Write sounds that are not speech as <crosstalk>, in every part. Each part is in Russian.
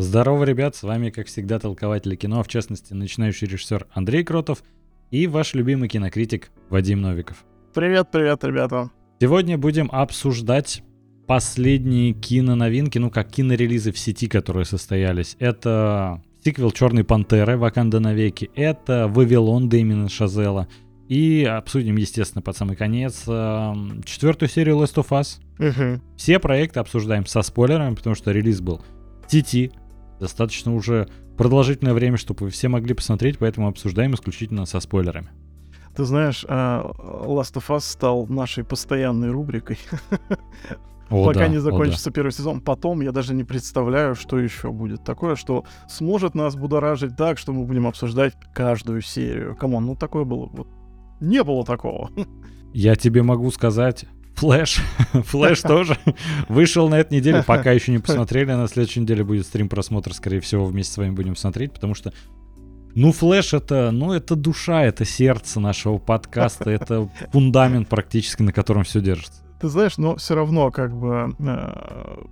Здорово, ребят, с вами, как всегда, толкователи кино, в частности, начинающий режиссер Андрей Кротов и ваш любимый кинокритик Вадим Новиков. Привет, привет, ребята. Сегодня будем обсуждать последние киноновинки, ну как кинорелизы в сети, которые состоялись. Это сиквел «Черной пантеры» «Ваканда навеки», это «Вавилон» Дэмина Шазела, и обсудим, естественно, под самый конец э, четвертую серию Last of Us. Угу. Все проекты обсуждаем со спойлерами, потому что релиз был в сети достаточно уже продолжительное время, чтобы вы все могли посмотреть, поэтому обсуждаем исключительно со спойлерами. Ты знаешь, а, Last of Us стал нашей постоянной рубрикой. О, Пока да, не о, закончится первый сезон. Потом я даже не представляю, что еще будет такое, что сможет нас будоражить так, что мы будем обсуждать каждую серию. Come on, ну такое было. Вот. Не было такого. да. Я тебе могу сказать, Флэш, <laughs> Флэш тоже <laughs> вышел на этой неделе, <laughs> пока еще не посмотрели, на следующей неделе будет стрим просмотра, скорее всего, вместе с вами будем смотреть, потому что ну, Флэш это, ну, это душа, это сердце нашего подкаста, это фундамент практически, на котором все держится. Ты знаешь, но все равно как бы э,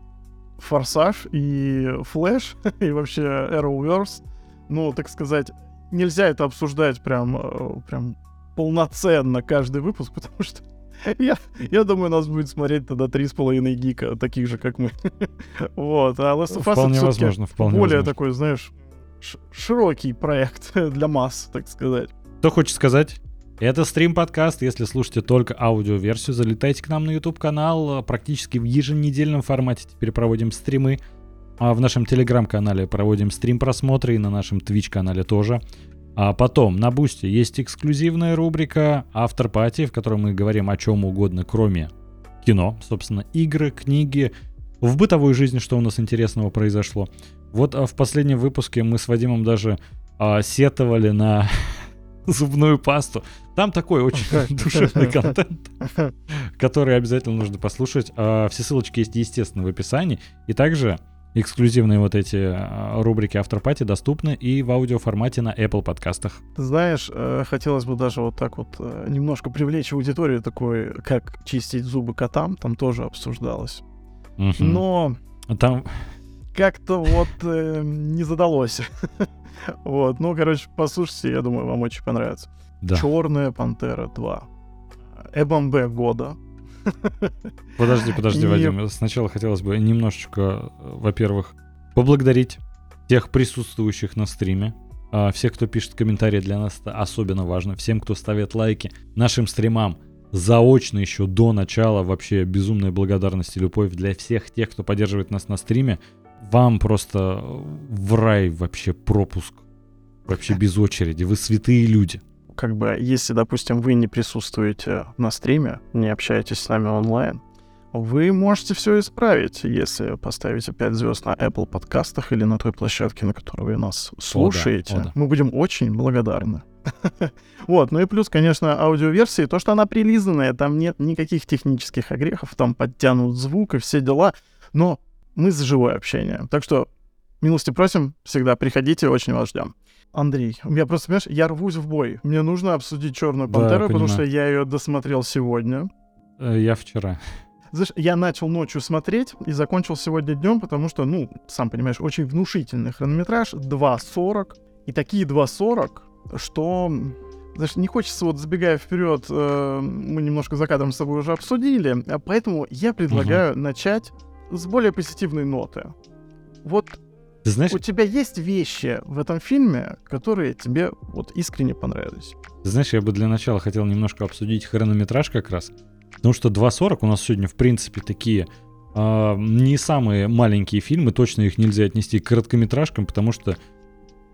Форсаж и Флэш и вообще Arrowverse, ну, так сказать, нельзя это обсуждать прям, э, прям полноценно каждый выпуск, потому что я, я думаю, нас будет смотреть тогда три с половиной гика, таких же, как мы. вот, а Last of Us Вполне возможно, вполне более возможно. такой, знаешь, широкий проект <laughs> для масс, так сказать. Что хочешь сказать? Это стрим-подкаст. Если слушаете только аудиоверсию, залетайте к нам на YouTube-канал. Практически в еженедельном формате теперь проводим стримы. А в нашем телеграм-канале проводим стрим-просмотры и на нашем Twitch-канале тоже. А потом на Бусте есть эксклюзивная рубрика Автор Пати, в которой мы говорим о чем угодно, кроме кино. Собственно, игры, книги, в бытовой жизни, что у нас интересного произошло. Вот а, в последнем выпуске мы с Вадимом даже а, сетовали на <laughs> зубную пасту. Там такой очень <laughs> душевный контент, который обязательно нужно послушать. А, Все ссылочки есть, естественно, в описании. И также эксклюзивные вот эти а, рубрики Автопати доступны и в аудиоформате на Apple подкастах. Знаешь, э, хотелось бы даже вот так вот э, немножко привлечь аудиторию такой, как чистить зубы котам, там тоже обсуждалось. Мгм. Но Там как-то вот э, не задалось. <laughs> вот, ну, короче, послушайте, я думаю, вам очень понравится. да. Черная пантера 2. ЭБМБ года. Подожди, подожди, Вадим. Сначала хотелось бы немножечко, э, во-первых, поблагодарить всех присутствующих на стриме. А, Всех, кто пишет комментарии, для нас это особенно важно. Всем, кто ставит лайки нашим стримам заочно еще до начала. Вообще безумная благодарность и любовь для всех тех, кто поддерживает нас на стриме. Вам просто в рай вообще пропуск. Вообще без очереди. Вы святые люди. Как бы, если, допустим, вы не присутствуете на стриме, не общаетесь с нами онлайн, вы можете все исправить, если поставите 5 звезд на Apple подкастах или на той площадке, на которой вы нас слушаете. о да. Мы будем очень благодарны. <laughs> Вот, ну и плюс, конечно, аудиоверсии, то, что она прилизанная, там нет никаких технических огрехов, там подтянут звук и все дела, но мы за живое общение. Так что милости просим, всегда приходите, очень вас ждем. Андрей, я просто, понимаешь, я рвусь в бой. Мне нужно обсудить Черную Да, пантеру, потому понимаю. что я ее досмотрел сегодня. Э, Я вчера. Знаешь, я начал ночью смотреть и закончил сегодня днем, потому что, ну, сам понимаешь, очень внушительный хронометраж, 2.40. И такие 2.40, что, знаешь, не хочется, вот забегая вперед, э, мы немножко за кадром с тобой уже обсудили, а поэтому я предлагаю начать с более позитивной ноты. Вот Ты знаешь, у тебя есть вещи в этом фильме, которые тебе вот искренне понравились. Ты знаешь, я бы для начала хотел немножко обсудить хронометраж как раз. Потому что 2.40 у нас сегодня, в принципе, такие а, не самые маленькие фильмы, точно их нельзя отнести к короткометражкам, потому что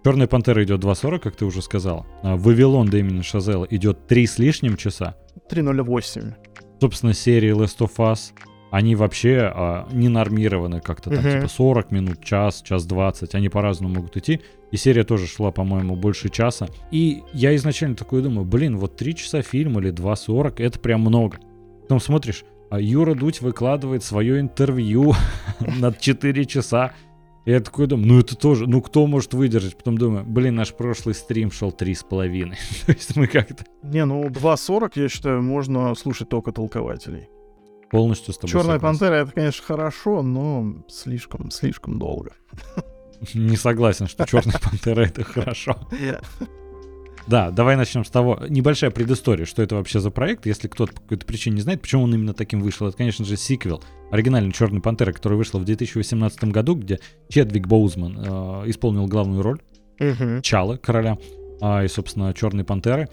Черная пантера идет 2.40, как ты уже сказал. А Вавилон Дэмина Шазела идет 3 с лишним часа. 3.08. Собственно, серии Last of Us, они вообще а, не нормированы как-то там, Мгм. типа 40 минут, час, час 20, они по-разному могут идти. И серия тоже шла, по-моему, больше часа. И я изначально такой думаю, блин, вот 3 часа фильма или 2.40, это прям много. Потом смотришь, а Юра Дудь выкладывает свое интервью <laughs> на 4 часа. И я такой думаю, ну это тоже, ну кто может выдержать? Потом думаю, блин, наш прошлый стрим шел три с половиной. <laughs> То есть мы как-то Не, ну 2.40, я считаю, можно слушать только толкователей. Полностью с тобой Черная согласен. пантера это, конечно, хорошо, но слишком, слишком долго. <laughs> не согласен, что Черная <laughs> пантера это хорошо. Да, давай начнем с того. Небольшая предыстория, что это вообще за проект, если кто-то по какой-то причине не знает, почему он именно таким вышел. Это, конечно же, сиквел оригинальной Черной пантеры, который вышел в 2018 году, где Чедвик Боузман э, исполнил главную роль Мгм. Чала, короля, а, и, собственно, Черной пантеры.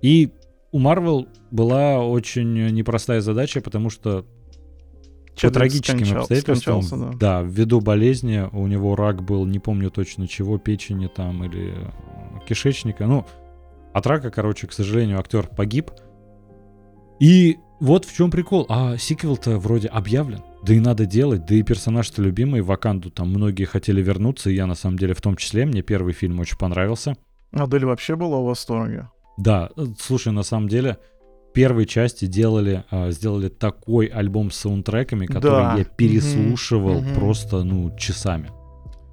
И у Марвел была очень непростая задача, потому что по Чедвик трагическим скончал- обстоятельствам, да. да, ввиду болезни, у него рак был, не помню точно чего, печени там или кишечника. Ну, от рака, короче, к сожалению, актер погиб. И вот в чем прикол. А сиквел-то вроде объявлен. Да и надо делать, да и персонаж-то любимый, Ваканду там многие хотели вернуться, и я на самом деле в том числе, мне первый фильм очень понравился. Адель вообще была в восторге. Да, э, слушай, на самом деле, первой части делали, а, сделали такой альбом с саундтреками, который Да. я переслушивал Мгм. просто, ну, часами.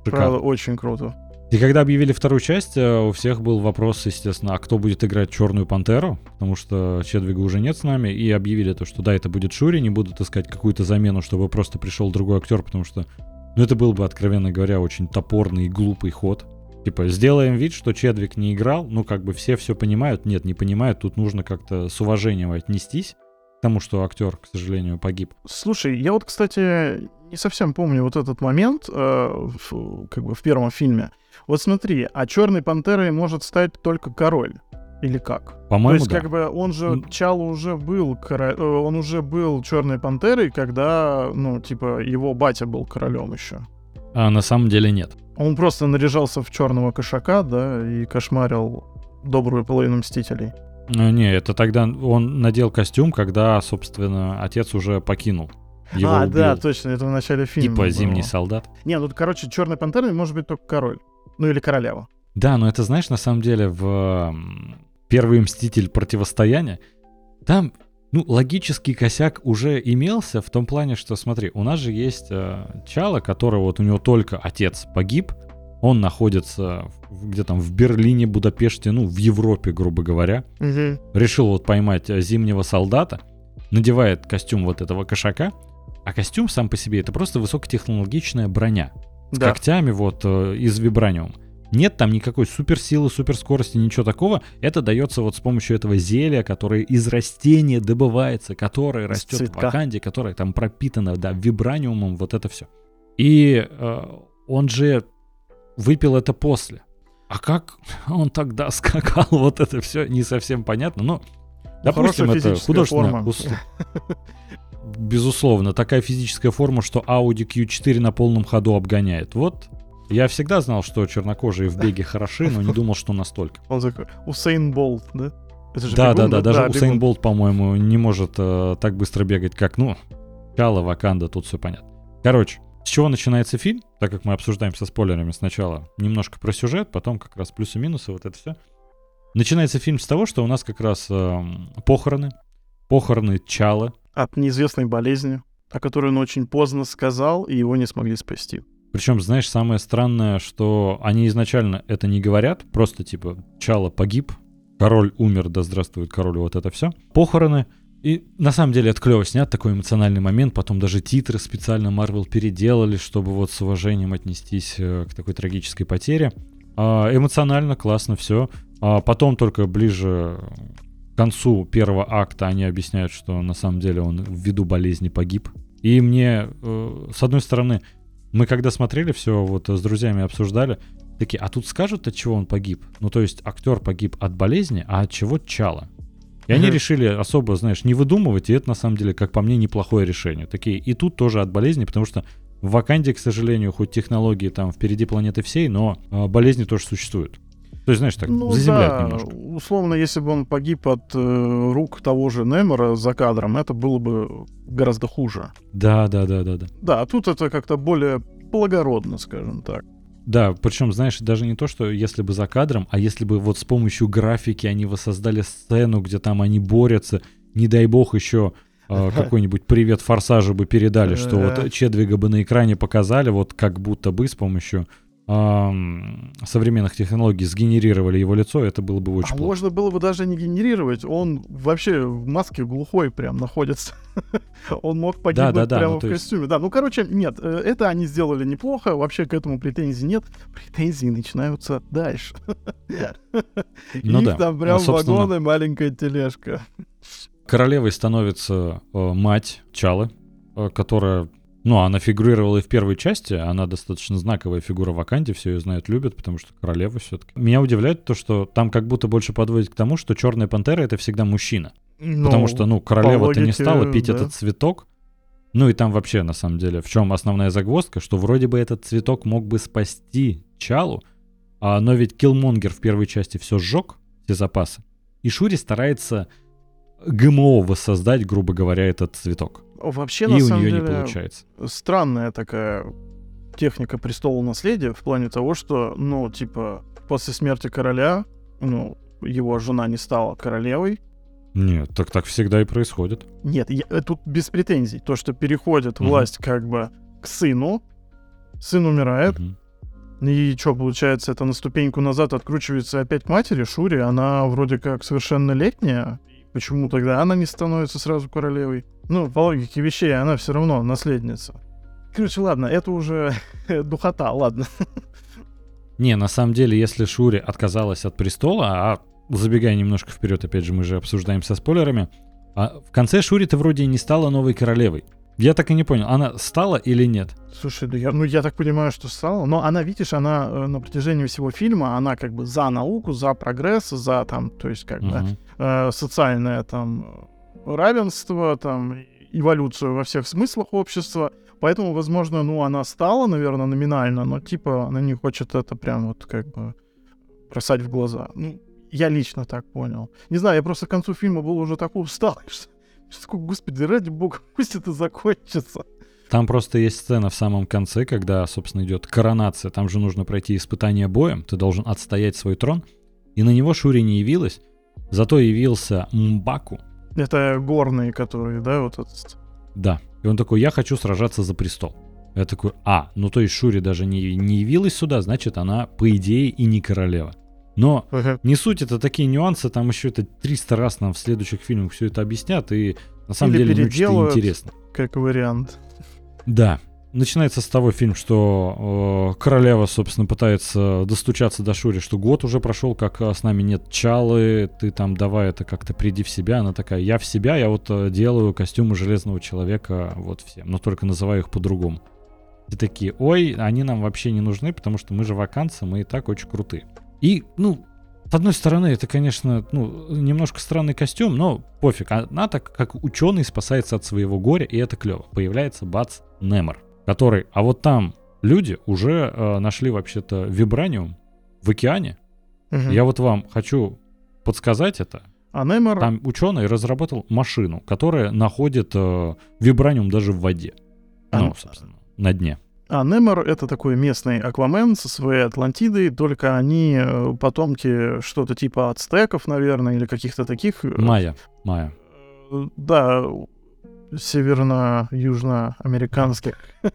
Правда, Шикарно. очень круто. И когда объявили вторую часть, э, у всех был вопрос, естественно, а кто будет играть Черную Пантеру, потому что Чедвига уже нет с нами, и объявили то, что да, это будет Шури, не будут искать какую-то замену, чтобы просто пришел другой актер, потому что, ну, это был бы, откровенно говоря, очень топорный и глупый ход. Типа, сделаем вид, что Чедвик не играл, ну, как бы все все понимают, нет, не понимают, тут нужно как-то с уважением отнестись к тому, что актер, к сожалению, погиб. Слушай, я вот, кстати, не совсем помню вот этот момент, э, в- как бы в первом фильме. Вот смотри, а Черной Пантерой может стать только король. Или как? То По-моему, есть, да. как бы он же, М. Чало уже был, коро- э, он уже был Черной Пантерой, когда, ну, типа, его батя был королем еще. А на самом деле нет. Он просто наряжался в черного кошака, да, и кошмарил добрую половину мстителей. Ну, Не, это тогда он надел костюм, когда, собственно, отец уже покинул. Его а, убил. да, точно, это в начале фильма. Типа было. зимний солдат. Не, ну, короче, Черной Пантерой может быть только король. Ну, или королева. Да, но это, знаешь, на самом деле в первый мститель противостояния там, ну, логический косяк уже имелся в том плане, что, смотри, у нас же есть э, Чало, который вот у него только отец погиб, он находится где там в Берлине, Будапеште, ну, в Европе, грубо говоря, решил вот поймать э, зимнего солдата, надевает костюм вот этого кошака, а костюм сам по себе это просто высокотехнологичная броня с Да. когтями вот э, из вибраниума. Нет там никакой суперсилы, суперскорости, ничего такого. Это дается вот с помощью этого зелья, которое из растения добывается, которое растет в. Ваканде, которое там пропитано, да, вибраниумом, вот это все. И э, он же выпил это после. А как <laughs> он тогда <laughs> скакал, вот это все не совсем понятно. Но, допустим, хорошая это художественно... форма. ус- <laughs> Безусловно, такая физическая форма, что Audi Q4 на полном ходу обгоняет. Вот я всегда знал, что чернокожие в беге хороши, но не думал, что настолько. Он такой, Усейн Болт, да? Это же Да, да, бегун, да, даже Усейн бегун. Болт, по-моему, не может э, так быстро бегать, как, ну, Чала, Ваканда, тут все понятно. Короче, с чего начинается фильм, так как мы обсуждаем со спойлерами сначала немножко про сюжет, потом как раз плюсы-минусы, вот это все. Начинается фильм с того, что у нас как раз эм, похороны, похороны Чала, От неизвестной болезни, о которой он очень поздно сказал, и его не смогли спасти. Причем, знаешь, самое странное, что они изначально это не говорят, просто типа Чало погиб, король умер, да здравствует король, вот это все. Похороны. И на самом деле это клево снят, такой эмоциональный момент. Потом даже титры специально Марвел переделали, чтобы вот с уважением отнестись э, к такой трагической потере. А, эмоционально, классно, все. А потом только ближе к концу первого акта они объясняют, что на самом деле он ввиду болезни погиб. И мне, э, с одной стороны, мы когда смотрели все, вот э, с друзьями обсуждали, такие, а тут скажут, от чего он погиб? Ну, то есть актер погиб от болезни, а от чего чало? И они Мгм. решили особо, знаешь, не выдумывать, и это, на самом деле, как по мне, неплохое решение. Такие, и тут тоже от болезни, потому что в Ваканде, к сожалению, хоть технологии там впереди планеты всей, но э, болезни тоже существуют. То есть, знаешь, так, Ну заземляют да, немножко. условно, если бы он погиб от э, рук того же Немора за кадром, это было бы гораздо хуже. Да, да, да, да, да. Да, а тут это как-то более благородно, скажем так. Да, причем, знаешь, даже не то, что если бы за кадром, а если бы вот с помощью графики они воссоздали сцену, где там они борются, не дай бог еще э, <laughs> какой-нибудь привет форсажу бы передали, что вот Э. Чедвига бы на экране показали, вот как будто бы с помощью современных технологий сгенерировали его лицо, это было бы очень а плохо. можно было бы даже не генерировать. Он вообще в маске глухой прям находится. <laughs> Он мог погибнуть да, да, прямо ну, в то есть- костюме. Да, ну короче, нет, э, это они сделали неплохо. Вообще к этому претензий нет. Претензии начинаются дальше. <laughs> Ну Их да. там прям А, собственно, вагон и маленькая тележка. Королевой становится э, мать Чалы, э, которая, ну, она фигурировала и в первой части, она достаточно знаковая фигура в Ваканде, все ее знают, любят, потому что королева все-таки. Меня удивляет то, что там как будто больше подводит к тому, что Черная Пантера это всегда мужчина. потому что, ну, королева-то не стала пить да. этот цветок. Ну и там вообще, на самом деле, в чем основная загвоздка, что вроде бы этот цветок мог бы спасти Чалу, а, но ведь Киллмонгер в первой части все сжег, все запасы. И Шури старается ГМО воссоздать, грубо говоря, этот цветок. Вообще, и на у самом нее не деле, получается. странная такая техника престола наследия в плане того, что, ну, типа, после смерти короля, ну, его жена не стала королевой. Нет, так так всегда и происходит. Нет, я- э, тут без претензий. То, что переходит Мгм. власть как бы к сыну, сын умирает, Мгм. и что, получается, это на ступеньку назад откручивается опять к матери, Шури, она вроде как совершеннолетняя, почему тогда она не становится сразу королевой? Ну, по логике вещей, она все равно наследница. Короче, ладно, это уже <laughs> духота, ладно. Не, на самом деле, если Шури отказалась от престола, а забегая немножко вперед, опять же, мы же обсуждаем со спойлерами, а в конце Шури-то вроде не стала новой королевой. Я так и не понял, она стала или нет? Слушай, да я, ну я так понимаю, что стала. Но она, видишь, она э, на протяжении всего фильма, она как бы за науку, за прогресс, за там, то есть как бы Мгм. э, социальное там равенство, там эволюцию во всех смыслах общества. Поэтому, возможно, ну она стала, наверное, номинально, но типа она не хочет это прям вот как бы бросать в глаза. Ну, я лично так понял. Не знаю, я просто к концу фильма был уже такой усталый, что, такое, господи, ради бога, <laughs> пусть это закончится. Там просто есть сцена в самом конце, когда, собственно, идет коронация. Там же нужно пройти испытание боем. Ты должен отстоять свой трон. И на него Шури не явилась. Зато явился Мбаку. Это горные, которые, да, вот этот. Да. И он такой, я хочу сражаться за престол. Я такой, а, ну то есть Шури даже не, не явилась сюда, значит она, по идее, и не королева. Но Ага. не суть, это такие нюансы, там еще это 300 раз нам в следующих фильмах все это объяснят, и на самом Или деле очень интересно. Как вариант. Да. Начинается с того фильм, что э, королева, собственно, пытается достучаться до Шури, что год уже прошел, как э, с нами нет Чалы, ты там давай это как-то приди в себя. Она такая, я в себя, я вот э, делаю костюмы Железного Человека вот всем, но только называю их по-другому. И такие, ой, они нам вообще не нужны, потому что мы же ваканцы, мы и так очень крутые. И, ну, с одной стороны, это, конечно, ну, немножко странный костюм, но пофиг. Она так, как ученый, спасается от своего горя, и это клево. Появляется Бац Немор, который... А вот там люди уже э, нашли вообще-то вибраниум в океане. Мгм. Я вот вам хочу подсказать это. А Неймар... Там ученый разработал машину, которая находит э, вибраниум даже в воде. А, Ну, собственно, на дне. А Немор — это такой местный Аквамен со своей Атлантидой, только они э, потомки что-то типа ацтеков, наверное, или каких-то таких... э, Майя. Майя. э, Да, северно-южноамериканских <laughs>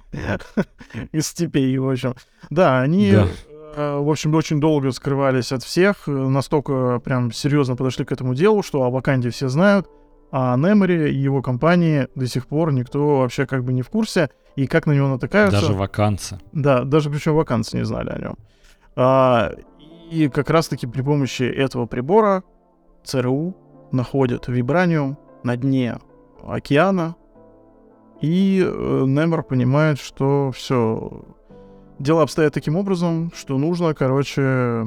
из степей, в общем. Да, они, в общем, очень долго скрывались от всех, настолько прям серьезно подошли к этому делу, что о Ваканде все знают, а о Неморе и его компании до сих пор никто вообще как бы не в курсе, и как на него натыкаются... Даже ваканцы. Да, даже причем вакансии не знали о нем. А, и как раз-таки при помощи этого прибора ЦРУ находит вибраниум на дне океана, и э, Немор понимает, что все, дела обстоят таким образом, что нужно, короче,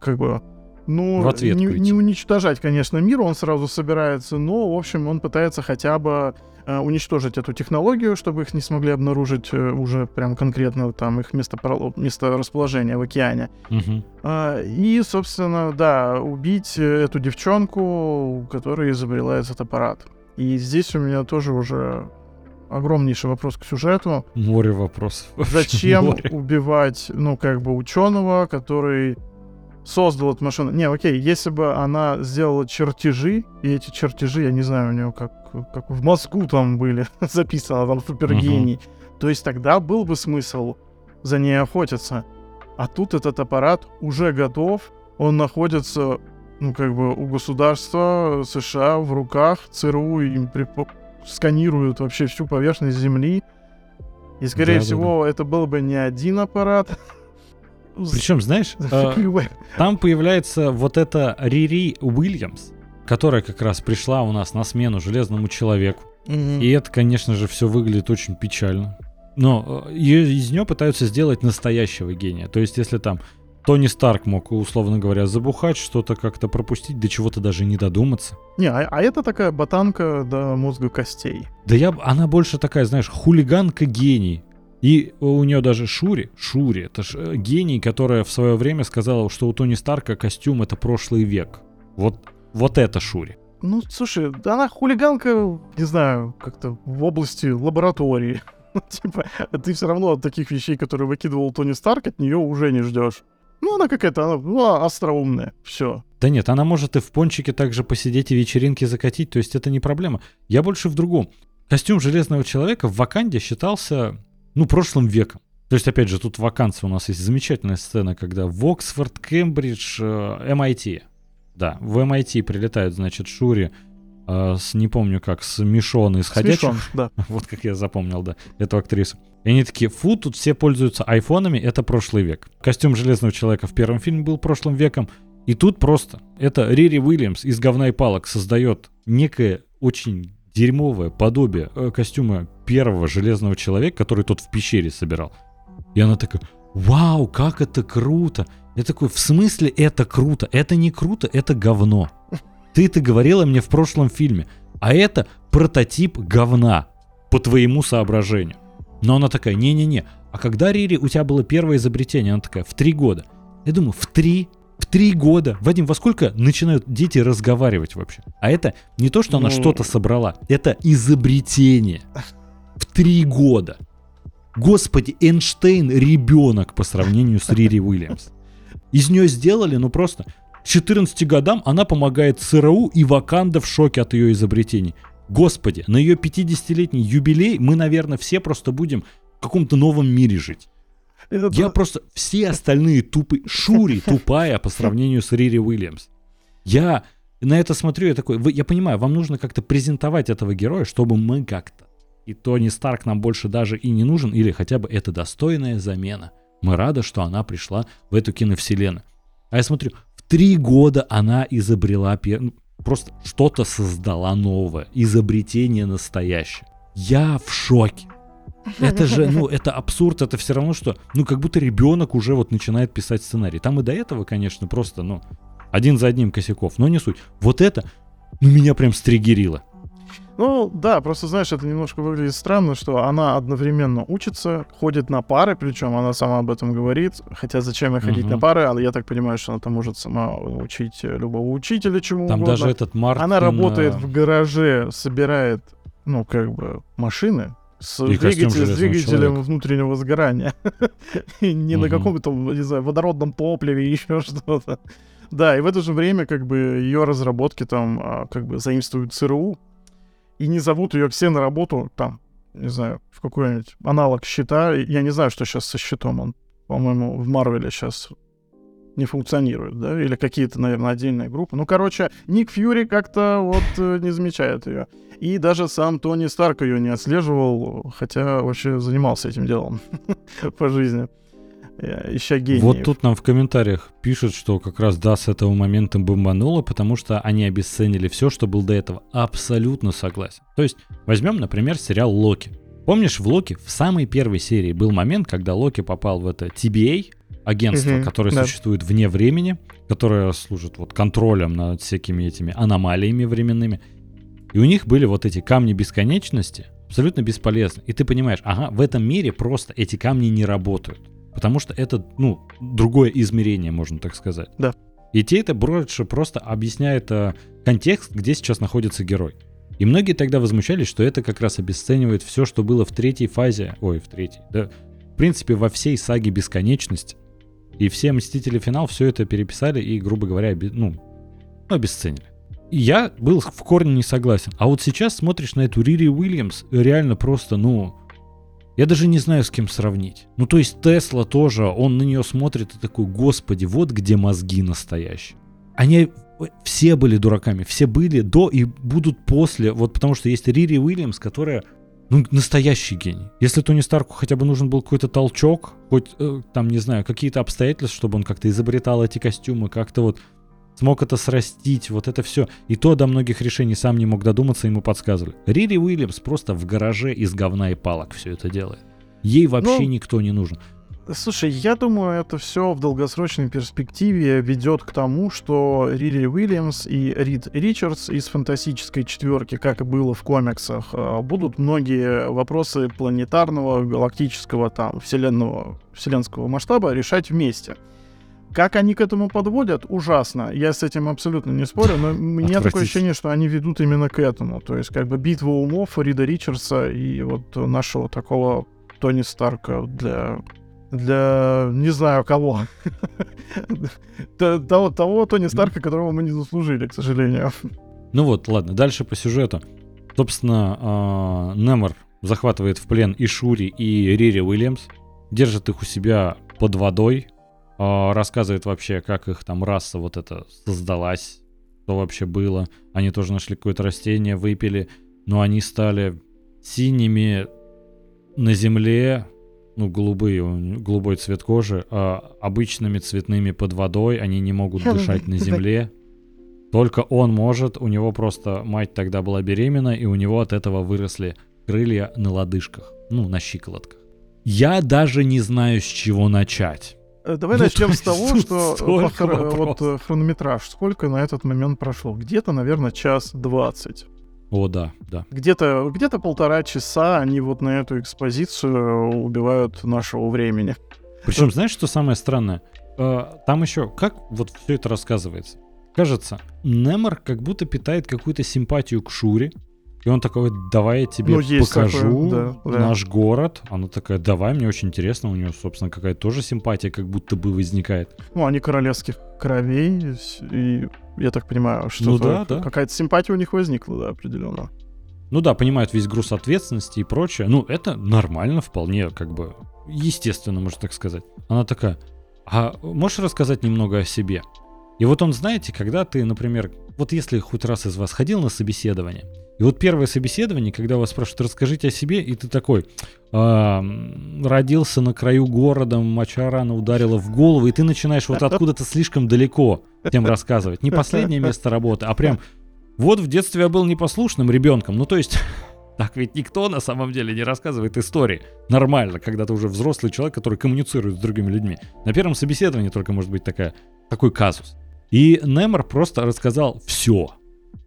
как бы, ну, В не, не уничтожать, конечно, мир, он сразу собирается, но, в общем, он пытается хотя бы уничтожить эту технологию, чтобы их не смогли обнаружить э, уже прям конкретно там их место, месторасположение в океане. А, и, собственно, да, убить э, эту девчонку, которая изобрела этот аппарат. И здесь у меня тоже уже огромнейший вопрос к сюжету. Море вопросов. <laughs> Зачем Море. убивать, ну, как бы, ученого, который создал эту машину? Не, окей, если бы она сделала чертежи, и эти чертежи, я не знаю, у нее как, как в мозгу там были <laughs> записано, там супергений, то есть тогда был бы смысл за ней охотиться. А тут этот аппарат уже готов, он находится, ну, как бы у государства США в руках, ЦРУ им сканируют вообще всю поверхность Земли. И, скорее Да-да-да. всего, это был бы не один аппарат. Причем, знаешь, э, там появляется вот эта Рири Уильямс, которая как раз пришла у нас на смену Железному Человеку. Мгм. И это, конечно же, все выглядит очень печально. Но э, из нее пытаются сделать настоящего гения. То есть, если там Тони Старк мог, условно говоря, забухать, что-то как-то пропустить, до чего-то даже не додуматься. Не, а, а это такая ботанка до мозга костей. Да я, она больше такая, знаешь, хулиганка-гений. И у нее даже Шури, Шури, это ж э, гений, которая в свое время сказала, что у Тони Старка костюм это прошлый век. Вот, вот это Шури. Ну, слушай, она хулиганка, не знаю, как-то в области лаборатории. <laughs> Ну, Типа, ты все равно от таких вещей, которые выкидывал Тони Старк, от нее уже не ждешь. Ну, она какая-то, она ну, а, остроумная. Все. Да нет, она может и в пончике также посидеть и вечеринки закатить, то есть это не проблема. Я больше в другом. Костюм Железного Человека в Ваканде считался, ну, прошлым веком. То есть, опять же, тут в вакансии у нас есть замечательная сцена, когда в Оксфорд, Кембридж, э, MIT. Да, в MIT прилетают, значит, Шури э, с, не помню как, с Мишон из «Ходячих». Смешон, да. <laughs> Вот как я запомнил, да, эту актрису. И они такие, фу, тут все пользуются айфонами, это прошлый век. Костюм Железного Человека в первом фильме был прошлым веком. И тут просто, это Рири Уильямс из говна и палок создает некое очень дерьмовое подобие э, костюма первого Железного Человека, который тот в пещере собирал. И она такая, вау, как это круто. Я такой, в смысле это круто? Это не круто, это говно. Ты это говорила мне в прошлом фильме. А это прототип говна, по твоему соображению. Но она такая, не-не-не, а когда, Рири, у тебя было первое изобретение? Она такая, в три года. Я думаю, в три? В три года? Вадим, во сколько начинают дети разговаривать вообще? А это не то, что она Ну. что-то собрала, это изобретение. В три года. Господи, Эйнштейн ребенок по сравнению с Рири Уильямс. Из нее сделали, ну просто, к 14 годам она помогает ЦРУ и Ваканда в шоке от ее изобретений. Господи, на ее 50-летний юбилей мы, наверное, все просто будем в каком-то новом мире жить. Это- Я просто... Все остальные тупые... Шури <laughs> тупая по сравнению с Рири Уильямс. Я на это смотрю, я такой... вы- я понимаю, вам нужно как-то презентовать этого героя, чтобы мы как-то... И Тони Старк нам больше даже и не нужен, или хотя бы это достойная замена. Мы рады, что она пришла в эту киновселенную. А я смотрю, в три года она изобрела... пер- ну, Просто что-то создала новое. Изобретение настоящее. Я в шоке. Это же, ну, это абсурд, это все равно, что, ну, как будто ребенок уже вот начинает писать сценарий. Там и до этого, конечно, просто, ну, один за одним косяков, но не суть. Вот это, ну, меня прям стригерило. Ну, да, просто, знаешь, это немножко выглядит странно, что она одновременно учится, ходит на пары, причем она сама об этом говорит. Хотя зачем ей ходить Мгм. на пары, а я так понимаю, что она там может сама учить э, любого учителя чему Там угодно. даже этот Мартин... Она работает э, в гараже, собирает, ну, как бы, машины с, И двигатель- с двигателем Человека. внутреннего сгорания. <laughs> Не на Мгм. каком-то, не знаю, водородном топливе, <laughs> еще что-то. Да, и в это же время, как бы, ее разработки там, а, как бы, заимствуют ЦРУ, и не зовут ее все на работу, там, не знаю, в какой-нибудь аналог щита. Я не знаю, что сейчас со щитом. Он, по-моему, в Марвеле сейчас не функционирует, да, или какие-то, наверное, отдельные группы. Ну, короче, Ник Фьюри как-то вот э, не замечает ее. И даже сам Тони Старк ее не отслеживал, хотя вообще занимался этим делом <laughs> по жизни. Э, Ища гениев. Вот тут нам в комментариях пишут, что как раз да, с этого момента бомбануло, потому что они обесценили все, что было до этого. Абсолютно согласен. То есть, возьмем, например, сериал Локи. Помнишь, в Локи в самой первой серии был момент, когда Локи попал в это TBA, агентство, Мгм, которое да. существует вне времени, которое служит вот контролем над всякими этими аномалиями временными. И у них были вот эти камни бесконечности, абсолютно бесполезны. И ты понимаешь, ага, в этом мире просто эти камни не работают. Потому что это, ну, другое измерение, можно так сказать. Да. И те это больше просто объясняет э, контекст, где сейчас находится герой. И многие тогда возмущались, что это как раз обесценивает все, что было в третьей фазе, ой, в третьей, да, в принципе, во всей саге бесконечности. И все Мстители финал все это переписали и, грубо говоря, обе- ну, ну, обесценили. И я был в корне не согласен. А вот сейчас смотришь на эту Рири Уильямс, реально просто, ну, Я даже не знаю, с кем сравнить. Ну, то есть Тесла тоже, он на нее смотрит и такой, господи, вот где мозги настоящие. Они все были дураками, все были до и будут после, вот потому что есть Рири Уильямс, которая ну, настоящий гений. Если Тони Старку хотя бы нужен был какой-то толчок, хоть э, там, не знаю, какие-то обстоятельства, чтобы он как-то изобретал эти костюмы, как-то вот смог это срастить, вот это все. И то до многих решений сам не мог додуматься, ему подсказывали. Рири Уильямс просто в гараже из говна и палок все это делает. Ей вообще ну, никто не нужен. Слушай, я думаю, это все в долгосрочной перспективе ведет к тому, что Рири Уильямс и Рид Ричардс из фантастической четверки, как и было в комиксах, э, будут многие вопросы планетарного, галактического, там, вселенного, вселенского масштаба решать вместе. Как они к этому подводят, ужасно. Я с этим абсолютно не спорю, но у меня такое ощущение, что они ведут именно к этому. То есть, как бы битва умов Рида Ричардса и вот нашего такого Тони Старка для для не знаю кого. того, того Тони Старка, которого мы не заслужили, к сожалению. Ну вот, ладно, дальше по сюжету. Собственно, э, Немор захватывает в плен и Шури, и Рири Уильямс, держит их у себя под водой, э, рассказывает вообще, как их там раса вот эта создалась, что вообще было. Они тоже нашли какое-то растение, выпили, но они стали синими на земле, ну, голубые, голубой цвет кожи, а обычными цветными под водой, они не могут дышать на земле. Только он может, у него просто мать тогда была беременна, и у него от этого выросли крылья на лодыжках, ну, на щиколотках. Я даже не знаю, с чего начать. Э, давай ну, начнем с того, что вот э, хронометраж, сколько на этот момент прошло? Где-то, наверное, час двадцать. О, да, да. Где-то где полтора часа они вот на эту экспозицию убивают нашего времени. Причем, знаешь, что самое странное? Э, там еще, как вот все это рассказывается? Кажется, Немор как будто питает какую-то симпатию к Шуре, и он такой, давай я тебе ну, покажу такое, да, наш да. город. Она такая, давай, мне очень интересно. У нее, собственно, какая-то тоже симпатия как будто бы возникает. Ну, они королевских кровей, и я так понимаю, что ну, да, да. какая-то симпатия у них возникла, да, определенно. Ну да, понимают весь груз ответственности и прочее. Ну, это нормально, вполне, как бы, естественно, можно так сказать. Она такая, а можешь рассказать немного о себе? И вот он, знаете, когда ты, например, вот если хоть раз из вас ходил на собеседование, и вот первое собеседование, когда вас спрашивают, расскажите о себе, и ты такой, э, родился на краю города, моча рано ударила в голову, и ты начинаешь вот откуда-то слишком далеко тем рассказывать. Не последнее место работы, а прям вот в детстве я был непослушным ребенком. Ну, то есть, <laughs> так ведь никто на самом деле не рассказывает истории. Нормально, когда ты уже взрослый человек, который коммуницирует с другими людьми. На первом собеседовании только может быть такая, такой казус. И Немор просто рассказал все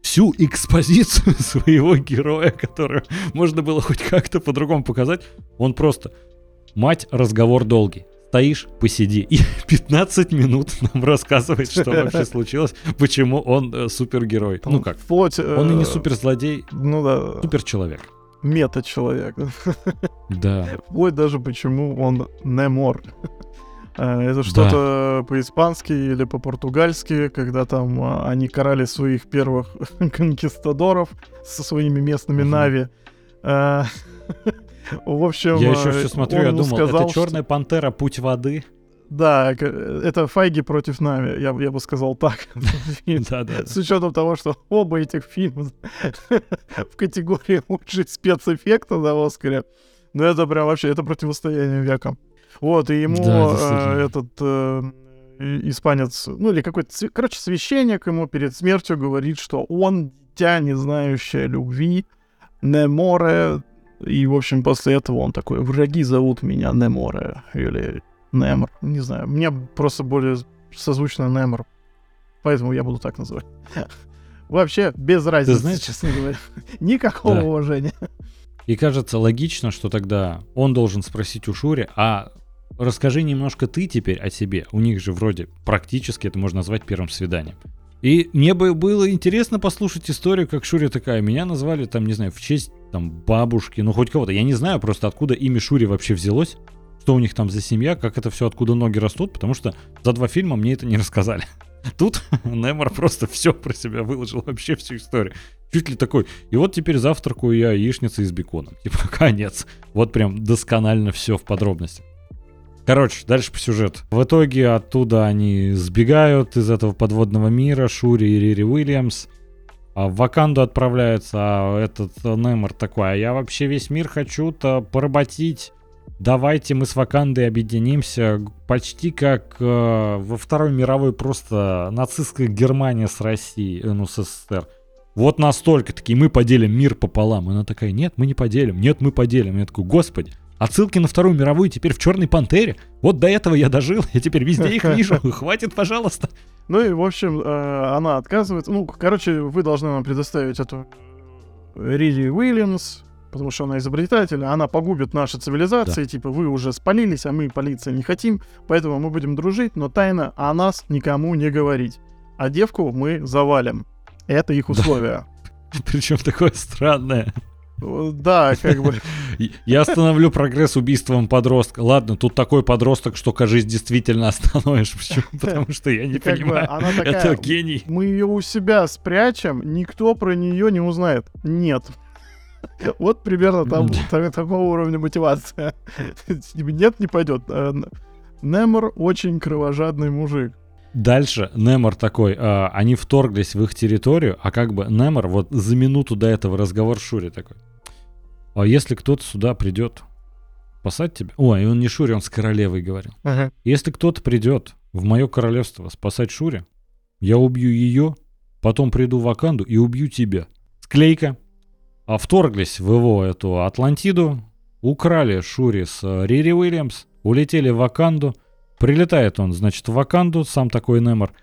всю экспозицию <laughs> своего героя, которую можно было хоть как-то по-другому показать. Он просто «Мать, разговор долгий. Стоишь, посиди». И <laughs> 15 минут нам рассказывает, что вообще <laughs> случилось, почему он э, супергерой. Ну как, Вплоть, э, он и не суперзлодей, ну да. суперчеловек. Мета-человек. Да. Вплоть даже почему он Немор. Э, это что-то да. по-испански или по-португальски, когда там а, они карали своих первых <laughs> конкистадоров со своими местными нави. Э, <laughs> в общем, я еще все смотрю, я думал, сказал, это черная пантера, путь воды. Да, это Файги против Нави, я, я бы сказал так. <laughs> да, да. С учетом того, что оба этих фильма в категории лучших спецэффекта на Оскаре. Ну это прям вообще, это противостояние векам. Вот, и ему да, э, этот э, испанец, ну или какой-то, короче, священник ему перед смертью говорит, что он дитя, не знающее любви, не море, и, в общем, после этого он такой, враги зовут меня Неморе, или Немор, не знаю, мне просто более созвучно Немор, поэтому я буду так называть. <laughs> Вообще, без разницы, знаешь, честно говоря. <laughs> Никакого да. уважения. И кажется логично, что тогда он должен спросить у Шури, а расскажи немножко ты теперь о себе. У них же вроде практически это можно назвать первым свиданием. И мне бы было интересно послушать историю, как Шури такая. Меня назвали там, не знаю, в честь там бабушки, ну хоть кого-то. Я не знаю просто, откуда имя Шури вообще взялось. Что у них там за семья, как это все, откуда ноги растут, потому что за два фильма мне это не рассказали. <laughs> Тут Немор просто все про себя выложил, вообще всю историю. Чуть ли такой, и вот теперь завтракаю я яичницей с беконом. Типа, <laughs> конец. Вот прям досконально все в подробностях. Короче, дальше по сюжету. В итоге оттуда они сбегают из этого подводного мира, Шури и Рири Уильямс. А в Ваканду отправляются, а этот Немор такой, а я вообще весь мир хочу-то поработить. Давайте мы с Вакандой объединимся почти как э, во Второй мировой просто нацистская Германия с Россией, э, ну с СССР. Вот настолько такие, мы поделим мир пополам. Она такая, нет, мы не поделим, нет, мы поделим. Я такой, господи, отсылки на Вторую мировую теперь в Черной Пантере. Вот до этого я дожил, я теперь везде их <laughs> вижу. Хватит, пожалуйста. Ну и, в общем, э, она отказывается. Ну, короче, вы должны нам предоставить эту Риди Уильямс, потому что она изобретатель, она погубит наши цивилизации, да. типа вы уже спалились, а мы полиция не хотим, поэтому мы будем дружить, но тайно о нас никому не говорить. А девку мы завалим. Это их условия. <laughs> Причем такое странное. Да, как бы. <laughs> Я остановлю прогресс убийством подростка. Ладно, тут такой подросток, что, кажись, действительно <laughs> остановишь. Почему? <laughs> Потому что я не понимаю. Это гений. Мы ее у себя спрячем, никто про нее не узнает. Нет. Вот примерно там такого уровня мотивация. Нет, не пойдет. Э, Немор очень кровожадный мужик. Дальше Немор такой, э, они вторглись в их территорию, а как бы Немор вот за минуту до этого разговор Шури такой. А если кто-то сюда придет, спасать тебя? Ой, он не Шури, он с королевой говорил. Ага. Если кто-то придет в мое королевство спасать Шури, я убью ее, потом приду в Аканду и убью тебя. Склейка. А вторглись в его эту Атлантиду, украли Шури с э, Рири Уильямс, улетели в Аканду, Прилетает он, значит, в Ваканду, сам такой Немор,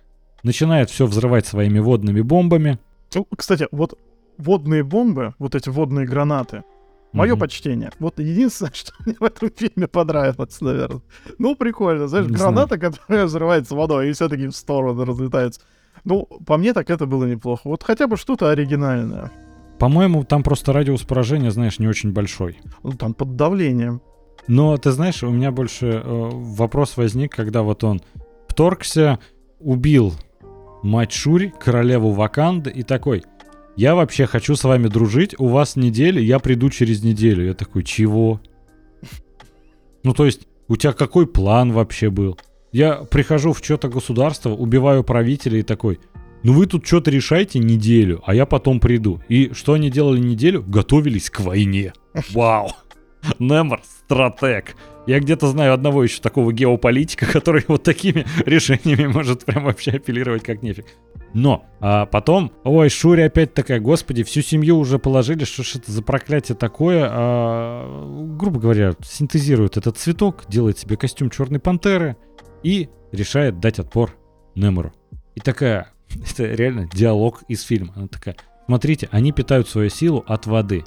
начинает все взрывать своими водными бомбами. Ну, кстати, вот водные бомбы, вот эти водные гранаты, Мое угу. почтение. Вот единственное, <laughs> что мне в этом фильме понравилось, наверное. Ну, прикольно. Знаешь, Не граната, знаю. которая взрывается водой, и все таки в сторону разлетаются. Ну, по мне так это было неплохо. Вот хотя бы что-то оригинальное. По-моему, там просто радиус поражения, знаешь, не очень большой. Ну, там под давлением. Но ты знаешь, у меня больше э, вопрос возник, когда вот он вторгся, убил мать Шури, королеву Ваканды, и такой, я вообще хочу с вами дружить, у вас неделя, я приду через неделю. Я такой, чего? Ну, то есть, у тебя какой план вообще был? Я прихожу в что-то государство, убиваю правителя и такой, ну вы тут что-то решайте неделю, а я потом приду. И что они делали неделю? Готовились к войне. Вау. Немор стратег. Я где-то знаю одного еще такого геополитика, который вот такими <laughs> решениями может прям вообще апеллировать как нефиг. Но а потом, ой, Шури опять такая, господи, всю семью уже положили, что ж это за проклятие такое, а, грубо говоря, синтезирует этот цветок, делает себе костюм черной пантеры и решает дать отпор Немору. И такая, <laughs> это реально диалог из фильма. Она такая, смотрите, они питают свою силу от воды.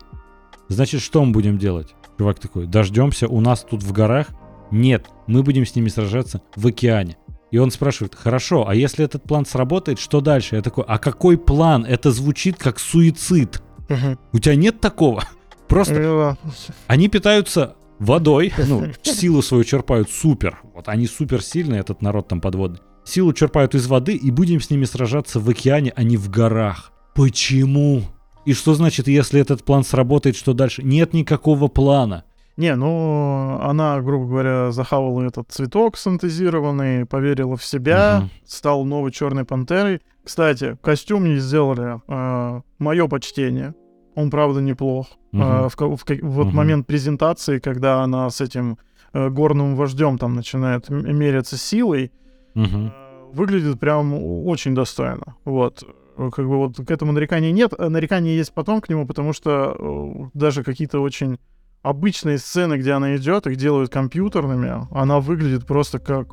Значит, что мы будем делать? Чувак такой, дождемся у нас тут в горах? Нет, мы будем с ними сражаться в океане. И он спрашивает, хорошо, а если этот план сработает, что дальше? Я такой, а какой план? Это звучит как суицид. Угу. У тебя нет такого? <laughs> Просто они питаются водой, <laughs> ну, силу свою черпают супер. Вот они супер сильные, этот народ там подводный. Силу черпают из воды и будем с ними сражаться в океане, а не в горах. Почему? И что значит, если этот план сработает, что дальше? Нет никакого плана. Не, ну, она, грубо говоря, захавала этот цветок синтезированный, поверила в себя, uh-huh. стала новой черной пантерой. Кстати, костюм ей сделали, э, а, мое почтение. Он, правда, неплох. Uh-huh. Э, в, в, в, вот uh-huh. момент презентации, когда она с этим э, горным вождем там начинает меряться силой, uh-huh. э, выглядит прям очень достойно. Вот. Э, как бы вот к этому нареканий нет. Э, нарекания есть потом к нему, потому что э, даже какие-то очень обычные сцены, где она идет, их делают компьютерными, она выглядит просто как,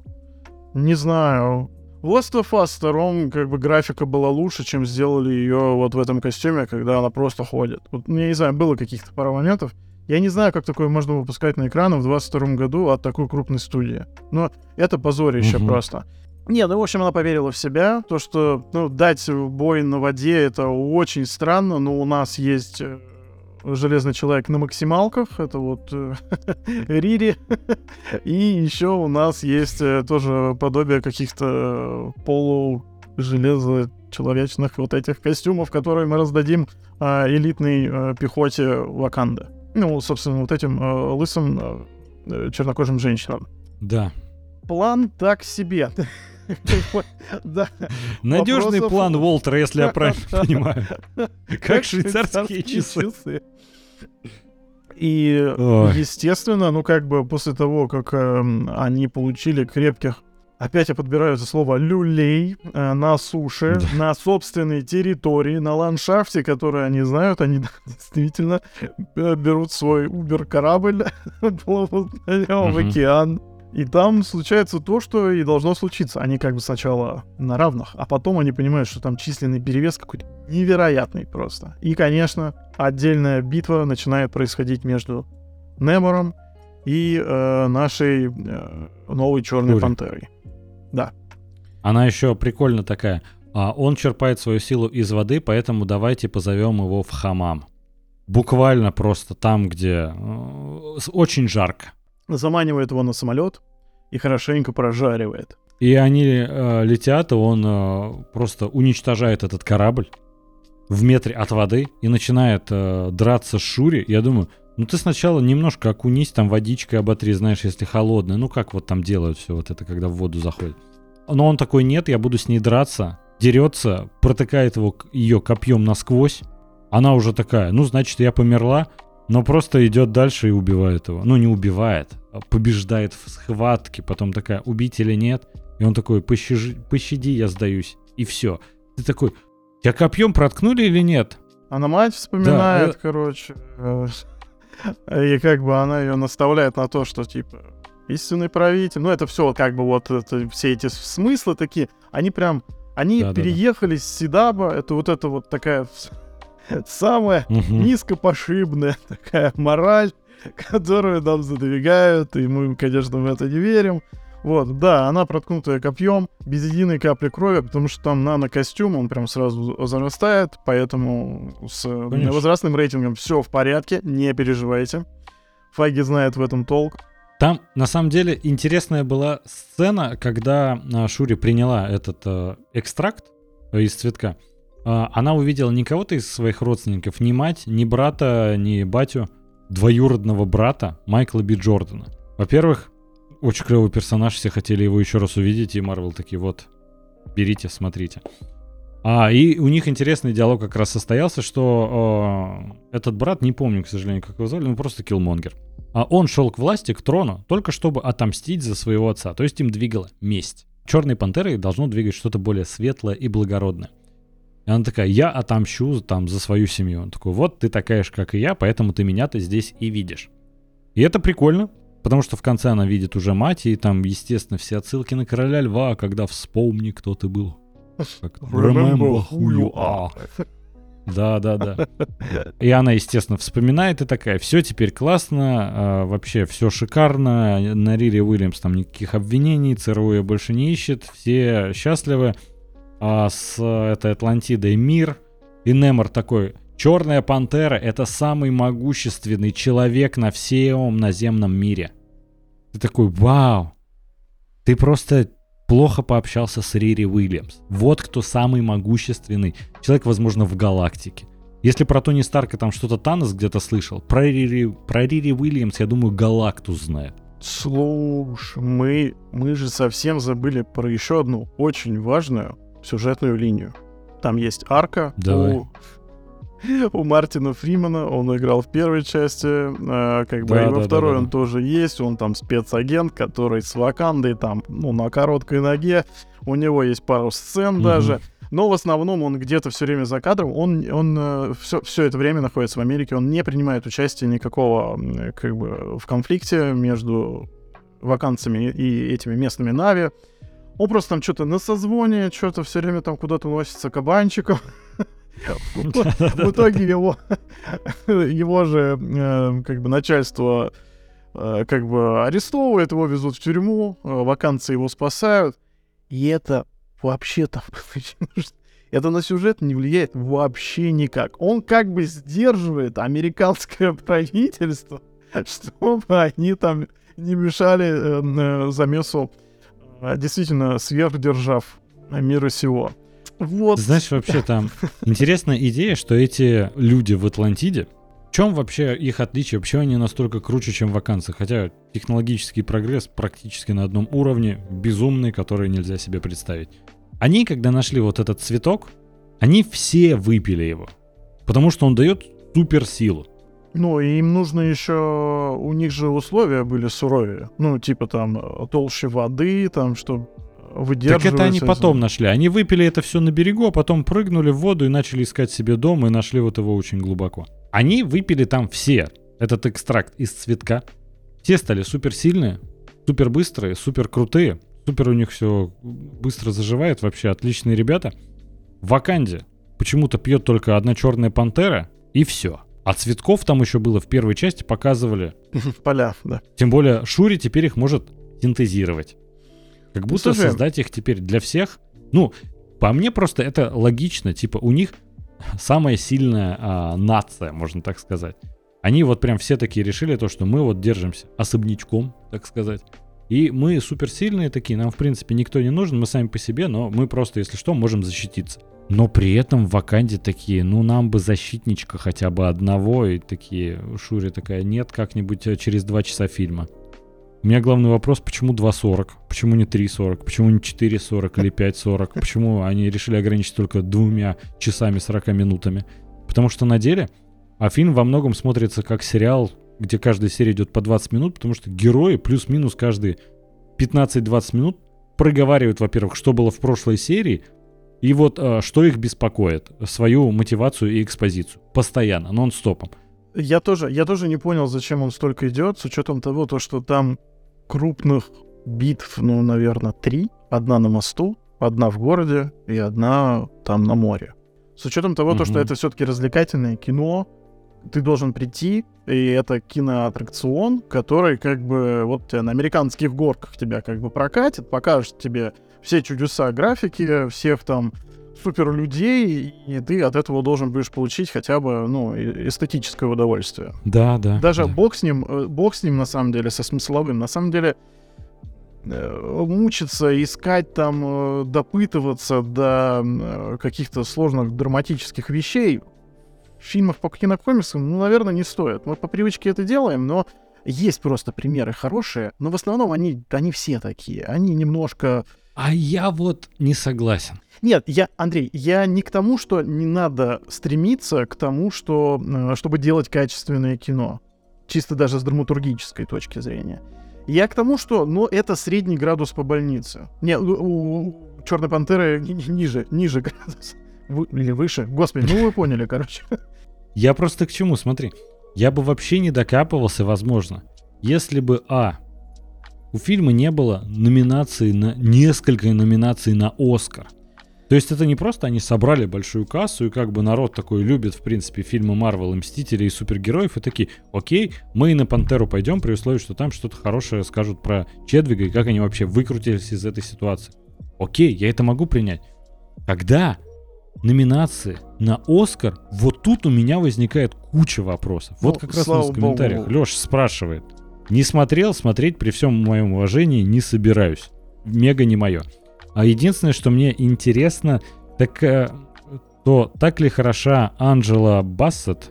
не знаю, в Last of Us 2 как бы графика была лучше, чем сделали ее вот в этом костюме, когда она просто ходит. Вот, ну, я не знаю, было каких-то пару моментов. Я не знаю, как такое можно выпускать на экраны в 22 году от такой крупной студии. Но это позорище угу. просто. Не, ну, в общем, она поверила в себя. То, что, ну, дать бой на воде, это очень странно, но у нас есть э, Железный человек на максималках, это вот э, <laughs> Рири. И еще у нас есть э, тоже подобие каких-то полу железо-человечных вот этих костюмов, которые мы раздадим э, элитной э, пехоте Ваканда. Ну, собственно, вот этим э, лысым э, чернокожим женщинам. Да. План так себе. Надежный план Уолтера, если я правильно <laughs> понимаю. Как швейцарские часы. И, естественно, ну как бы после того, как эм, они получили крепких Опять я подбираю это слово люлей э, на суше, на собственной территории, на ландшафте, который они знают. Они <laughs> действительно э, берут свой Убер-корабль, <laughs> плывут на нем в океан. И там случается то, что и должно случиться. Они как бы сначала на равных, а потом они понимают, что там численный перевес какой-то невероятный просто. И, конечно, отдельная битва начинает происходить между Немором и э, нашей э, новой черной Фури. пантерой. Да. Она еще прикольно такая. А он черпает свою силу из воды, поэтому давайте позовем его в хамам. Буквально просто там, где э, очень жарко. Заманивает его на самолет и хорошенько прожаривает. И они э, летят, и он э, просто уничтожает этот корабль в метре от воды и начинает э, драться с Шури. Я думаю, ну ты сначала немножко окунись, там водичкой оботри, знаешь, если холодная. Ну как вот там делают все вот это, когда в воду заходит. Но он такой, нет, я буду с ней драться. Дерется, протыкает его, ее копьем насквозь. Она уже такая, ну значит я померла, но просто идет дальше и убивает его. Ну не убивает, а побеждает в схватке. Потом такая, убить или нет. И он такой, пощажи, пощади, я сдаюсь. И все. Ты такой, тебя копьем проткнули или нет? Она мать вспоминает, э- короче. э, И как бы она ее наставляет на то, что типа истинный правитель. Ну, это все как бы вот это, все эти смыслы такие. Они прям. Они Да-да-да. переехали с Сидаба. Это вот это вот такая самая Мгм. низкопошибная такая мораль, которую нам задвигают, и мы, конечно, в это не верим. Вот, да, она проткнутая копьем, без единой капли крови, потому что там нано-костюм, он прям сразу зарастает, поэтому с Конечно. возрастным рейтингом все в порядке, не переживайте. Фаги знает в этом толк. Там, на самом деле, интересная была сцена, когда а, Шури приняла этот э, экстракт из цветка. А, она увидела не кого-то из своих родственников, ни мать, ни брата, ни батю, двоюродного брата Майкла Би Джордана. Во-первых, очень клевый персонаж, все хотели его еще раз увидеть, и Марвел такие, вот, берите, смотрите. А, и у них интересный диалог как раз состоялся, что э, этот брат, не помню, к сожалению, как его звали, ну просто Киллмонгер. А он шел к власти, к трону, только чтобы отомстить за своего отца. То есть им двигала месть. Черной пантерой должно двигать что-то более светлое и благородное. И она такая, я отомщу там за свою семью. Он такой, вот ты такая же, как и я, поэтому ты меня-то здесь и видишь. И это прикольно, потому что в конце она видит уже мать, и там, естественно, все отсылки на короля льва, когда вспомни, кто ты был. Как- Remember who you are. Да, да, да. И она, естественно, вспоминает и такая, все теперь классно, а, вообще все шикарно, на Рире Уильямс там никаких обвинений, ЦРУ ее больше не ищет, все счастливы, а с этой Атлантидой мир, и Немор такой, Черная пантера это самый могущественный человек на всем наземном мире. Ты такой, вау, ты просто плохо пообщался с Рири Уильямс. Вот кто самый могущественный человек, возможно, в галактике. Если про Тони Старка там что-то Танос где-то слышал, про Рири, про Рири Уильямс, я думаю, Галактус знает. Слушай, мы, мы же совсем забыли про еще одну очень важную сюжетную линию. Там есть арка Давай. у, <laughs> у Мартина Фримана, он играл в первой части, э, как бы Да, и во да, второй да, он тоже есть, он там спецагент, который с Вакандой там, ну, на короткой ноге, у него есть пару сцен Мгм. даже, но в основном он где-то все время за кадром, он, он все, все это время находится в Америке, он не принимает участия никакого как бы в конфликте между вакансами и этими местными Нави. Просто там что-то на созвоне, что-то все время там куда-то носится кабанчиком. <laughs> В итоге его, его же э, как бы начальство э, как бы арестовывает, его везут в тюрьму, э, вакансии его спасают. И это вообще-то <laughs> это на сюжет не влияет вообще никак. Он как бы сдерживает американское <laughs> правительство, чтобы они там не мешали э, э, замесу действительно сверхдержав мира сего. Вот. Знаешь, вообще там интересная идея, что эти люди в Атлантиде, в чем вообще их отличие? Почему они настолько круче, чем вакансцы? Хотя технологический прогресс практически на одном уровне, безумный, который нельзя себе представить. Они, когда нашли вот этот цветок, они все выпили его. Потому что он дает суперсилу. Ну, и им нужно еще... У них же условия были суровее. Ну, типа там э, толще воды, там, что выдерживать. Так это они потом нашли. Они выпили это все на берегу, а потом прыгнули в воду и начали искать себе дом и нашли вот его очень глубоко. Они выпили там все этот экстракт из цветка. Все стали суперсильные, супер быстрые, супер крутые. Супер у них все быстро заживает, вообще отличные ребята. В Ваканде почему-то пьет только одна черная пантера и все. А цветков там еще было в первой части, показывали. <laughs> Поля, да. Тем более Шури теперь их может синтезировать. Как Ну, будто слушай, создать их теперь для всех. Ну, по мне просто это логично. Типа у них <laughs> самая сильная а, нация, можно так сказать. Они вот прям все такие решили то, что мы вот держимся особнячком, так сказать. И мы суперсильные такие, нам в принципе никто не нужен, мы сами по себе, но мы просто, если что, можем защититься. Но при этом в Ваканде такие, ну нам бы защитничка хотя бы одного, и такие, Шури такая, нет, как-нибудь э, через два часа фильма. У меня главный вопрос, почему 2.40? Почему не 3.40? Почему не 4.40 или 5.40? Почему они решили ограничить только двумя часами 40 минутами? Потому что на деле, а фильм во многом смотрится как сериал, где каждая серия идет по 20 минут, потому что герои плюс-минус каждые 15-20 минут проговаривают, во-первых, что было в прошлой серии, и вот э, что их беспокоит, свою мотивацию и экспозицию. Постоянно, нон-стопом. Я тоже, я тоже не понял, зачем он столько идет, с учетом того, то, что там крупных битв, ну, наверное, три. Одна на мосту, одна в городе и одна там на море. С учетом того, то, что это все-таки развлекательное кино, ты должен прийти, и это киноаттракцион, который как бы вот тебя на американских горках тебя как бы прокатит, покажет тебе все чудеса графики, всех там супер людей, и ты от этого должен будешь получить хотя бы, ну, э- эстетическое удовольствие. Да, да. Даже да. бог с ним, э, бог с ним на самом деле, со смысловым, на самом деле э, мучиться, искать там, э, допытываться до э, каких-то сложных драматических вещей в фильмах по кинокомиксам, ну, наверное, не стоит. Мы по привычке это делаем, но есть просто примеры хорошие, но в основном они, они все такие. Они немножко А я вот не согласен. нет, я, Андрей, я не к тому, что не надо стремиться к тому, что, э, чтобы делать качественное кино. Чисто даже с драматургической точки зрения. Я к тому, что, ну, это средний градус по больнице. Не, у, Черной Пантеры ни- ни- ниже, ниже градус. Вы- или выше. Господи, ну вы поняли, короче. Я просто к чему, смотри. Я бы вообще не докапывался, возможно, если бы, а, у фильма не было номинации на несколько номинаций на Оскар. То есть это не просто они собрали большую кассу, и как бы народ такой любит, в принципе, фильмы Марвел, Мстители и супергероев, и такие, окей, мы и на Пантеру пойдем, при условии, что там что-то хорошее скажут про Чедвига, и как они вообще выкрутились из этой ситуации. Окей, я это могу принять. Когда номинации на Оскар, вот тут у меня возникает куча вопросов. Вот Ну, как раз у нас в комментариях богу. Леша спрашивает. Не смотрел, смотреть при всем моем уважении не собираюсь. Мега не мое. А единственное, что мне интересно, так э, то так ли хороша Анджела Бассет,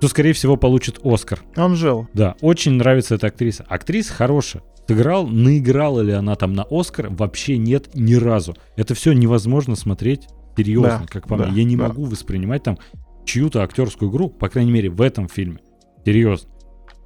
то скорее всего получит Оскар. Анжела. Да, очень нравится эта актриса. Актриса хорошая. Сыграл, наиграла ли она там на Оскар, вообще нет ни разу. Это все невозможно смотреть серьезно, Да, как по да, мне. Я не да. могу воспринимать там чью-то актерскую игру, по крайней мере, в этом фильме. Серьезно.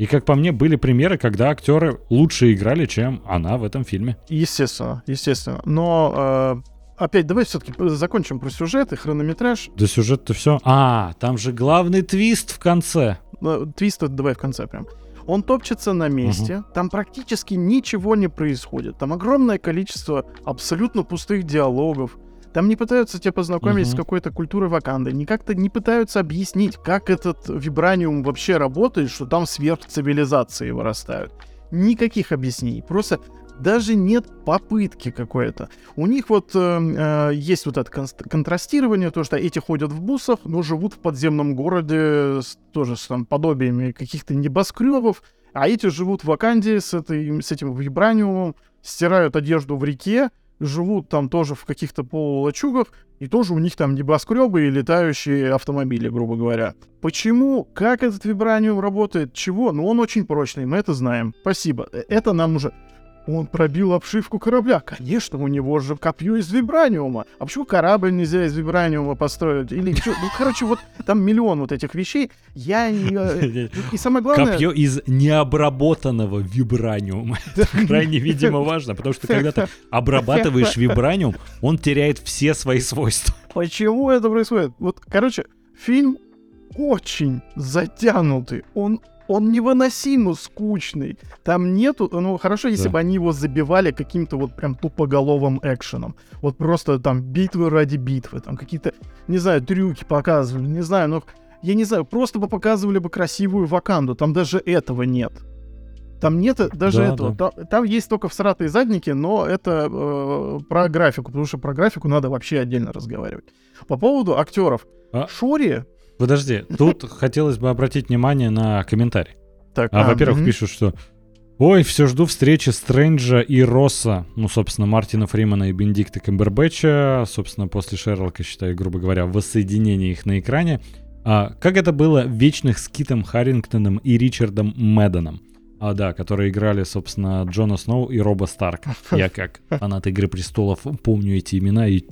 И как по мне, были примеры, когда актеры лучше играли, чем она в этом фильме. Естественно, естественно. Но э, опять давай все-таки закончим про сюжет и хронометраж. Да сюжет-то все. А, там же главный твист в конце. Ну, Твист давай в конце прям. Он топчется на месте, там практически ничего не происходит. Там огромное количество абсолютно пустых диалогов. Там не пытаются тебя познакомить с Мгм. какой-то культурой Ваканды, не как-то не пытаются объяснить, как этот вибраниум вообще работает, что там сверхцивилизации вырастают. Никаких объяснений. Просто даже нет попытки какой-то. У них вот э, э, есть вот это контрастирование, то, что эти ходят в бусах, но живут в подземном городе с, тоже с там, подобиями каких-то небоскребов, а эти живут в Ваканде с, этой, с этим вибраниумом, стирают одежду в реке, живут там тоже в каких-то полулачугах, и тоже у них там небоскребы и летающие автомобили, грубо говоря. Почему? Как этот вибраниум работает? Чего? Ну, он очень прочный, мы это знаем. Спасибо. Э, это нам уже... Он пробил обшивку корабля. Конечно, у него же копье из вибраниума. А почему корабль нельзя из вибраниума построить? Или что? Ну, короче, вот там миллион вот этих вещей. Я не... Э, и самое главное... Копье из необработанного вибраниума. <laughs> Крайне, видимо, важно, потому что когда ты <laughs> обрабатываешь вибраниум, он теряет все свои свойства. Почему это происходит? Вот, короче, фильм очень затянутый. Он он невыносимо скучный. Там нету, ну хорошо, если да. бы они его забивали каким-то вот прям тупоголовым экшеном. Вот просто там битвы ради битвы, там какие-то, не знаю, трюки показывали, не знаю, ну я не знаю, просто бы показывали бы красивую Ваканду, там даже этого нет. Там нет даже да, этого. Да. Там, там есть только всратые задники, но это э, про графику, потому что про графику надо вообще отдельно разговаривать. По поводу актеров. А? Шури Подожди, тут хотелось бы обратить внимание на комментарий. Так, а, а во-первых, угу. пишут, что Ой, все жду встречи Стрэнджа и Росса. Ну, собственно, Мартина Фримана и Бендикта Камбербэтча. Собственно, после Шерлока, считаю, грубо говоря, воссоединение их на экране. А, как это было вечных с Китом Харрингтоном и Ричардом Мэдденом? А, да, которые играли, собственно, Джона Сноу и Роба Старка. <laughs> Я как фанат Игры Престолов помню эти имена и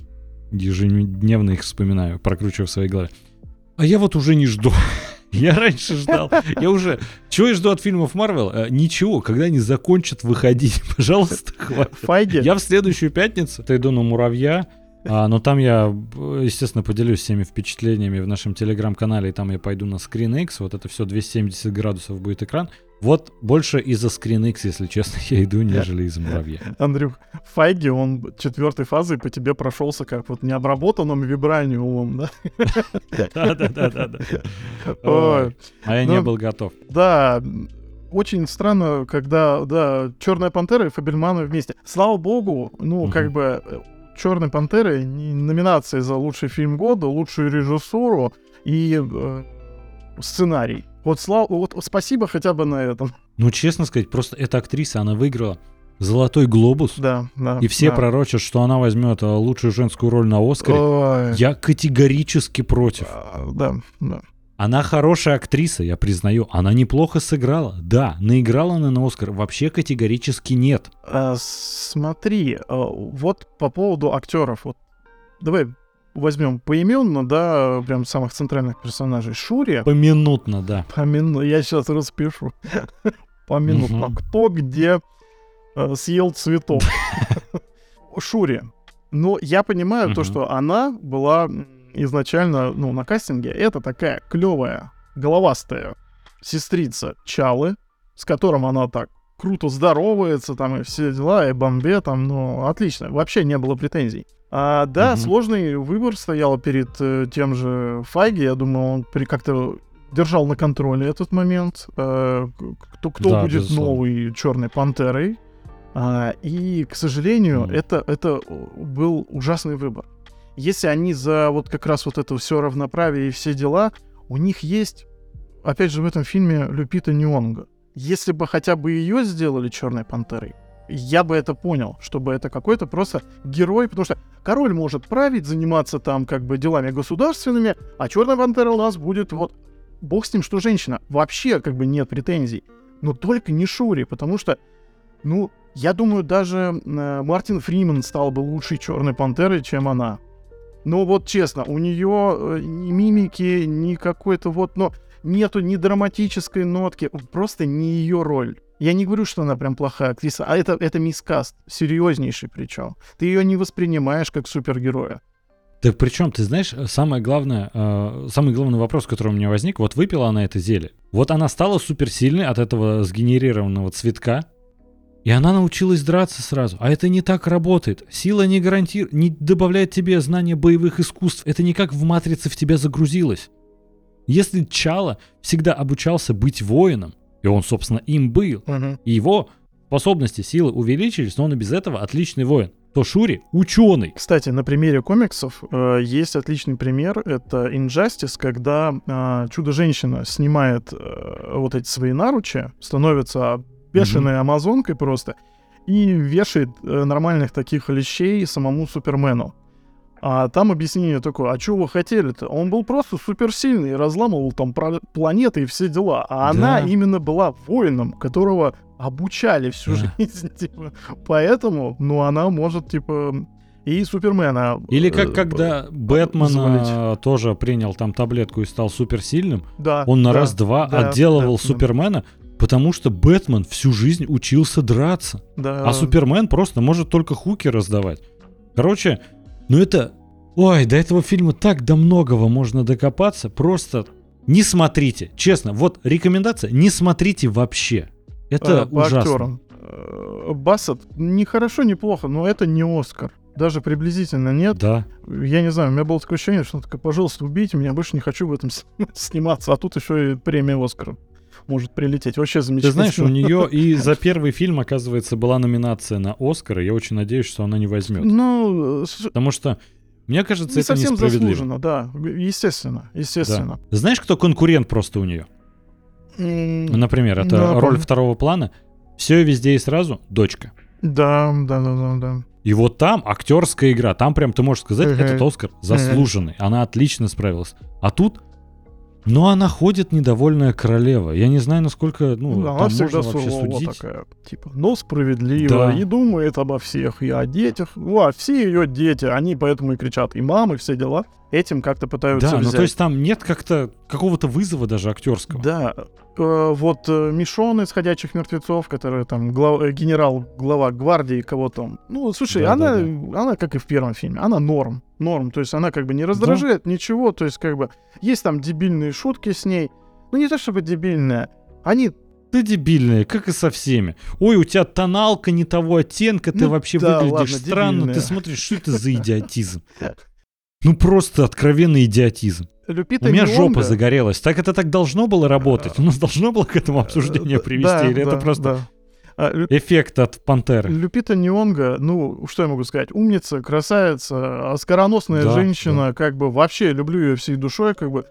ежедневно их вспоминаю, прокручиваю в своей голове. А я вот уже не жду. <laughs> Я раньше ждал. Я уже... Чего я жду от фильмов Марвел? А, ничего, когда они закончат выходить, <laughs> пожалуйста, хватит. Файги. Я в следующую пятницу иду на Муравья, а, но там я, естественно, поделюсь всеми впечатлениями в нашем телеграм-канале, и там я пойду на Screen X, вот это все 270 градусов будет экран. Вот больше из-за X, если честно, <laughs> я иду, нежели из муравья. Андрюх, Файги, он четвертой фазой по тебе прошелся как вот необработанным вибраниумом, да? <laughs> Да-да-да-да. <laughs> А я не ну, был готов. Да, очень странно, когда, да, Черная пантера и Фабельманы вместе. Слава богу, ну, как бы Черной пантеры номинация за лучший фильм года, лучшую режиссуру и э, сценарий. Вот, слава, вот спасибо хотя бы на этом. Ну, честно сказать, просто эта актриса, она выиграла Золотой глобус. Да, да. И все да. пророчат, что она возьмет э, лучшую женскую роль на Оскаре. Ой. Я категорически против. А, да, да. Она хорошая актриса, я признаю. Она неплохо сыграла. Да, наиграла она на Оскар. Вообще категорически нет. А, смотри, а, вот по поводу актеров. Вот, давай возьмем поименно, да, прям самых центральных персонажей. Шури. Поминутно, да. Поминутно. Я сейчас распишу. Поминутно. Кто где э, съел цветок. <laughs> Шури. Но я понимаю то, что она была изначально, ну, на кастинге. Это такая клевая, головастая сестрица Чалы, с которым она так круто здоровается, там и все дела, и бомбе, там, ну, отлично. Вообще не было претензий. А, да, угу. сложный выбор стоял перед э, тем же Файги. Я думаю, он при как-то держал на контроле этот момент. Э, кто кто да, будет безусловно. новой Черной Пантерой? А, и, к сожалению, mm. это, это был ужасный выбор. Если они за вот как раз вот это все равноправие и все дела, у них есть, опять же, в этом фильме Люпита Нионга. Если бы хотя бы ее сделали Черной Пантерой, я бы это понял, чтобы это какой-то просто герой, потому что король может править, заниматься там как бы делами государственными, а Черная Пантера у нас будет вот бог с ним, что женщина. Вообще как бы нет претензий. Но только не Шури, потому что, ну, я думаю, даже э, Мартин Фриман стал бы лучшей Черной Пантерой, чем она. Но вот честно, у нее э, ни мимики, ни какой-то вот, но нету ни драматической нотки, просто не ее роль. Я не говорю, что она прям плохая актриса, а это, это мискаст, серьезнейший причем. Ты ее не воспринимаешь как супергероя. Так причем, ты знаешь, самое главное, э, самый главный вопрос, который у меня возник, вот выпила она это зелье, вот она стала суперсильной от этого сгенерированного цветка, и она научилась драться сразу. А это не так работает. Сила не гарантирует, не добавляет тебе знания боевых искусств. Это не как в матрице в тебя загрузилось. Если Чала всегда обучался быть воином, и он, собственно, им был. Угу. И его способности, силы увеличились, но он и без этого отличный воин. То Шури ученый. Кстати, на примере комиксов э, есть отличный пример. Это Injustice, когда э, Чудо-женщина снимает э, вот эти свои наручи, становится бешеной угу. амазонкой просто, и вешает э, нормальных таких лещей самому Супермену. А там объяснение такое, а что вы хотели-то? Он был просто суперсильный, разламывал там планеты и все дела. А Да. она именно была воином, которого обучали всю Да. жизнь. <laughs> Типа. Поэтому, ну, она может, типа, и Супермена... Или э, как когда Бэтмен завалить. а, тоже принял там таблетку и стал суперсильным, Да, он на да, раз-два да, отделывал да. Супермена, потому что Бэтмен всю жизнь учился драться. Да. А Супермен просто может только хуки раздавать. Короче, ну это... Ой, до этого фильма так до многого можно докопаться. Просто не смотрите. Честно, вот рекомендация, не смотрите вообще. Это по ужасно. актерам. Э, Бассет не хорошо, не плохо, но это не Оскар. Даже приблизительно нет. Да. Я не знаю, у меня было такое ощущение, что он такой, пожалуйста, убейте меня, больше не хочу в этом <laughs> сниматься. А тут еще и премия Оскара может прилететь. Вообще Ты замечательно. знаешь, у нее <laughs> и за первый фильм, оказывается, была номинация на Оскар, и я очень надеюсь, что она не возьмет. Ну, Потому что, мне кажется, не это совсем несправедливо. заслуженно, да. Естественно, естественно. Да. Знаешь, кто конкурент просто у нее? Например, это Да, роль помню. второго плана. Все везде и сразу дочка. Да, да, да, да, да. И вот там актерская игра, там прям ты можешь сказать, Мгм. этот Оскар заслуженный, она отлично справилась. А тут, ну она ходит недовольная королева. Я не знаю, насколько, ну, она там всегда можно вообще судить. такая, типа, но справедливо, Да. и думает обо всех, и о детях. Ну, а все ее дети, они поэтому и кричат, и мамы, все дела, этим как-то пытаются Да, ну взять. то есть там нет как-то какого-то вызова даже актерского. Да, э, вот э, Мишон из «Ходячих мертвецов», который там глав- э, генерал, глава гвардии кого-то. Ну, слушай, Да, она, да, она как и в первом фильме, она норм, норм, то есть она как бы не раздражает ничего, то есть как бы есть там дебильные шутки с ней, ну не то чтобы дебильные, они Ты дебильная, как и со всеми. Ой, у тебя тоналка не того оттенка, ты Ну вообще да, выглядишь ладно, странно. дебильная. Ты смотришь, что это за идиотизм? <laughs> Ну просто откровенный идиотизм. Люпита У меня Nyong'o- жопа загорелась. Так это так должно было работать? У нас должно было к этому обсуждению Э, привести? да, Или это просто да. А, эффект от пантеры? Люпита Нионга, ну, что я могу сказать, умница, красавица, оскароносная Да, женщина, как бы вообще люблю ее всей душой, как бы,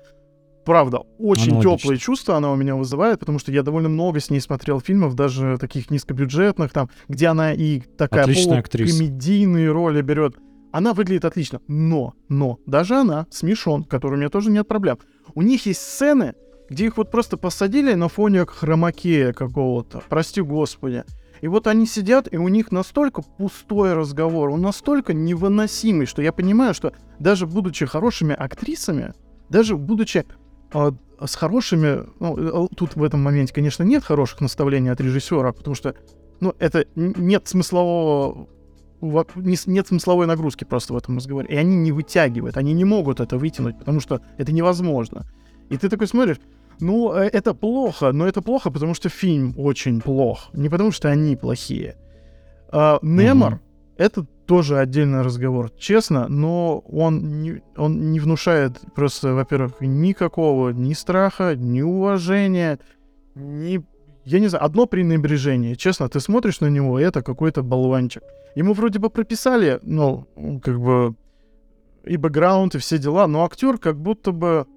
правда, очень Аналогично. теплые чувства она у меня вызывает, потому что я довольно много с ней смотрел фильмов, даже таких низкобюджетных, там, где она и такая полукомедийные роли берет. Она выглядит отлично, но, но, даже она, с Мишон, которой у меня тоже нет проблем, у них есть сцены, где их вот просто посадили на фоне хромакея какого-то, прости господи. И вот они сидят, и у них настолько пустой разговор, он настолько невыносимый, что я понимаю, что даже будучи хорошими актрисами, даже будучи а, с хорошими, ну, э, тут в этом моменте, конечно, нет хороших наставлений от режиссера, потому что, ну, это нет смыслового не нет смысловой нагрузки просто в этом разговоре. И они не вытягивают, они не могут это вытянуть, потому что это невозможно. И ты такой смотришь, ну, э, это плохо, но это плохо, потому что фильм очень плох. Не потому что они плохие. А, Немор Мгм. это тоже отдельный разговор, честно, но он не, он не внушает просто, во-первых, никакого ни страха, ни уважения, ни... Я не знаю, одно пренебрежение. Честно, ты смотришь на него, и это какой-то болванчик. Ему вроде бы прописали, ну, как бы и бэкграунд, и все дела, но актер как будто бы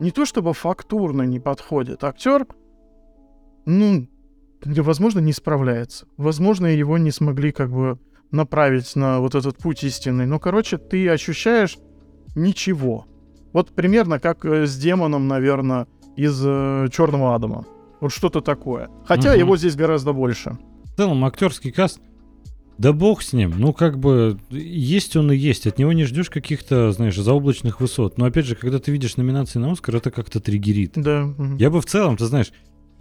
не то чтобы фактурно не подходит. Актер, ну, возможно, не справляется. Возможно, его не смогли как бы направить на вот этот путь истинный. Но, короче, ты ощущаешь ничего. Вот примерно как э, с демоном, наверное, из Черного Адама. Вот что-то такое. Хотя Мгм. его здесь гораздо больше. В целом, актерский каст, да бог с ним. Ну, как бы, есть он и есть. От него не ждешь каких-то, знаешь, заоблачных высот. Но, опять же, когда ты видишь номинации на Оскар, это как-то триггерит. Да. мгм. Я бы в целом, ты знаешь,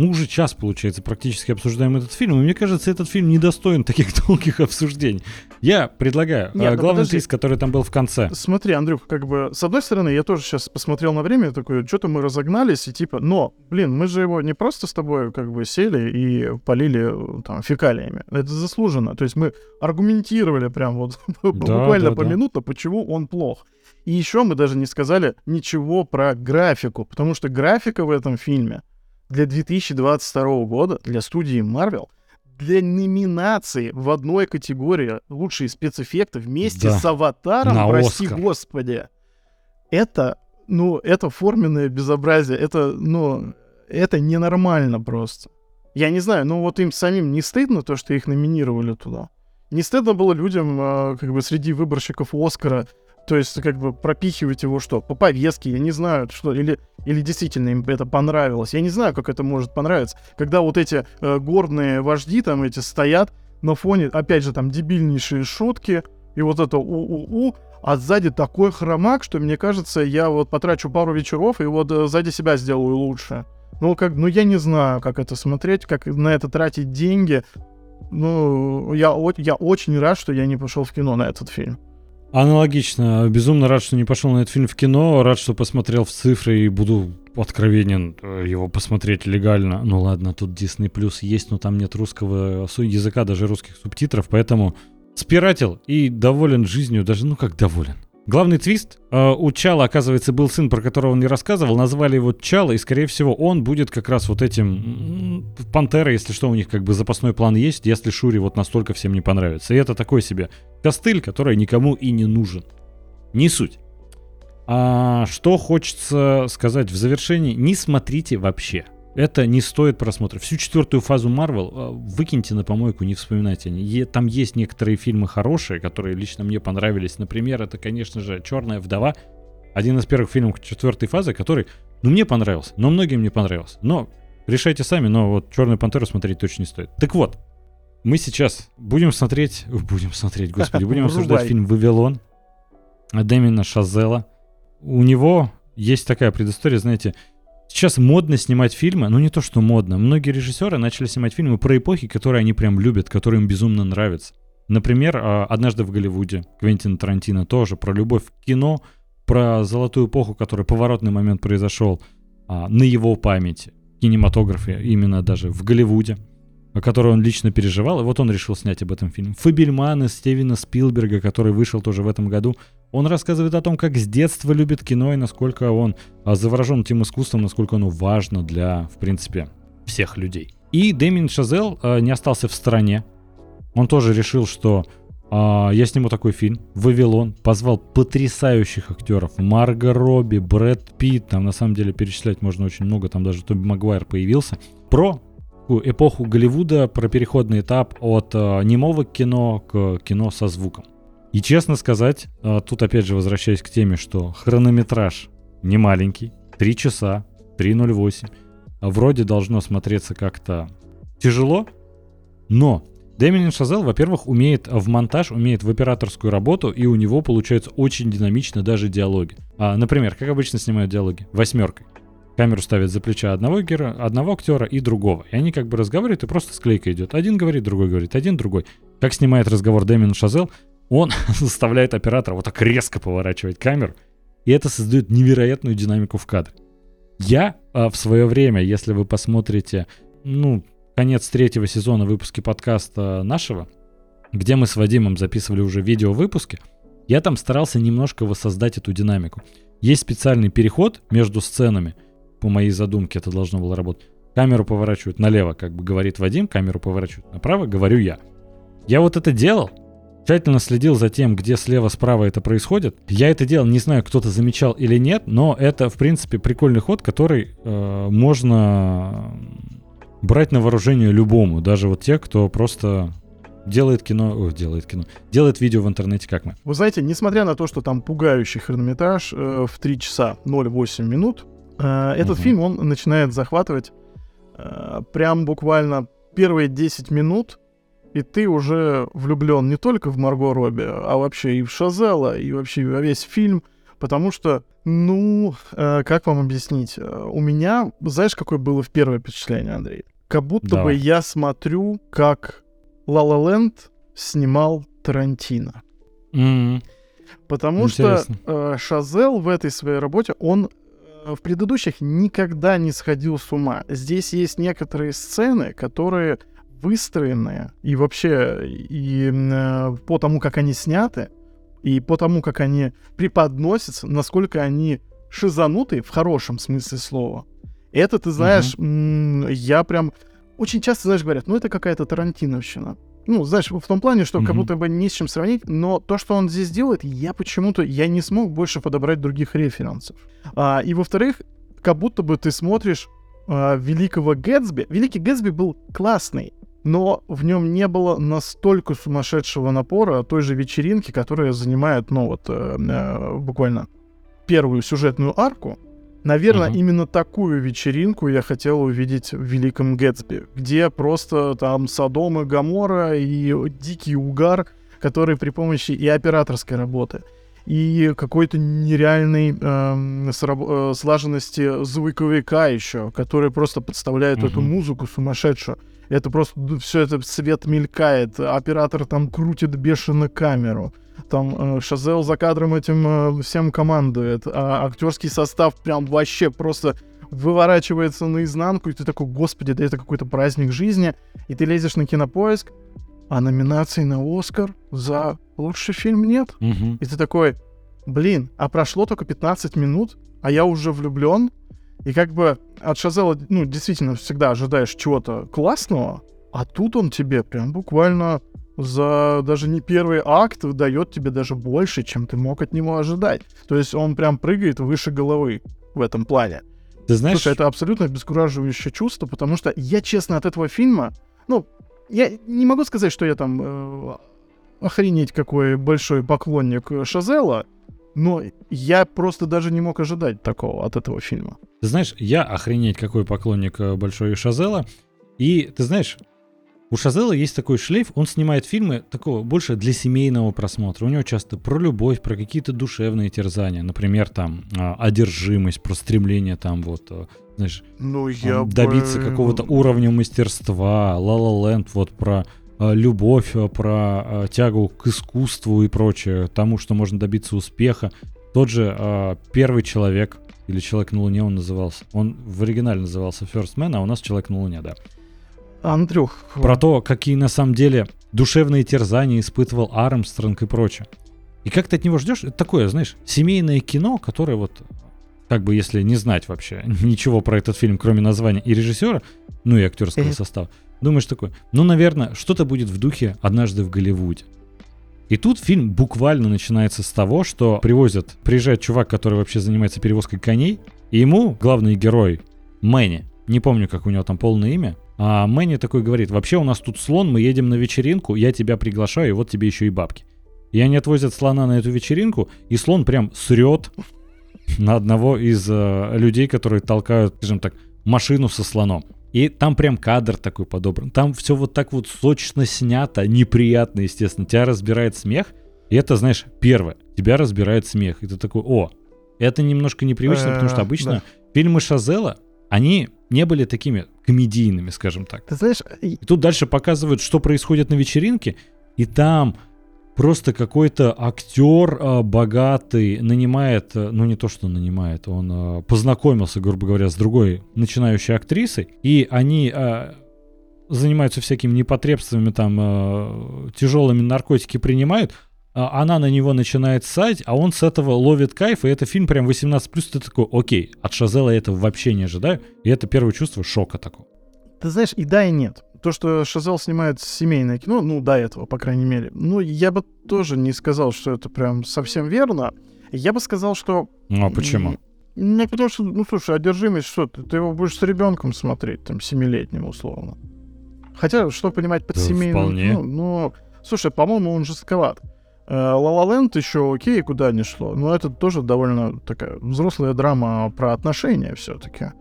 мы уже час, получается, практически обсуждаем этот фильм, и мне кажется, этот фильм недостоин таких <laughs> долгих обсуждений. Я предлагаю, Нет, а, ну главный подожди. приз, который там был в конце. Смотри, Андрюх, как бы, с одной стороны, я тоже сейчас посмотрел на время, такой, что-то мы разогнались, и типа, но, блин, мы же его не просто с тобой, как бы, сели и полили, э, там, фекалиями. Это заслуженно. То есть мы аргументировали прям вот <laughs> буквально да, по да. минуту, почему он плох. И еще мы даже не сказали ничего про графику, потому что графика в этом фильме для 2022 года, для студии Marvel, для номинации в одной категории лучшие спецэффекты вместе Да. с аватаром, На прости Оскар. господи. Это, ну, это форменное безобразие. Это, ну, это ненормально просто. Я не знаю, ну вот им самим не стыдно то, что их номинировали туда? Не стыдно было людям, э, как бы, среди выборщиков Оскара, то есть, как бы, пропихивать его что? По повестке, я не знаю, что, или, или действительно им это понравилось. Я не знаю, как это может понравиться. Когда вот эти э, горные вожди там эти стоят на фоне, опять же, там дебильнейшие шутки, и вот это у-у-у, а сзади такой хромак, что мне кажется, я вот потрачу пару вечеров и вот э, сзади себя сделаю лучше. Ну, как, ну, я не знаю, как это смотреть, как на это тратить деньги. Ну, я, я очень рад, что я не пошел в кино на этот фильм. Аналогично. Безумно рад, что не пошел на этот фильм в кино. Рад, что посмотрел в цифры и буду откровенен э, его посмотреть легально. Ну ладно, тут Disney Plus есть, но там нет русского языка, даже русских субтитров, поэтому спиратил и доволен жизнью, даже, ну как доволен. Главный твист. Э, у Чала, оказывается, был сын, про которого он не рассказывал. Назвали его Чала, и, скорее всего, он будет как раз вот этим... Пантера, если что, у них как бы запасной план есть, если Шури вот настолько всем не понравится. И это такой себе костыль, который никому и не нужен. Не суть. А что хочется сказать в завершении? Не смотрите вообще. Это не стоит просмотра. Всю четвертую фазу Марвел выкиньте на помойку, не вспоминайте. Там есть некоторые фильмы хорошие, которые лично мне понравились. Например, это, конечно же, Черная вдова. Один из первых фильмов четвертой фазы, который, ну, мне понравился, но многим не понравился. Но решайте сами, но вот Черную пантеру смотреть точно не стоит. Так вот, мы сейчас будем смотреть, <laughs> будем смотреть, господи, будем <laughs> обсуждать фильм «Вавилон» Дэмина Шазела. У него есть такая предыстория, знаете, Сейчас модно снимать фильмы, ну не то что модно, многие режиссеры начали снимать фильмы про эпохи, которые они прям любят, которые им безумно нравятся. Например, а, «Однажды в Голливуде» Квентина Тарантино тоже про любовь к кино, про золотую эпоху, который поворотный момент произошел а, на его памяти, кинематографе, именно даже в Голливуде, о которой он лично переживал, и вот он решил снять об этом фильм. «Фабельманы» Стивена Спилберга, который вышел тоже в этом году, он рассказывает о том, как с детства любит кино и насколько он а, заворожен этим искусством, насколько оно важно для, в принципе, всех людей. И Дэмин Шазел а, не остался в стороне. Он тоже решил, что а, я сниму такой фильм «Вавилон», позвал потрясающих актеров. Марго Робби, Брэд Питт, там на самом деле перечислять можно очень много, там даже Тоби Магуайр появился. Про эпоху Голливуда, про переходный этап от а, немого кино к кино со звуком. И честно сказать, а, тут опять же возвращаясь к теме, что хронометраж не маленький, 3 часа, 3.08. А вроде должно смотреться как-то тяжело, но Дэмин Шазел, во-первых, умеет в монтаж, умеет в операторскую работу, и у него получается очень динамично даже диалоги. А, например, как обычно снимают диалоги? Восьмеркой. Камеру ставят за плеча одного героя, одного актера и другого. И они как бы разговаривают, и просто склейка идет. Один говорит, другой говорит, один, другой. Как снимает разговор Дэмин Шазел, он <laughs> заставляет оператора вот так резко поворачивать камеру, и это создает невероятную динамику в кадре. Я а, в свое время, если вы посмотрите, ну, конец третьего сезона выпуски подкаста нашего, где мы с Вадимом записывали уже видео выпуски, я там старался немножко воссоздать эту динамику. Есть специальный переход между сценами, по моей задумке это должно было работать. Камеру поворачивают налево, как бы говорит Вадим, камеру поворачивают направо, говорю я. Я вот это делал, тщательно следил за тем, где слева-справа это происходит. Я это делал, не знаю, кто-то замечал или нет, но это, в принципе, прикольный ход, который э, можно брать на вооружение любому, даже вот те, кто просто делает кино, о, делает кино, делает видео в интернете, как мы. Вы знаете, несмотря на то, что там пугающий хронометраж э, в 3 часа 08 минут, этот угу. фильм, он начинает захватывать э, прям буквально первые 10 минут и ты уже влюблен не только в Марго Робби, а вообще и в Шазела, и вообще во весь фильм, потому что, ну, э, как вам объяснить, э, у меня, знаешь, какое было в первое впечатление, Андрей? Как будто Давай. бы я смотрю, как La La Land снимал Тарантино. Mm-hmm. Потому Интересно. что э, Шазел в этой своей работе, он э, в предыдущих никогда не сходил с ума. Здесь есть некоторые сцены, которые выстроенные, и вообще и э, по тому, как они сняты, и по тому, как они преподносятся, насколько они шизанутые в хорошем смысле слова. Это, ты знаешь, uh-huh. я прям... Очень часто, знаешь, говорят, ну это какая-то тарантиновщина. Ну, знаешь, в том плане, что uh-huh. как будто бы не с чем сравнить, но то, что он здесь делает, я почему-то, я не смог больше подобрать других референсов. А, и во-вторых, как будто бы ты смотришь э, Великого Гэтсби. Великий Гэтсби был классный, но в нем не было настолько сумасшедшего напора той же вечеринки, которая занимает, ну вот, э, э, буквально первую сюжетную арку. Наверное, Мгм. именно такую вечеринку я хотел увидеть в Великом Гэтсби, где просто там Содом и Гамора и дикий угар, который при помощи и операторской работы, и какой-то нереальной эм, сраб- э, слаженности звуковика еще, который просто подставляет эту Мгм. музыку сумасшедшую. Это просто все это свет мелькает, оператор там крутит бешено камеру. Там э, Шазел за кадром этим э, всем командует, а актерский состав прям вообще просто выворачивается наизнанку, и ты такой, господи, да это какой-то праздник жизни, и ты лезешь на кинопоиск, а номинаций на Оскар за лучший фильм нет. Мгм. И ты такой, блин, а прошло только 15 минут, а я уже влюблен. И как бы от Шазела, ну, действительно, всегда ожидаешь чего-то классного, а тут он тебе прям буквально за даже не первый акт дает тебе даже больше, чем ты мог от него ожидать. То есть он прям прыгает выше головы в этом плане. Ты знаешь, Слушай, это абсолютно обескураживающее чувство, потому что я, честно, от этого фильма, ну, я не могу сказать, что я там э, охренеть какой большой поклонник Шазела, но я просто даже не мог ожидать такого от этого фильма. Ты знаешь, я охренеть какой поклонник э, большой Шазела. И ты знаешь, у Шазела есть такой шлейф, он снимает фильмы такого больше для семейного просмотра. У него часто про любовь, про какие-то душевные терзания. Например, там а, одержимость, про стремление там вот, э, знаешь, Ну, там, добиться какого-то уровня мастерства. La Land вот про э, любовь, про тягу к искусству и прочее, тому, что можно добиться успеха. Тот же первый человек или человек на Луне он назывался. Он в оригинале назывался First Man, а у нас человек на Луне, да. Андрюх, Про то, какие на самом деле душевные терзания испытывал Армстронг и прочее. И как ты от него ждешь? Это такое, знаешь, семейное кино, которое вот, как бы если не знать вообще <laughs> ничего про этот фильм, кроме названия и режиссера, ну и актерского Э. состава, думаешь такое, ну, наверное, что-то будет в духе «Однажды в Голливуде». И тут фильм буквально начинается с того, что привозят, приезжает чувак, который вообще занимается перевозкой коней, и ему главный герой Мэнни, не помню, как у него там полное имя, а Мэнни такой говорит, вообще у нас тут слон, мы едем на вечеринку, я тебя приглашаю, и вот тебе еще и бабки. И они отвозят слона на эту вечеринку, и слон прям срет на одного из э, людей, которые толкают, скажем так, машину со слоном. И там прям кадр такой подобран. Там все вот так вот сочно снято, неприятно, естественно. Тебя разбирает смех. И это, знаешь, первое. Тебя разбирает смех. И ты такой, о, это немножко непривычно, потому что Э, обычно фильмы Шазела, они не были такими комедийными, скажем так. ты знаешь, и- И тут дальше показывают, что происходит на вечеринке, и там просто какой-то актер э, богатый нанимает, э, ну не то что нанимает, он э, познакомился, грубо говоря, с другой начинающей актрисой, и они э, занимаются всякими непотребствами, там э, тяжелыми наркотики принимают, она на него начинает ссать, а он с этого ловит кайф, и это фильм прям 18+, ты такой, окей, от Шазела я этого вообще не ожидаю, и это первое чувство шока такого. ты знаешь, и да, и нет. То, что Шазел снимает семейное кино, ну, до этого, по крайней мере, ну, я бы тоже не сказал, что это прям совсем верно. Я бы сказал, что... Ну а почему? Ну, потому что, ну, слушай, одержимость, что ты, ты его будешь с ребенком смотреть, там, семилетним, условно. Хотя, что понимать под Да, семейным... вполне. Ну, ну, слушай, по-моему, он жестковат. La La Land еще окей, куда не шло, но это тоже довольно такая взрослая драма про отношения все-таки.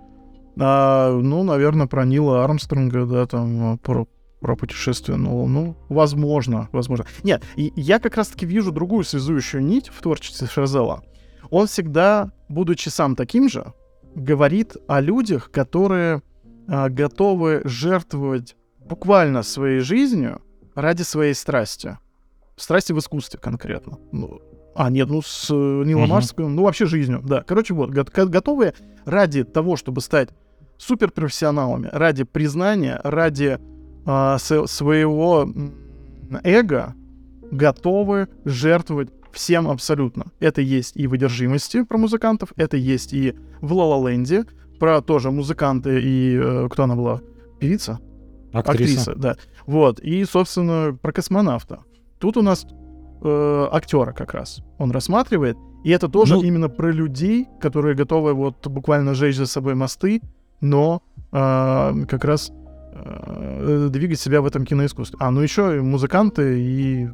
А, ну, наверное, про Нила Армстронга, да, там, про, про путешествие на Луну. Возможно, возможно. Нет, я как раз-таки вижу другую связующую нить в творчестве Шазела. Он всегда, будучи сам таким же, говорит о людях, которые а, готовы жертвовать буквально своей жизнью ради своей страсти. Страсти в искусстве конкретно. Ну, а, нет, ну с э, Нилом. Армстронгом, ну вообще жизнью, да. Короче, вот, го- го- готовы ради того, чтобы стать суперпрофессионалами, ради признания, ради а, с- своего эго, готовы жертвовать всем абсолютно. Это есть и в «Одержимости» про музыкантов, это есть и в «Ла Ла Ленде», про тоже музыканты и... э, кто она была? Певица? Актриса. да. Вот. И, собственно, про космонавта. Тут у нас э, актера как раз он рассматривает. И это тоже Ну- именно про людей, которые готовы вот буквально жечь за собой мосты но а, как раз а, двигать себя в этом киноискусстве. А, ну еще и музыканты и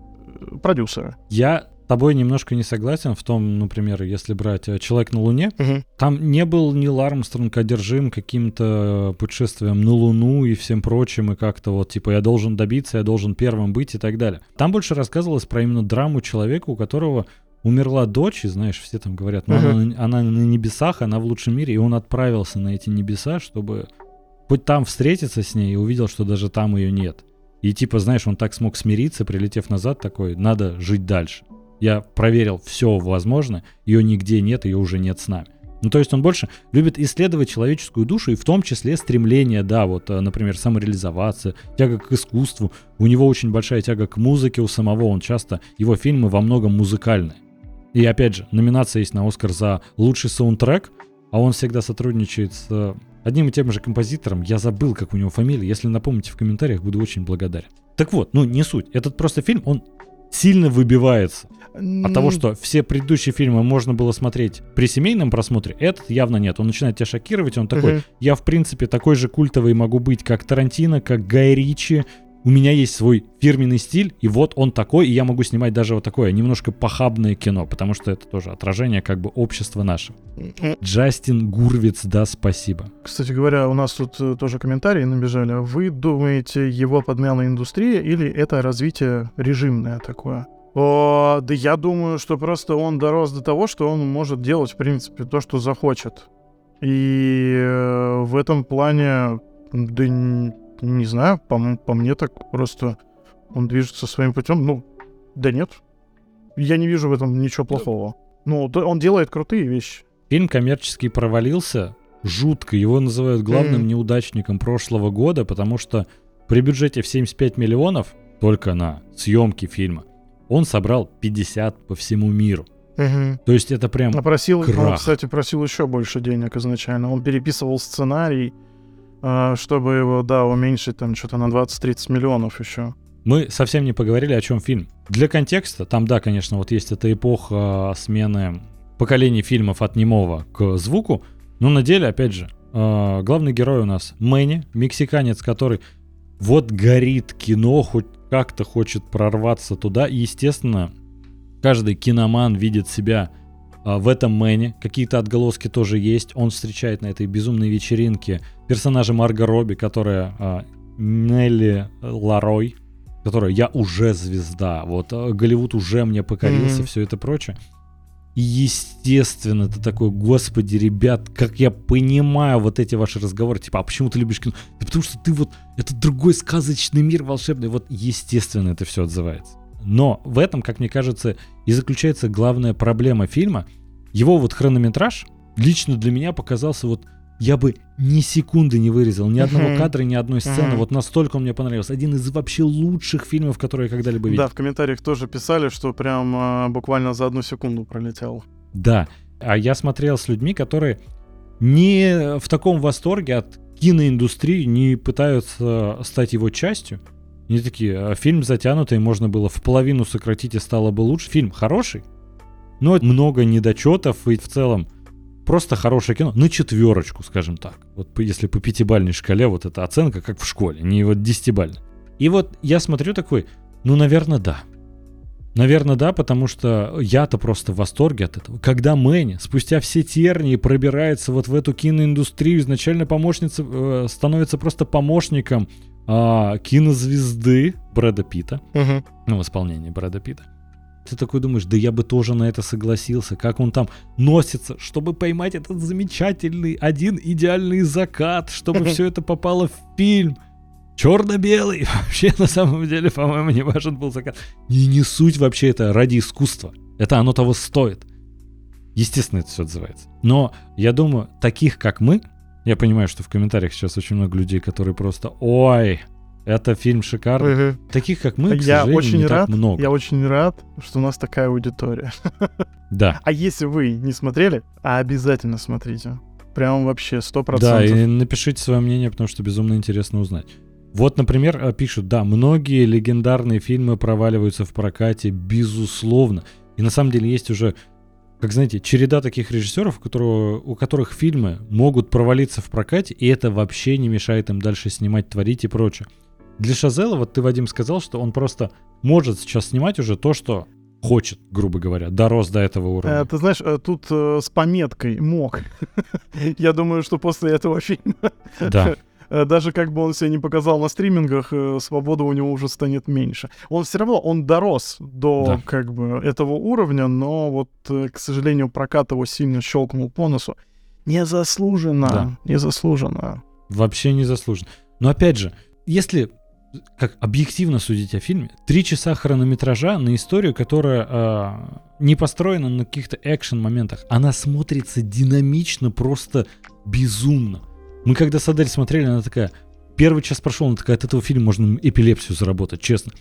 продюсеры. Я тобой немножко не согласен в том, например, если брать э, «Человек на Луне», угу. там не был Нил Армстронг одержим каким-то путешествием на Луну и всем прочим, и как-то вот, типа, я должен добиться, я должен первым быть и так далее. Там больше рассказывалось про именно драму человека, у которого умерла дочь, и знаешь, все там говорят, ну, uh она, она на небесах, она в лучшем мире, и он отправился на эти небеса, чтобы хоть там встретиться с ней и увидел, что даже там ее нет. И типа, знаешь, он так смог смириться, прилетев назад, такой, надо жить дальше. Я проверил все возможно, ее нигде нет, ее уже нет с нами. Ну, то есть он больше любит исследовать человеческую душу и в том числе стремление, да, вот, э, например, самореализоваться, тяга к искусству. У него очень большая тяга к музыке у самого, он часто, его фильмы во многом музыкальные. И опять же, номинация есть на Оскар за лучший саундтрек, а он всегда сотрудничает с э, одним и тем же композитором. Я забыл, как у него фамилия. Если напомните в комментариях, буду очень благодарен. Так вот, ну не суть. Этот просто фильм, он сильно выбивается от того, что все предыдущие фильмы можно было смотреть при семейном просмотре, этот явно нет. Он начинает тебя шокировать, он такой, uh-huh. я в принципе такой же культовый могу быть, как Тарантино, как Гай Ричи. У меня есть свой фирменный стиль, и вот он такой, и я могу снимать даже вот такое немножко похабное кино, потому что это тоже отражение как бы общества нашего. Джастин Гурвиц, да, спасибо. Кстати говоря, у нас тут э, тоже комментарии набежали. Вы думаете, его подмяла индустрия или это развитие режимное такое? О, да я думаю, что просто он дорос до того, что он может делать, в принципе, то, что захочет. И э, в этом плане, да не, не знаю, по, по мне так просто он движется своим путем. Ну, да нет. Я не вижу в этом ничего плохого. Ну, он делает крутые вещи. Фильм коммерчески провалился жутко. Его называют главным mm. неудачником прошлого года, потому что при бюджете в 75 миллионов только на съемки фильма – он собрал 50 по всему миру. Угу. То есть это прям а просил, крах. Он, кстати, просил еще больше денег изначально. Он переписывал сценарий, а, чтобы его, да, уменьшить там что-то на 20-30 миллионов еще. Мы совсем не поговорили, о чем фильм. Для контекста, там, да, конечно, вот есть эта эпоха смены поколений фильмов от немого к звуку, но на деле, опять же, а, главный герой у нас Мэнни, мексиканец, который вот горит кино, хоть как-то хочет прорваться туда. И, естественно, каждый киноман видит себя а, в этом Мэне. Какие-то отголоски тоже есть. Он встречает на этой безумной вечеринке персонажа Марго Робби, которая а, Нелли Ларой, которая «Я уже звезда», вот а, Голливуд уже мне покорился, mm-hmm. все это прочее. Естественно, ты такой, господи, ребят, как я понимаю вот эти ваши разговоры, типа, а почему ты любишь кино? Да потому что ты вот, это другой сказочный мир волшебный, вот естественно это все отзывается. Но в этом, как мне кажется, и заключается главная проблема фильма. Его вот хронометраж лично для меня показался вот я бы ни секунды не вырезал, ни одного uh-huh. кадра, ни одной сцены. Uh-huh. Вот настолько он мне понравился. Один из вообще лучших фильмов, которые я когда-либо видел. Да, в комментариях тоже писали, что прям а, буквально за одну секунду пролетел. Да. А я смотрел с людьми, которые не в таком восторге от киноиндустрии, не пытаются стать его частью. Они такие, а фильм затянутый, можно было в половину сократить и стало бы лучше. Фильм хороший, но много недочетов и в целом просто хорошее кино, на четверочку, скажем так. Вот если по пятибальной шкале вот эта оценка, как в школе, не вот десятибальная. И вот я смотрю такой, ну, наверное, да. Наверное, да, потому что я-то просто в восторге от этого. Когда Мэнни спустя все тернии пробирается вот в эту киноиндустрию, изначально помощница э, становится просто помощником э, кинозвезды Брэда Питта, угу. ну, в исполнении Брэда Питта. Ты такой думаешь, да я бы тоже на это согласился. Как он там носится, чтобы поймать этот замечательный один идеальный закат, чтобы <laughs> все это попало в фильм. Черно-белый. <laughs> Вообще, на самом деле, по-моему, не важен был закат. И не суть вообще это ради искусства. Это оно того стоит. Естественно, это все отзывается. Но я думаю, таких как мы, я понимаю, что в комментариях сейчас очень много людей, которые просто, ой, это фильм шикарный. Угу. Таких, как мы, к я очень не рад, так много. Я очень рад, что у нас такая аудитория. <laughs> Да. А если вы не смотрели, а обязательно смотрите. Прям вообще сто процентов. Да, и напишите свое мнение, потому что безумно интересно узнать. Вот, например, э, пишут, да, многие легендарные фильмы проваливаются в прокате, безусловно. И на самом деле есть уже как знаете, череда таких режиссеров, у, которого, у которых фильмы могут провалиться в прокате, и это вообще не мешает им дальше снимать, творить и прочее. Для Шазела, вот ты, Вадим, сказал, что он просто может сейчас снимать уже то, что хочет, грубо говоря, дорос до этого уровня. Э, ты знаешь, э, тут э, с пометкой мог. <laughs> Я думаю, что после этого фильма <laughs> Да. <laughs> э, даже как бы он себя не показал на стримингах, э, свобода у него уже станет меньше. Он все равно, он дорос до Да. как бы этого уровня, но вот, э, к сожалению, прокат его сильно щелкнул по носу. Незаслуженно, Да. незаслуженно. Вообще не заслуженно. Но опять же, если как объективно судить о фильме, три часа хронометража на историю, которая э, не построена на каких-то экшен-моментах, она смотрится динамично, просто безумно. Мы когда с Адель смотрели, она такая, первый час прошел, она такая, от этого фильма можно эпилепсию заработать, честно.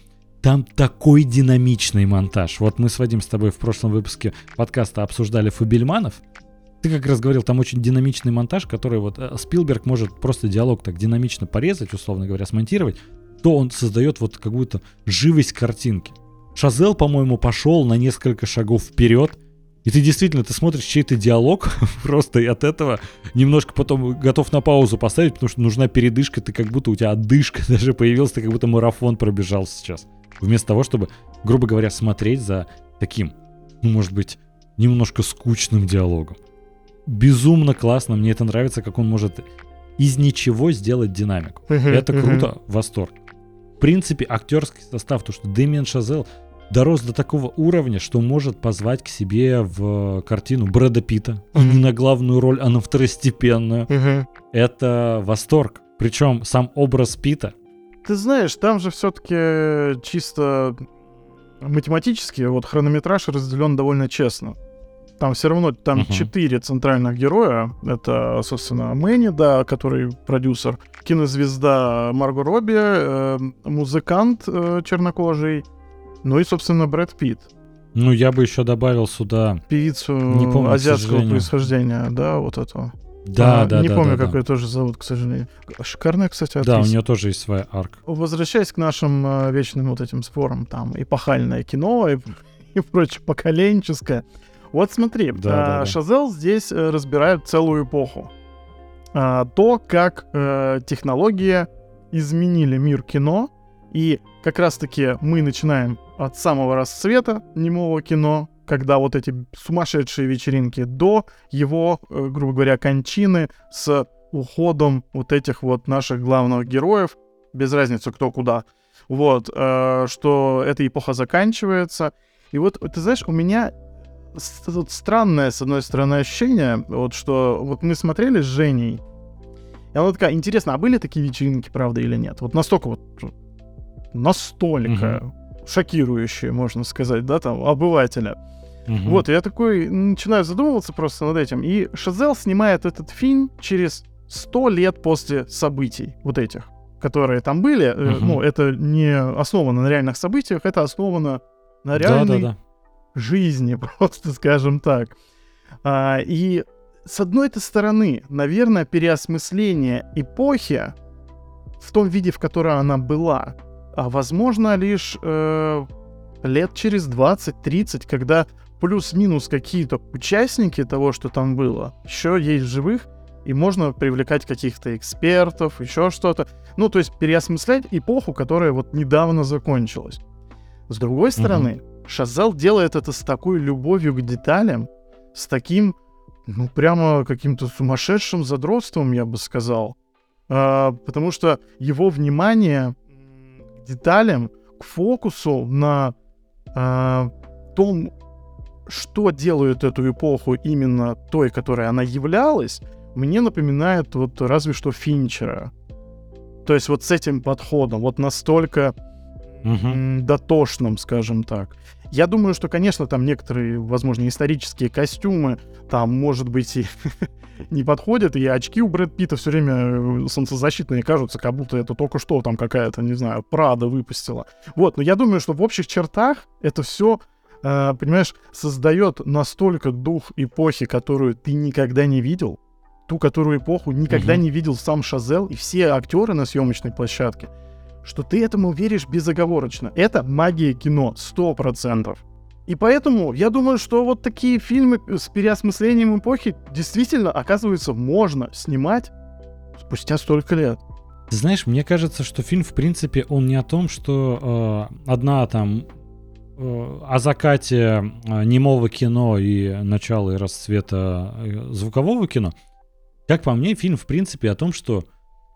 Там такой динамичный монтаж. Вот мы с Вадим с тобой в прошлом выпуске подкаста обсуждали Фабельманов. Ты как раз говорил, там очень динамичный монтаж, который вот э, Спилберг может просто диалог так динамично порезать, условно говоря, смонтировать, то он создает вот какую-то живость картинки. Шазел, по-моему, пошел на несколько шагов вперед, и ты действительно, ты смотришь чей-то диалог <laughs> просто и от этого немножко потом готов на паузу поставить, потому что нужна передышка, ты как будто у тебя отдышка <laughs> даже появилась, ты как будто марафон пробежал сейчас. Вместо того, чтобы, грубо говоря, смотреть за таким, ну, может быть, немножко скучным диалогом. Безумно классно, мне это нравится, как он может из ничего сделать динамику. Это круто, восторг. В принципе, актерский состав, то, что Дэмиан Шазел дорос до такого уровня, что может позвать к себе в картину Брэда Питта. И не на главную роль, а на второстепенную. Мгм. Это восторг. Причем сам образ Пита. Ты знаешь, там же все-таки чисто математически вот хронометраж разделен довольно честно. Там все равно там Мгм. четыре центральных героя. Это, собственно, Мэнни, да, который продюсер, кинозвезда Марго Робби, э, музыкант э, чернокожий, ну и, собственно, Брэд Питт, Ну, я бы еще добавил сюда... певицу Не помню, азиатского происхождения, да, вот эту. Да, А, да, Не да, помню, да, да. как ее тоже зовут, к сожалению. Шикарная, кстати, Да, у актриса. нее тоже есть своя арка. Возвращаясь к нашим э, вечным вот этим спорам, там, эпохальное кино и, <laughs> и прочее, поколенческое. Вот смотри, Да, да, а, да. Шазел здесь э, разбирает целую эпоху. А, то, как э, технологии изменили мир кино, и как раз-таки мы начинаем от самого расцвета немого кино, когда вот эти сумасшедшие вечеринки, до его, э, грубо говоря, кончины с уходом вот этих вот наших главных героев, без разницы кто куда, вот, э, что эта эпоха заканчивается. И вот, ты знаешь, у меня тут странное, с одной стороны, ощущение, вот что вот мы смотрели с Женей, и она такая, интересно, а были такие вечеринки, правда, или нет? Вот настолько вот, настолько шокирующие, можно сказать, да, там, обывателя. Мгм. Вот, я такой начинаю задумываться просто над этим. И Шазел снимает этот фильм через 100 лет после событий вот этих, которые там были. Мгм. Ну, это не основано на реальных событиях, это основано на Да, реальной да, да. Жизни, <laughs> просто скажем так. А, и с одной-то стороны, наверное, переосмысление эпохи в том виде, в которой она была, а возможно лишь э, лет через 20-30, когда плюс-минус какие-то участники того, что там было, еще есть в живых, и можно привлекать каких-то экспертов, еще что-то. Ну, то есть переосмыслять эпоху, которая вот недавно закончилась. С другой стороны, Шазал делает это с такой любовью к деталям, с таким, ну, прямо каким-то сумасшедшим задротством, я бы сказал. А, потому что его внимание к деталям, к фокусу на а, том, что делает эту эпоху именно той, которой она являлась, мне напоминает вот разве что Финчера. То есть вот с этим подходом, вот настолько м, дотошным, скажем так. Я думаю, что, конечно, там некоторые, возможно, исторические костюмы там, может быть, и <laughs> не подходят, и очки у Брэд Питта все время э, солнцезащитные кажутся, как будто это только что там какая-то, не знаю, Прада выпустила. Вот, но я думаю, что в общих чертах это все, понимаешь, создает настолько дух эпохи, которую ты никогда не видел, ту, которую эпоху никогда Мгм. не видел сам Шазел и все актеры на съемочной площадке, что ты этому веришь безоговорочно. Это магия кино, сто процентов. И поэтому я думаю, что вот такие фильмы с переосмыслением эпохи действительно, оказывается, можно снимать спустя столько лет. Знаешь, мне кажется, что фильм, в принципе, он не о том, что э, одна там э, о закате э, немого кино и начала и расцвета э, звукового кино. Как по мне, фильм, в принципе, о том, что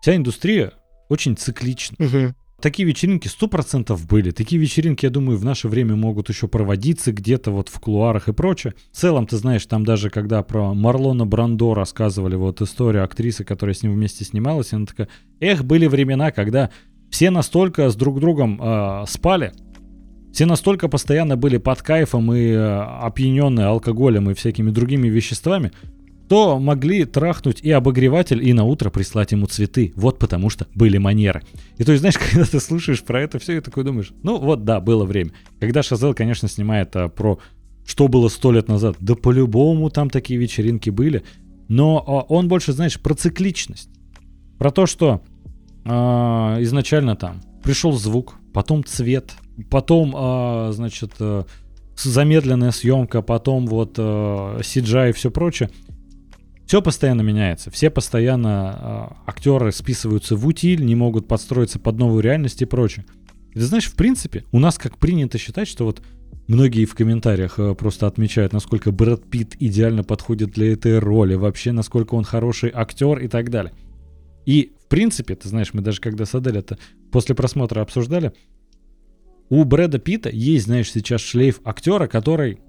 вся индустрия очень циклична. Угу. Такие вечеринки сто процентов были. Такие вечеринки, я думаю, в наше время могут еще проводиться где-то вот в кулуарах и прочее. В целом, ты знаешь, там даже когда про Марлона Брандо рассказывали вот историю актрисы, которая с ним вместе снималась, она такая, эх, были времена, когда все настолько с друг другом э, спали, все настолько постоянно были под кайфом и э, опьяненные алкоголем и всякими другими веществами, то могли трахнуть и обогреватель, и на утро прислать ему цветы. Вот потому что были манеры. И то есть, знаешь, <laughs> когда ты слушаешь про это все, и такой думаешь, ну вот да, было время. Когда Шазел, конечно, снимает а, про что было сто лет назад, да по-любому там такие вечеринки были. Но а, он больше, знаешь, про цикличность. Про то, что а, изначально там пришел звук, потом цвет, потом, а, значит, а, замедленная съемка, потом вот а, CGI и все прочее. Все постоянно меняется, все постоянно э, актеры списываются в утиль, не могут подстроиться под новую реальность и прочее. И ты знаешь, в принципе, у нас как принято считать, что вот многие в комментариях э, просто отмечают, насколько Брэд Питт идеально подходит для этой роли, вообще насколько он хороший актер и так далее. И в принципе, ты знаешь, мы даже когда с Адель это после просмотра обсуждали, у Брэда Питта есть, знаешь, сейчас шлейф актера, который,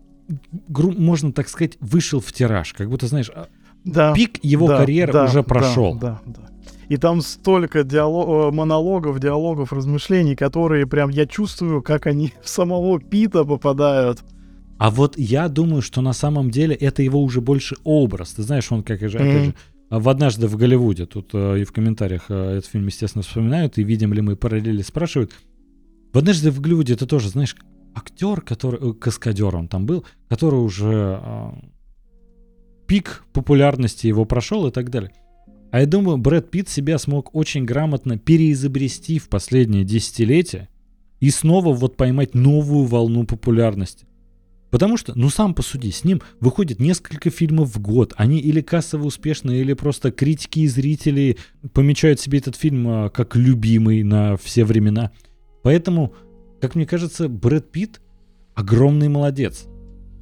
можно так сказать, вышел в тираж. Как будто, знаешь, а, да, пик его да, карьеры да, уже прошел. Да, да, да. И там столько диалог, монологов, диалогов, размышлений, которые прям я чувствую, как они <laughs> в самого Пита попадают. А вот я думаю, что на самом деле это его уже больше образ. Ты знаешь, он как же, mm-hmm. опять же, в «Однажды в Голливуде», тут э, и в комментариях э, этот фильм, естественно, вспоминают, и видим ли мы параллели, спрашивают. В «Однажды в Голливуде» это тоже, знаешь, актер, который, э, каскадер он там был, который уже э, пик популярности его прошел и так далее. А я думаю, Брэд Питт себя смог очень грамотно переизобрести в последние десятилетия и снова вот поймать новую волну популярности. Потому что, ну сам посуди, с ним выходит несколько фильмов в год. Они или кассово успешные, или просто критики и зрители помечают себе этот фильм а, как любимый на все времена. Поэтому, как мне кажется, Брэд Питт огромный молодец.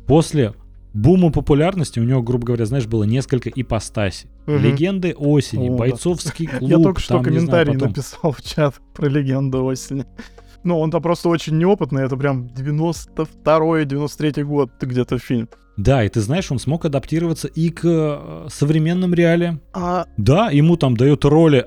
После бума популярности у него, грубо говоря, знаешь, было несколько ипостасей. Угу. Легенды осени, О, бойцовский <laughs> да. клуб. Я только что там, комментарий знаю, потом... написал в чат про легенды осени. Ну, он-то просто очень неопытный, это прям 92-93 год где-то фильм. Да, и ты знаешь, он смог адаптироваться и к э, современным реалиям. А... Да, ему там дают роли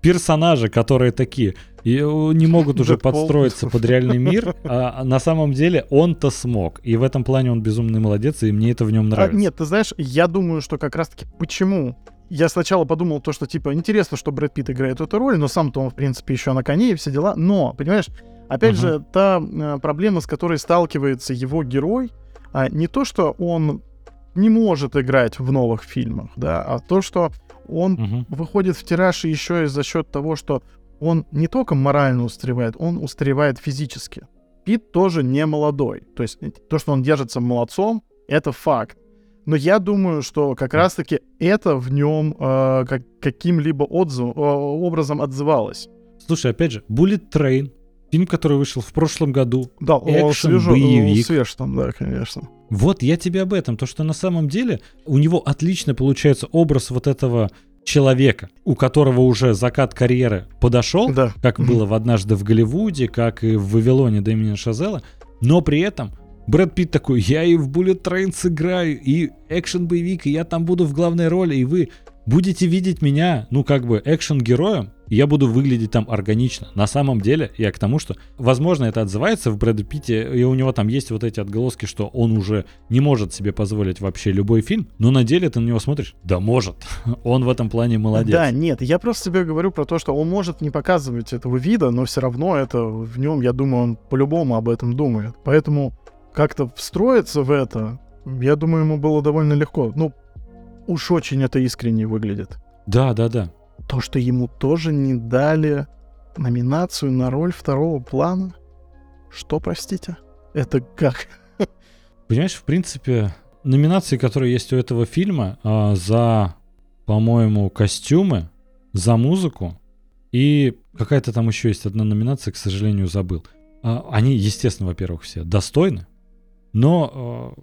персонажи, которые такие и э, не могут уже подстроиться под реальный мир, а на самом деле он-то смог. И в этом плане он безумный молодец, и мне это в нем а, нравится. А, нет, ты знаешь, я думаю, что как раз-таки почему я сначала подумал то, что, типа, интересно, что Брэд Питт играет эту роль, но сам-то он, в принципе, еще на коне и все дела. Но, понимаешь, опять uh-huh. же, та э, проблема, с которой сталкивается его герой, а не то, что он не может играть в новых фильмах, да, а то, что он uh-huh. выходит в тираж еще и за счет того, что он не только морально устаревает, он устаревает физически. Пит тоже не молодой. То есть то, что он держится молодцом, это факт. Но я думаю, что как раз-таки это в нем э, как, каким-либо отзыв, э, образом отзывалось. Слушай, опять же, Bullet Train, фильм, который вышел в прошлом году. Да, экшен, свежо, боевик. свеж там, да, конечно. Вот я тебе об этом, то что на самом деле у него отлично получается образ вот этого человека, у которого уже закат карьеры подошел, да. как было в «Однажды в Голливуде», как и в «Вавилоне» Дэмина Шазела, но при этом Брэд Питт такой, я и в Bullet Train сыграю, и экшен-боевик, и я там буду в главной роли, и вы будете видеть меня, ну, как бы, экшен-героем, я буду выглядеть там органично. На самом деле, я к тому, что, возможно, это отзывается в Брэда Питте, и у него там есть вот эти отголоски, что он уже не может себе позволить вообще любой фильм, но на деле ты на него смотришь, да может. <laughs> он в этом плане молодец. Да, нет, я просто тебе говорю про то, что он может не показывать этого вида, но все равно это в нем, я думаю, он по-любому об этом думает. Поэтому как-то встроиться в это, я думаю, ему было довольно легко. Ну, уж очень это искренне выглядит. Да, да, да. То, что ему тоже не дали номинацию на роль второго плана. Что, простите? Это как? Понимаешь, в принципе, номинации, которые есть у этого фильма, а, за, по-моему, костюмы, за музыку и какая-то там еще есть одна номинация, к сожалению, забыл. А, они, естественно, во-первых, все достойны, но...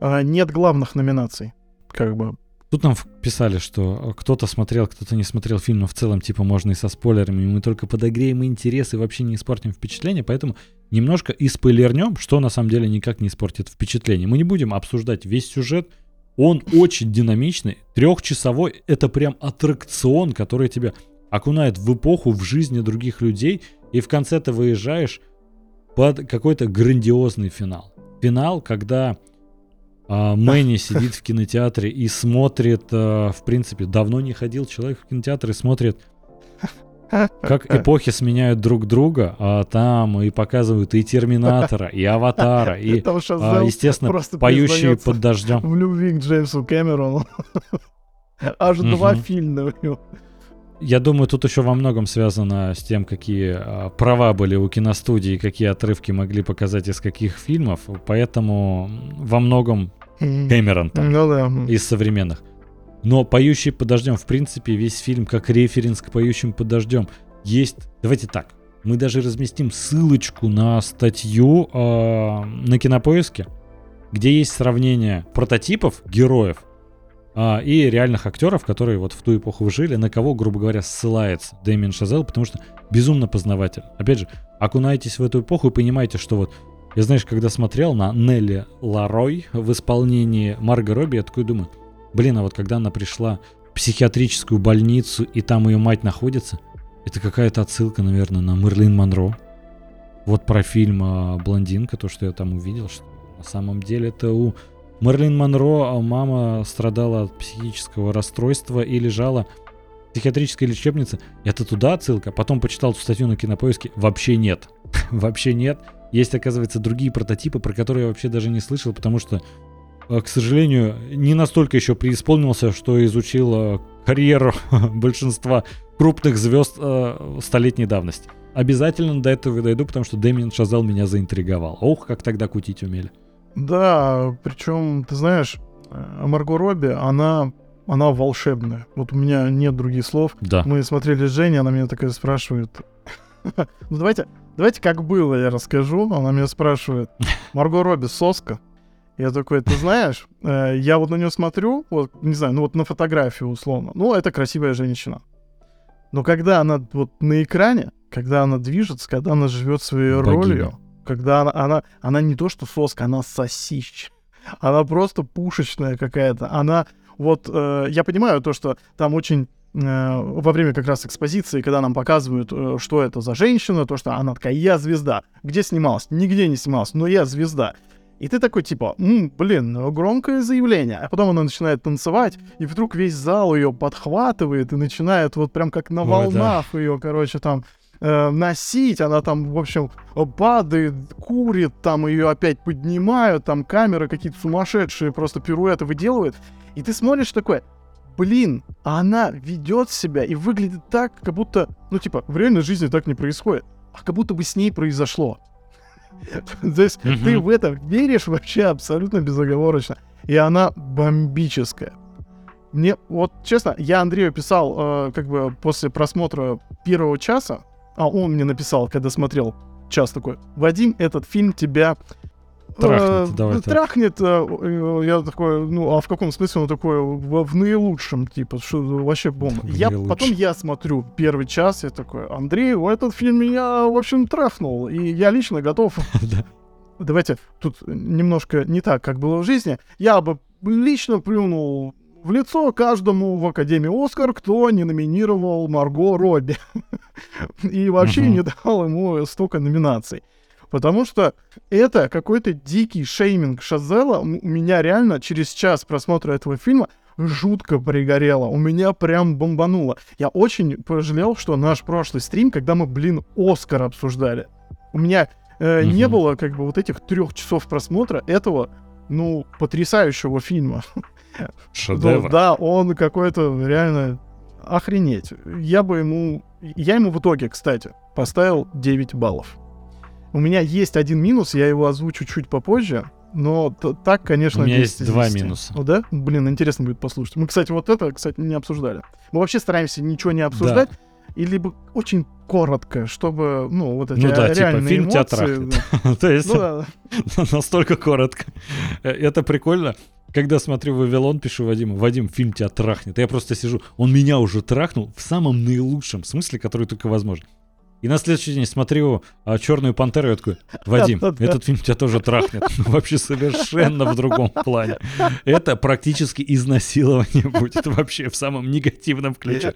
А, нет главных номинаций, как бы. Тут нам писали, что кто-то смотрел, кто-то не смотрел фильм, но в целом, типа, можно и со спойлерами, мы только подогреем интерес и вообще не испортим впечатление, поэтому немножко и спойлернем, что на самом деле никак не испортит впечатление. Мы не будем обсуждать весь сюжет, он очень динамичный, трехчасовой, это прям аттракцион, который тебя окунает в эпоху, в жизни других людей, и в конце ты выезжаешь под какой-то грандиозный финал. Финал, когда Мэнни сидит в кинотеатре и смотрит, а, в принципе, давно не ходил человек в кинотеатр и смотрит, как <laughs> эпохи сменяют друг друга, а там и показывают и Терминатора, и Аватара, и, а, естественно, поющие под дождем. В любви к Джеймсу Кэмерону. <laughs> Аж два фильма у него. Я думаю, тут еще во многом связано с тем, какие а, права были у киностудии, какие отрывки могли показать из каких фильмов. Поэтому во многом Кэмерон там ну, да. из современных. Но «Поющий под дождем», в принципе, весь фильм как референс к «Поющим под дождем» есть... Давайте так, мы даже разместим ссылочку на статью э, на Кинопоиске, где есть сравнение прототипов героев а, и реальных актеров, которые вот в ту эпоху жили, на кого, грубо говоря, ссылается Дэмиан Шазел, потому что безумно познаватель. Опять же, окунайтесь в эту эпоху и понимаете, что вот я, знаешь, когда смотрел на Нелли Ларой в исполнении Марго Робби, я такой думаю, блин, а вот когда она пришла в психиатрическую больницу, и там ее мать находится, это какая-то отсылка, наверное, на Мерлин Монро. Вот про фильм а, «Блондинка», то, что я там увидел, что на самом деле это у Мерлин Монро а мама страдала от психического расстройства и лежала в психиатрической лечебнице. Это туда отсылка. Потом почитал эту статью на кинопоиске. Вообще нет. <laughs> вообще нет. Есть, оказывается, другие прототипы, про которые я вообще даже не слышал, потому что, э, к сожалению, не настолько еще преисполнился, что изучил э, карьеру <laughs> большинства крупных звезд э, столетней давности. Обязательно до этого дойду, потому что Дэмин Шазал меня заинтриговал. Ох, как тогда кутить умели. Да, причем, ты знаешь, Марго Робби, она, она волшебная. Вот у меня нет других слов. Да. Мы смотрели с Женей, она меня такая спрашивает. <laughs> Ну давайте, давайте как было, я расскажу. Она меня спрашивает, <laughs> Марго Робби, соска? Я такой, ты знаешь, э, я вот на нее смотрю, вот, не знаю, ну вот на фотографию условно. Ну, это красивая женщина. Но когда она вот на экране, когда она движется, когда она живет своей Богиня. ролью, когда она, она, она не то что соска, она сосищ. Она просто пушечная какая-то. Она вот, э, я понимаю то, что там очень во время как раз экспозиции, когда нам показывают, э, что это за женщина, то, что она такая, я звезда. Где снималась? Нигде не снималась, но я звезда. И ты такой, типа, М, блин, ну, громкое заявление. А потом она начинает танцевать, и вдруг весь зал ее подхватывает и начинает вот прям как на волнах Ой, да. ее, короче, там э, носить, она там, в общем, падает, курит, там ее опять поднимают, там камеры какие-то сумасшедшие просто пируэты выделывают, и ты смотришь такой, блин, а она ведет себя и выглядит так, как будто, ну типа, в реальной жизни так не происходит, а как будто бы с ней произошло. <laughs> То есть ты в это веришь вообще абсолютно безоговорочно. И она бомбическая. Мне, вот честно, я Андрею писал, э, как бы после просмотра первого часа, а он мне написал, когда смотрел час такой, Вадим, этот фильм тебя Трахнет, э, давай трахнет. Э, я такой, ну, а в каком смысле он такой, в, в наилучшем, типа, что вообще бомба. Я, потом я смотрю первый час, я такой, Андрей, этот фильм меня, в общем, трахнул, и я лично готов... <laughs> Давайте, тут немножко не так, как было в жизни. Я бы лично плюнул в лицо каждому в Академии Оскар, кто не номинировал Марго Робби. <laughs> И вообще не дал ему столько номинаций. Потому что это какой-то дикий шейминг Шазела. У меня реально через час просмотра этого фильма жутко пригорело. У меня прям бомбануло. Я очень пожалел, что наш прошлый стрим, когда мы, блин, Оскар обсуждали. У меня э, угу. не было как бы вот этих трех часов просмотра этого, ну, потрясающего фильма. Шедевр. Да, он какой-то реально охренеть. Я бы ему... Я ему в итоге, кстати, поставил 9 баллов. У меня есть один минус, я его озвучу чуть попозже. Но т- так, конечно, У меня 10 есть два 10. минуса. Ну да? Блин, интересно будет послушать. Мы, кстати, вот это, кстати, не обсуждали. Мы вообще стараемся ничего не обсуждать, и либо очень коротко, чтобы, ну, вот эти Ну да, типа, реальные фильм тебя эмоции, трахнет. да. <laughs> То есть Ну да, <laughs> настолько коротко. Э, Это прикольно. Когда смотрю «Вавилон», пишу Вадиму, Вадим, фильм тебя трахнет. Я просто сижу, он меня уже трахнул в самом наилучшем смысле, который только возможен. И на следующий день смотрю а, «Черную пантеру», и я такой, Вадим, <laughs> этот фильм тебя тоже трахнет. <laughs> Вообще совершенно в другом плане. Это практически изнасилование <laughs> будет вообще в самом негативном ключе.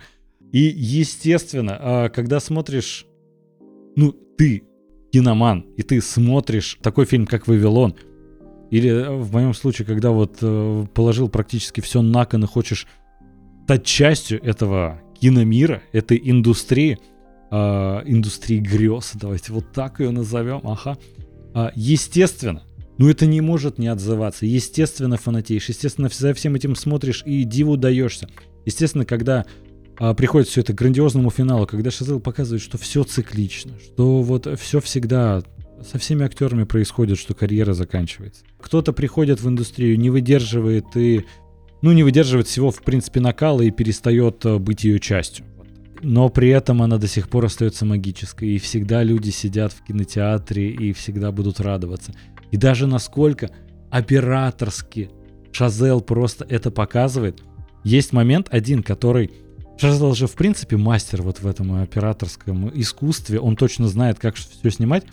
И, естественно, а, когда смотришь, ну, ты киноман, и ты смотришь такой фильм, как «Вавилон», или э, в моем случае, когда вот э, положил практически все на кон и хочешь стать частью этого киномира, этой индустрии, э, индустрии грез, давайте вот так ее назовем, ага. А, естественно, ну это не может не отзываться. Естественно, фанатеешь, естественно, за всем этим смотришь и диву даешься. Естественно, когда а, приходит все это к грандиозному финалу, когда Шазел показывает, что все циклично, что вот все всегда со всеми актерами происходит, что карьера заканчивается. Кто-то приходит в индустрию, не выдерживает и, ну, не выдерживает всего, в принципе, накала и перестает э, быть ее частью. Но при этом она до сих пор остается магической, и всегда люди сидят в кинотеатре и всегда будут радоваться. И даже насколько операторски Шазел просто это показывает. Есть момент один, который Шазел же в принципе мастер вот в этом операторском искусстве, он точно знает, как все снимать.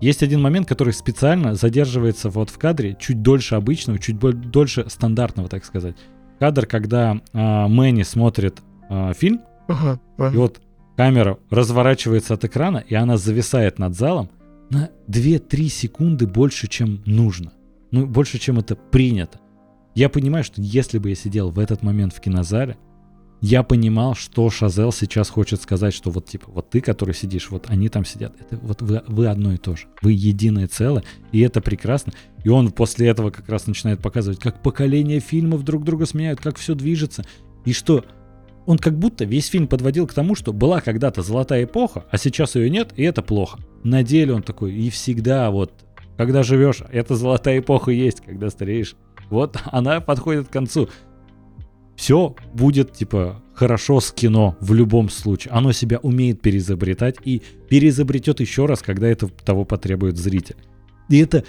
Есть один момент, который специально задерживается вот в кадре чуть дольше обычного, чуть дольше стандартного, так сказать. Кадр, когда а, Мэнни смотрит а, фильм, И вот камера разворачивается от экрана, и она зависает над залом на 2-3 секунды больше, чем нужно. Ну, больше, чем это принято. Я понимаю, что если бы я сидел в этот момент в кинозале, я понимал, что Шазел сейчас хочет сказать, что вот типа, вот ты, который сидишь, вот они там сидят, это вот вы, вы одно и то же, вы единое целое, и это прекрасно. И он после этого как раз начинает показывать, как поколения фильмов друг друга сменяют, как все движется, и что он как будто весь фильм подводил к тому, что была когда-то золотая эпоха, а сейчас ее нет, и это плохо. На деле он такой, и всегда вот, когда живешь, эта золотая эпоха есть, когда стареешь. Вот <laughs> она подходит к концу. Все будет, типа, хорошо с кино в любом случае. Оно себя умеет переизобретать и переизобретет еще раз, когда это того потребует зритель. И это,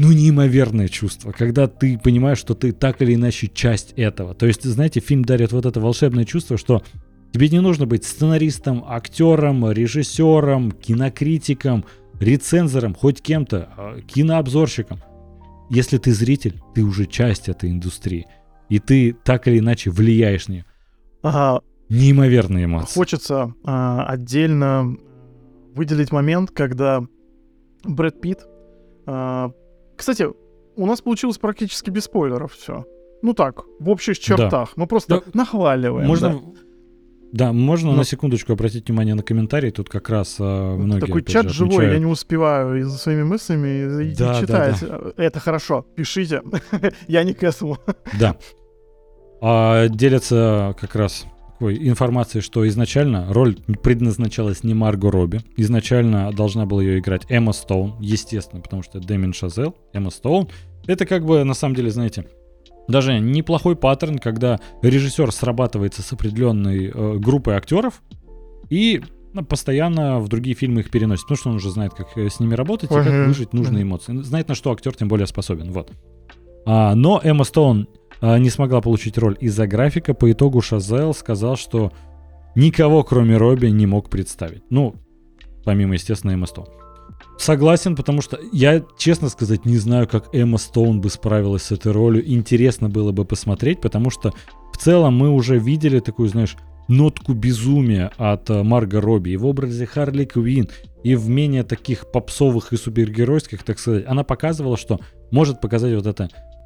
ну, неимоверное чувство, когда ты понимаешь, что ты так или иначе часть этого. То есть, знаете, фильм дарит вот это волшебное чувство, что тебе не нужно быть сценаристом, актером, режиссером, кинокритиком, рецензором, хоть кем-то, а, кинообзорщиком. Если ты зритель, ты уже часть этой индустрии. И ты так или иначе влияешь на нее. Ага, Неимоверные эмоции. Хочется а, отдельно выделить момент, когда Брэд Питт... а, кстати, у нас получилось практически без спойлеров все. Ну так, в общих чертах. Мы просто Да. нахваливаем. Можно, да. да, можно Ну. на секундочку обратить внимание на комментарии. Тут как раз Вот многие Такой чат же, живой, я отмечают. не успеваю и за своими мыслями и- и Да, да, читать. Это хорошо, пишите. <laughs> я не к этому. Да. А, делятся как раз такой информацией, что изначально роль предназначалась не Марго Робби. Изначально должна была ее играть Эмма Стоун, естественно, потому что Дэмин Шазел, Эмма Стоун. Это как бы, на самом деле, знаете, даже неплохой паттерн, когда режиссер срабатывается с определенной э, группой актеров и ну, постоянно в другие фильмы их переносит, потому что он уже знает, как э, с ними работать и как выжить нужные эмоции. Знает, на что актер тем более способен. Вот. А, но Эмма Стоун не смогла получить роль из-за графика. По итогу Шазел сказал, что никого, кроме Робби, не мог представить. Ну, помимо, естественно, Эмма Стоун. Согласен, потому что я, честно сказать, не знаю, как Эмма Стоун бы справилась с этой ролью. Интересно было бы посмотреть, потому что в целом мы уже видели такую, знаешь, нотку безумия от э, Марго Робби и в образе Харли Квин, и в менее таких попсовых и супергеройских, так сказать. Она показывала, что может показать вот это а,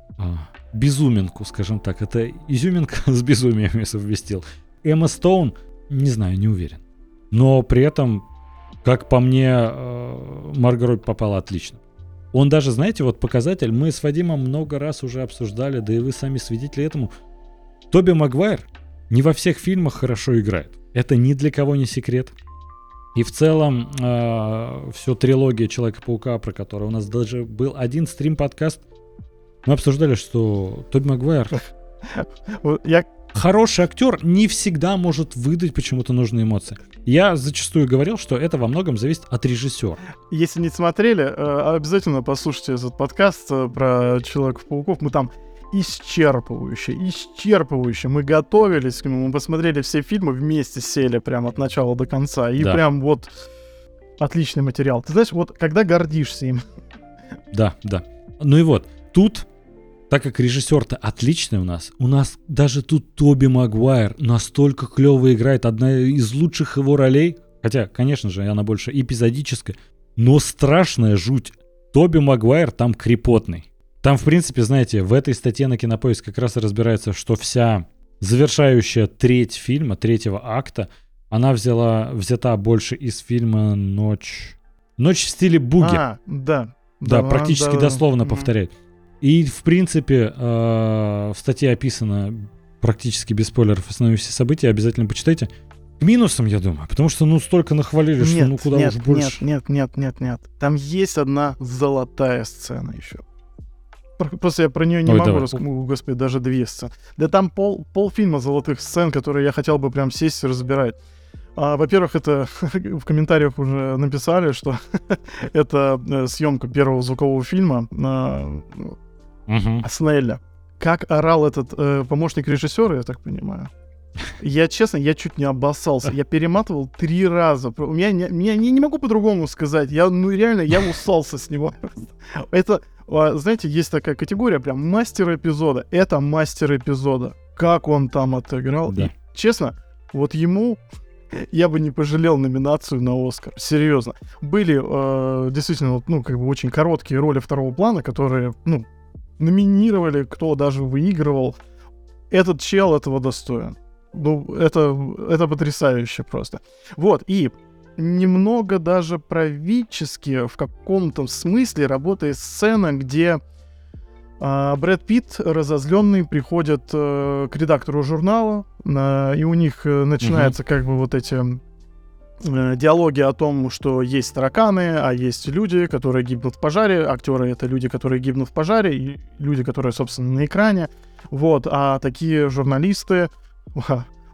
безуминку, скажем так. Это изюминка <laughs> с безумием я совместил. Эмма Стоун, не знаю, не уверен. Но при этом, как по мне, э, Марго Робби попала отлично. Он даже, знаете, вот показатель, мы с Вадимом много раз уже обсуждали, да и вы сами свидетели этому. Тоби Магуайр не во всех фильмах хорошо играет. Это ни для кого не секрет. И в целом э, все трилогия Человека-паука, про которую у нас даже был один стрим-подкаст, Мы обсуждали, что Тоби Магуайр <laughs> Я хороший актер не всегда может выдать почему-то нужные эмоции. Я зачастую говорил, что это во многом зависит от режиссера. Если не смотрели, э, обязательно послушайте этот подкаст э, про Человеков-пауков. Мы там исчерпывающе, исчерпывающе. Мы готовились к нему, мы посмотрели все фильмы, вместе сели прям от начала до конца. И Да. прям вот отличный материал. Ты знаешь, вот когда гордишься им. Да, да. Ну и вот, тут, так как режиссер-то отличный у нас, у нас даже тут Тоби Магуайр настолько клево играет, одна из лучших его ролей, хотя, конечно же, она больше эпизодическая, но страшная жуть. Тоби Магуайр там крепотный. Там, в принципе, знаете, в этой статье на Кинопоиск как раз и разбирается, что вся завершающая треть фильма, третьего акта, она взяла, взята больше из фильма «Ночь». «Ночь в стиле буги». А, да. Да, практически да, дословно М. повторяет. И, в принципе, э, в статье описано практически без спойлеров основные все события, обязательно почитайте. К минусам, я думаю, потому что, ну, столько нахвалили, что Нет, ну куда нет, уж больше. нет, нет, нет, нет, нет. Там есть одна золотая сцена еще. Про- Просто я про нее не Ой, могу давай. рассказать. Господи, даже две сцены. Да там пол, полфильма золотых сцен, которые я хотел бы прям сесть и разбирать. А, во-первых, это <laughs> в комментариях уже написали, что <laughs> это э, съемка первого звукового фильма э, Мгм. Снелля. Как орал этот э, помощник режиссера, я так понимаю. Я, честно, я чуть не обоссался. Я перематывал три раза. У меня не, меня не, не могу по-другому сказать. Я, ну, реально, я усался с него. Это, а, знаете, есть такая категория, прям мастер эпизода. Это мастер эпизода. Как он там отыграл. Да. И, честно, вот ему я бы не пожалел номинацию на Оскар. Серьезно. Были э, действительно, ну, как бы очень короткие роли второго плана, которые, ну, номинировали, кто даже выигрывал. Этот чел этого достоин. Ну, это, это потрясающе просто. Вот, и немного даже правительски в каком-то смысле работает сцена, где а, Брэд Питт, разозленный, приходит э, к редактору журнала, а, и у них э, начинаются как бы вот эти э, диалоги о том, что есть тараканы, а есть люди, которые гибнут в пожаре. Актеры — это люди, которые гибнут в пожаре, и люди, которые, собственно, на экране. Вот, а такие журналисты,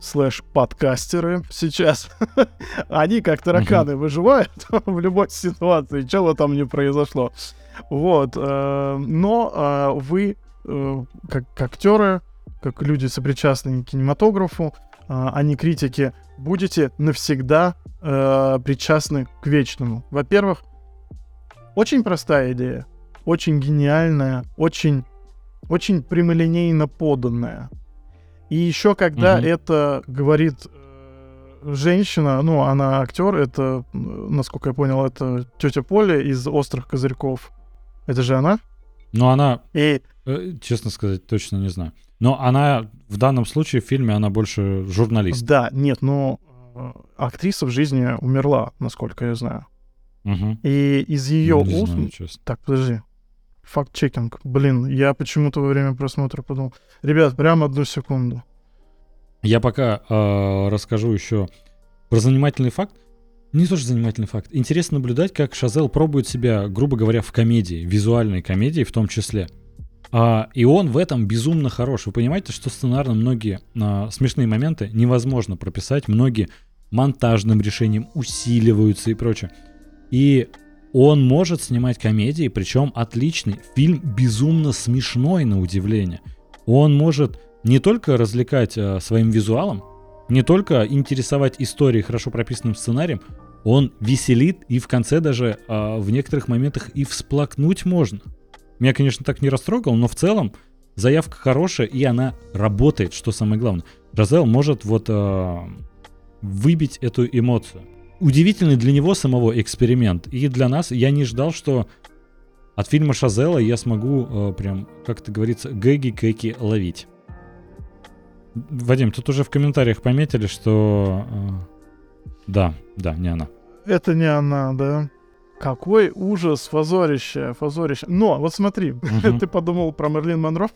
слэш подкастеры сейчас, <laughs> они как тараканы выживают <laughs> в любой ситуации, чего там ни произошло. Вот, э, но э, вы, э, как, как актеры, как люди, сопричастные к кинематографу, а а не критики, будете навсегда э, причастны к вечному. Во-первых, очень простая идея, очень гениальная, очень, очень прямолинейно поданная. И еще когда Мгм. это говорит э, женщина, ну, она актер, это, насколько я понял, это тетя Поля из Острых Козырьков. Это же она? Но она, И э, честно сказать, точно не знаю. Но она в данном случае в фильме, она больше журналист. да, нет, но э, актриса в жизни умерла, насколько я знаю. Мгм. И из ее Не уст... знаю, честно. Так, подожди. Факт-чекинг. Блин, я почему-то во время просмотра подумал. Ребят, прям одну секунду. Я пока э, расскажу еще про занимательный факт. Не тоже занимательный факт. Интересно наблюдать, как Шазел пробует себя, грубо говоря, в комедии, визуальной комедии в том числе. А, и он в этом безумно хорош. Вы понимаете, что сценарно многие а, смешные моменты невозможно прописать, многие монтажным решением усиливаются и прочее. И он может снимать комедии, причем отличный. Фильм безумно смешной на удивление. Он может не только развлекать а, своим визуалом, не только интересовать историей хорошо прописанным сценарием, он веселит и в конце даже а, в некоторых моментах и всплакнуть можно. Меня, конечно, так не растрогал, но в целом заявка хорошая и она работает, что самое главное. Розел может вот а, выбить эту эмоцию. Удивительный для него самого эксперимент. И для нас я не ждал, что от фильма Шазела я смогу э, прям, как это говорится, гэги-кэки ловить. Вадим, тут уже в комментариях пометили, что... э, да, да, не она. Это не она, да? Какой ужас, фазорище, фазорище. Но, вот смотри, <laughs> ты подумал про Мерлин Монро?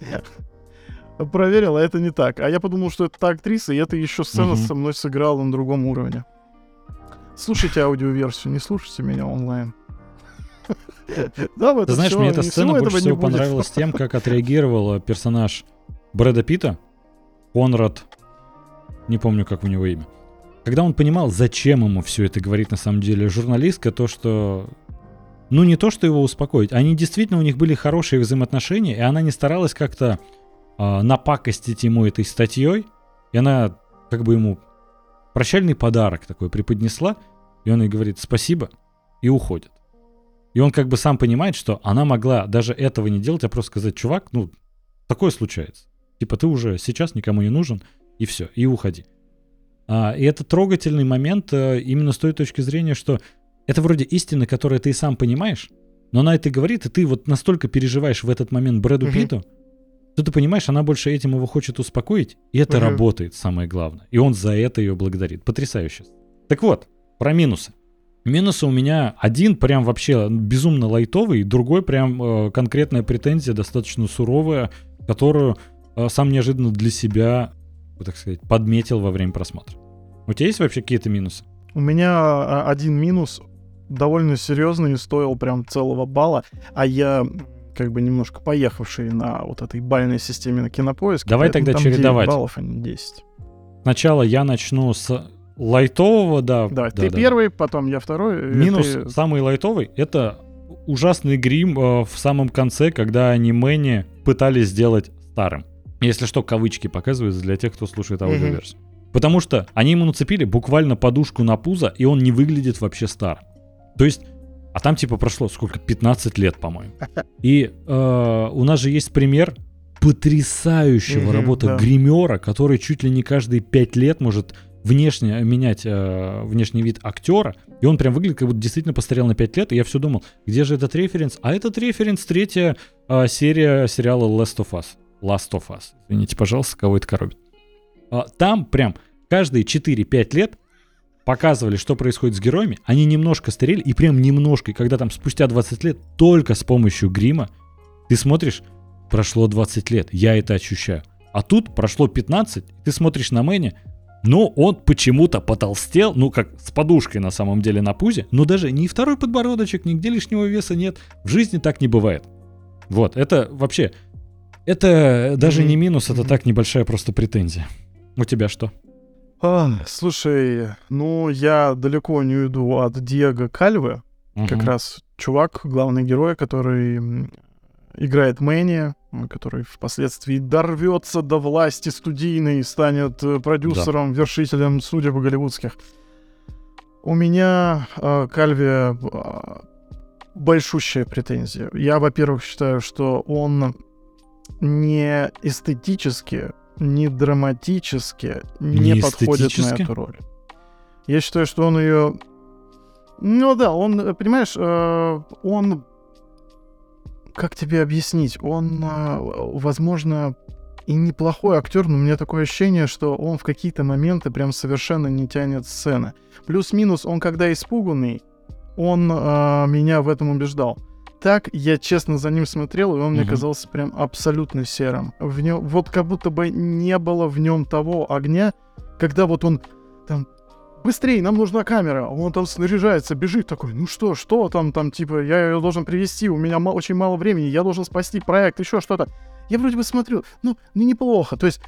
<laughs> Проверил, а это не так. А я подумал, что это та актриса, и это еще сцена со мной сыграла на другом уровне. Слушайте аудиоверсию, не слушайте меня онлайн. <laughs> Да, Ты знаешь, мне эта сцена больше всего понравилась тем, как отреагировал э, персонаж Брэда Питта, Конрад, не помню, как у него имя. Когда он понимал, зачем ему все это говорит на самом деле журналистка, то что... Ну, не то, что его успокоить. Они действительно, у них были хорошие взаимоотношения, и она не старалась как-то а, напакостить ему этой статьей. И она как бы ему прощальный подарок такой преподнесла, и он ей говорит спасибо, и уходит. И он как бы сам понимает, что она могла даже этого не делать, а просто сказать, чувак, ну, такое случается. Типа ты уже сейчас никому не нужен, и все, и уходи. А, и это трогательный момент э, именно с той точки зрения, что это вроде истины, которую ты и сам понимаешь, но она это говорит, и ты вот настолько переживаешь в этот момент Брэду Мгм. Питту, что ты понимаешь, она больше этим его хочет успокоить, и это Мгм. работает, самое главное. И он за это ее благодарит. Потрясающе. Так вот, про минусы. Минусы у меня один прям вообще безумно лайтовый, другой прям э, конкретная претензия, достаточно суровая, которую э, сам неожиданно для себя, так сказать, подметил во время просмотра. У тебя есть вообще какие-то минусы? У меня а, один минус довольно серьезный стоил прям целого балла, а я как бы немножко поехавший на вот этой бальной системе на кинопоиске. Давай тогда там 9 чередовать. баллов, а не 10. Сначала я начну с лайтового, да. Да, да, ты да, первый, потом я второй. Минус ты- самый лайтовый это ужасный грим э, в самом конце, когда Мэнни пытались сделать старым. Если что, кавычки показываются для тех, кто слушает аудиоверсию. Потому что они ему нацепили буквально подушку на пузо, и он не выглядит вообще старым. То есть, а там типа прошло сколько? 15 лет, по-моему. <laughs> И э, у нас же есть пример потрясающего Мгм, работы да. гримера, который чуть ли не каждые 5 лет может внешне менять э, внешний вид актера, и он прям выглядит, как будто действительно постарел на 5 лет, и я все думал, где же этот референс? А этот референс третья э, серия сериала Last of Us. Last of Us. Извините, пожалуйста, кого это коробит. А, там прям каждые 4-5 лет показывали, что происходит с героями, они немножко старели, и прям немножко, и когда там спустя 20 лет только с помощью грима ты смотришь, прошло 20 лет, я это ощущаю. А тут прошло 15, ты смотришь на Мэнни, но он почему-то потолстел, ну как с подушкой на самом деле на пузе, но даже ни второй подбородочек, нигде лишнего веса нет. В жизни так не бывает. Вот, это вообще, это даже не минус, это так небольшая просто претензия. У тебя что? А, слушай, ну я далеко не уйду от Диего Кальвы, как Мгм. раз чувак, главный герой, который играет Мэнни, м, который впоследствии дорвется до власти студийной и станет э, продюсером, вершителем судеб голливудских. У меня э, Кальве э, большущая претензия. Я, во-первых, считаю, что он не эстетически, не драматически не, Не подходит на эту роль. Я считаю, что он ее... Ну да, он, э, понимаешь, э, он... Как тебе объяснить? Он, э, возможно, и неплохой актер, но у меня такое ощущение, что он в какие-то моменты прям совершенно не тянет сцены. Плюс-минус, он когда испуганный, он э, меня в этом убеждал. Так я честно за ним смотрел, и он мне Мгм. казался прям абсолютно серым. В нем, вот как будто бы не было в нем того огня, когда вот он там быстрее, нам нужна камера, он там снаряжается, бежит такой, ну что, что там, там, типа, я ее должен привести, у меня ма- очень мало времени, я должен спасти проект, еще что-то. Я вроде бы смотрю, ну, ну неплохо, то есть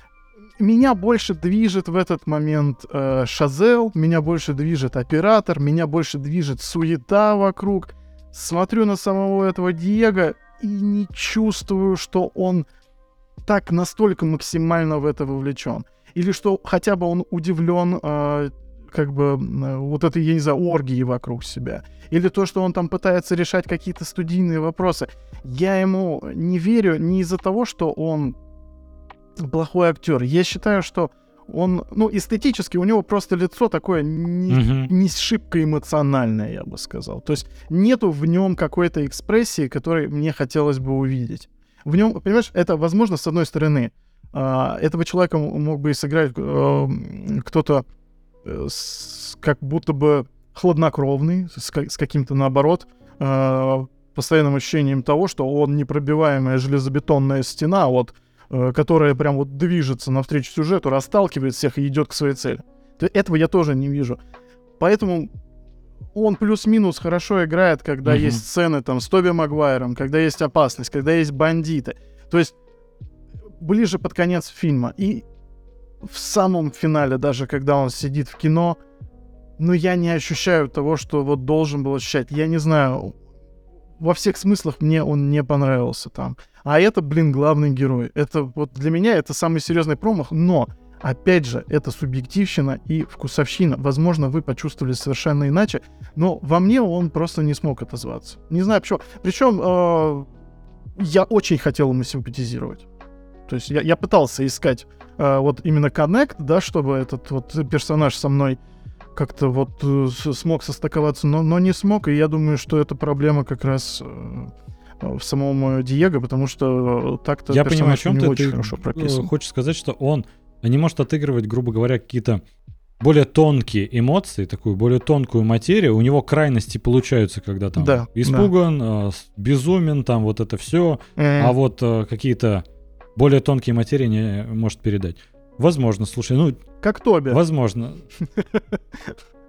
меня больше движет в этот момент э, Шазел, меня больше движет оператор, меня больше движет суета вокруг. Смотрю на самого этого Диего и не чувствую, что он так настолько максимально в это вовлечен. Или что хотя бы он удивлен э, как бы э, вот этой, я не знаю, оргии вокруг себя. Или то, что он там пытается решать какие-то студийные вопросы. Я ему не верю не из-за того, что он плохой актер. Я считаю, что он, ну, эстетически у него просто лицо такое не, Мгм. не шибко эмоциональное, я бы сказал. То есть нету в нем какой-то экспрессии, которой мне хотелось бы увидеть. В нем, понимаешь, это возможно, с одной стороны, а, этого человека мог бы и сыграть э, кто-то э, как будто бы хладнокровный, с, ка- с каким-то наоборот э, постоянным ощущением того, что он непробиваемая железобетонная стена, вот, э, которая прям вот движется навстречу сюжету, расталкивает всех и идет к своей цели. То этого я тоже не вижу. Поэтому он плюс-минус хорошо играет, когда Мгм. есть сцены там с Тоби Магуайром, когда есть опасность, когда есть бандиты. То есть ближе под конец фильма. И в самом финале, даже когда он сидит в кино, ну, я не ощущаю того, что вот должен был ощущать. Я не знаю, во всех смыслах мне он не понравился там. А это, блин, главный герой. Это вот для меня это самый серьезный промах, но Опять же, это субъективщина и вкусовщина. Возможно, вы почувствовали совершенно иначе, но во мне он просто не смог отозваться. Не знаю почему. Причем э, я очень хотел ему симпатизировать. То есть я, я пытался искать э, вот именно коннект, да, чтобы этот вот персонаж со мной как-то вот э, смог состыковаться, но, но не смог, и я думаю, что это проблема как раз э, в самом э, Диего, потому что э, так-то Я понимаю, о чем ты, очень ты хорошо э, прописан. хочешь сказать, что он не может отыгрывать, грубо говоря, какие-то более тонкие эмоции, такую более тонкую материю. У него крайности получаются, когда там Да, испуган, э, с- безумен, там вот это все. Э, А вот э, какие-то более тонкие материи не может передать. Возможно, слушай, ну, как Тоби. возможно. <laughs>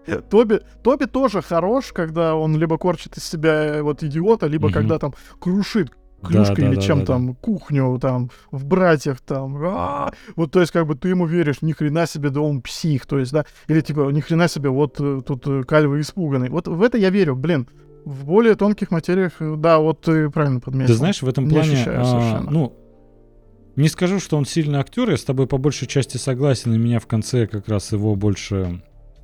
<laughs> Тоби, Тоби тоже хорош, когда он либо корчит из себя э, вот идиота, либо Мгм. когда там крушит Да, клюшкой да, или да, чем да, там, кухню там, в братьях там. а, Вот, то есть, как бы ты ему веришь, ни хрена себе, да он псих, то есть, да, или типа, ни хрена себе, вот э, тут э, Кальва испуганный. Вот в это я верю, блин. В более тонких материях, да, вот ты правильно подметил. Ты знаешь, в этом Не плане, ощущаю а, совершенно. ну, не скажу, что он сильный актер, я с тобой по большей части согласен, и меня в конце как раз его больше,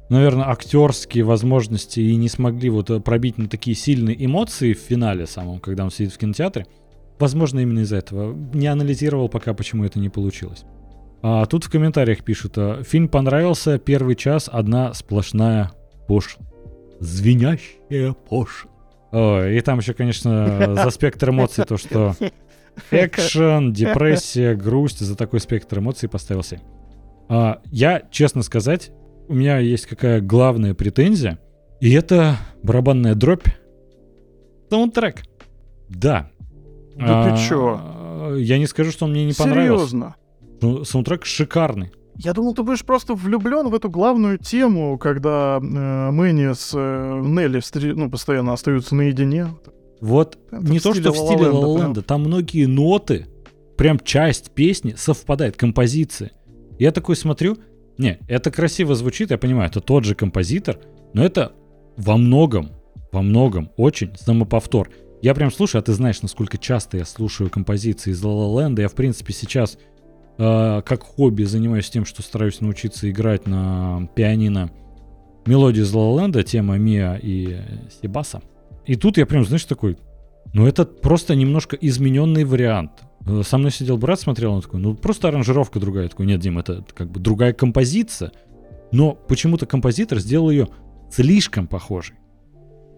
наверное, актерские возможности и не смогли вот э, пробить на такие сильные эмоции в финале самом, когда он сидит в кинотеатре. Возможно, именно из-за этого. Не анализировал пока, почему это не получилось. А тут в комментариях пишут, а, фильм понравился, первый час одна сплошная пошлость. Звенящая. Ой, и там еще, конечно, за спектр эмоций то, что экшен, депрессия, грусть, за такой спектр эмоций поставил 7. А, я, честно сказать, у меня есть какая главная претензия, и это барабанная дробь. Саундтрек. Да. Да ты А, чё? Я не скажу, что он мне не понравился. Серьезно. Ну, Саундтрек шикарный. Я думал, ты будешь просто влюблен в эту главную тему, когда э, Мэнни с э, Нелли встре- ну, постоянно остаются наедине. Вот Это не то, что в стиле. Land, там многие ноты, прям часть песни совпадает, композиция. Я такой смотрю, не, это красиво звучит, я понимаю, это тот же композитор, но это во многом, во многом очень самоповтор. Я прям слушаю, а ты знаешь, насколько часто я слушаю композиции из La La Land. Я, в принципе, сейчас э, как хобби занимаюсь тем, что стараюсь научиться играть на пианино мелодию из La La Land, тема Миа и Сибаса. И тут я прям, знаешь, такой, ну это просто немножко измененный вариант. Э, Со мной сидел брат, смотрел, он такой, ну просто аранжировка другая. Я такой, нет, Дим, это как бы другая композиция, но почему-то композитор сделал ее слишком похожей.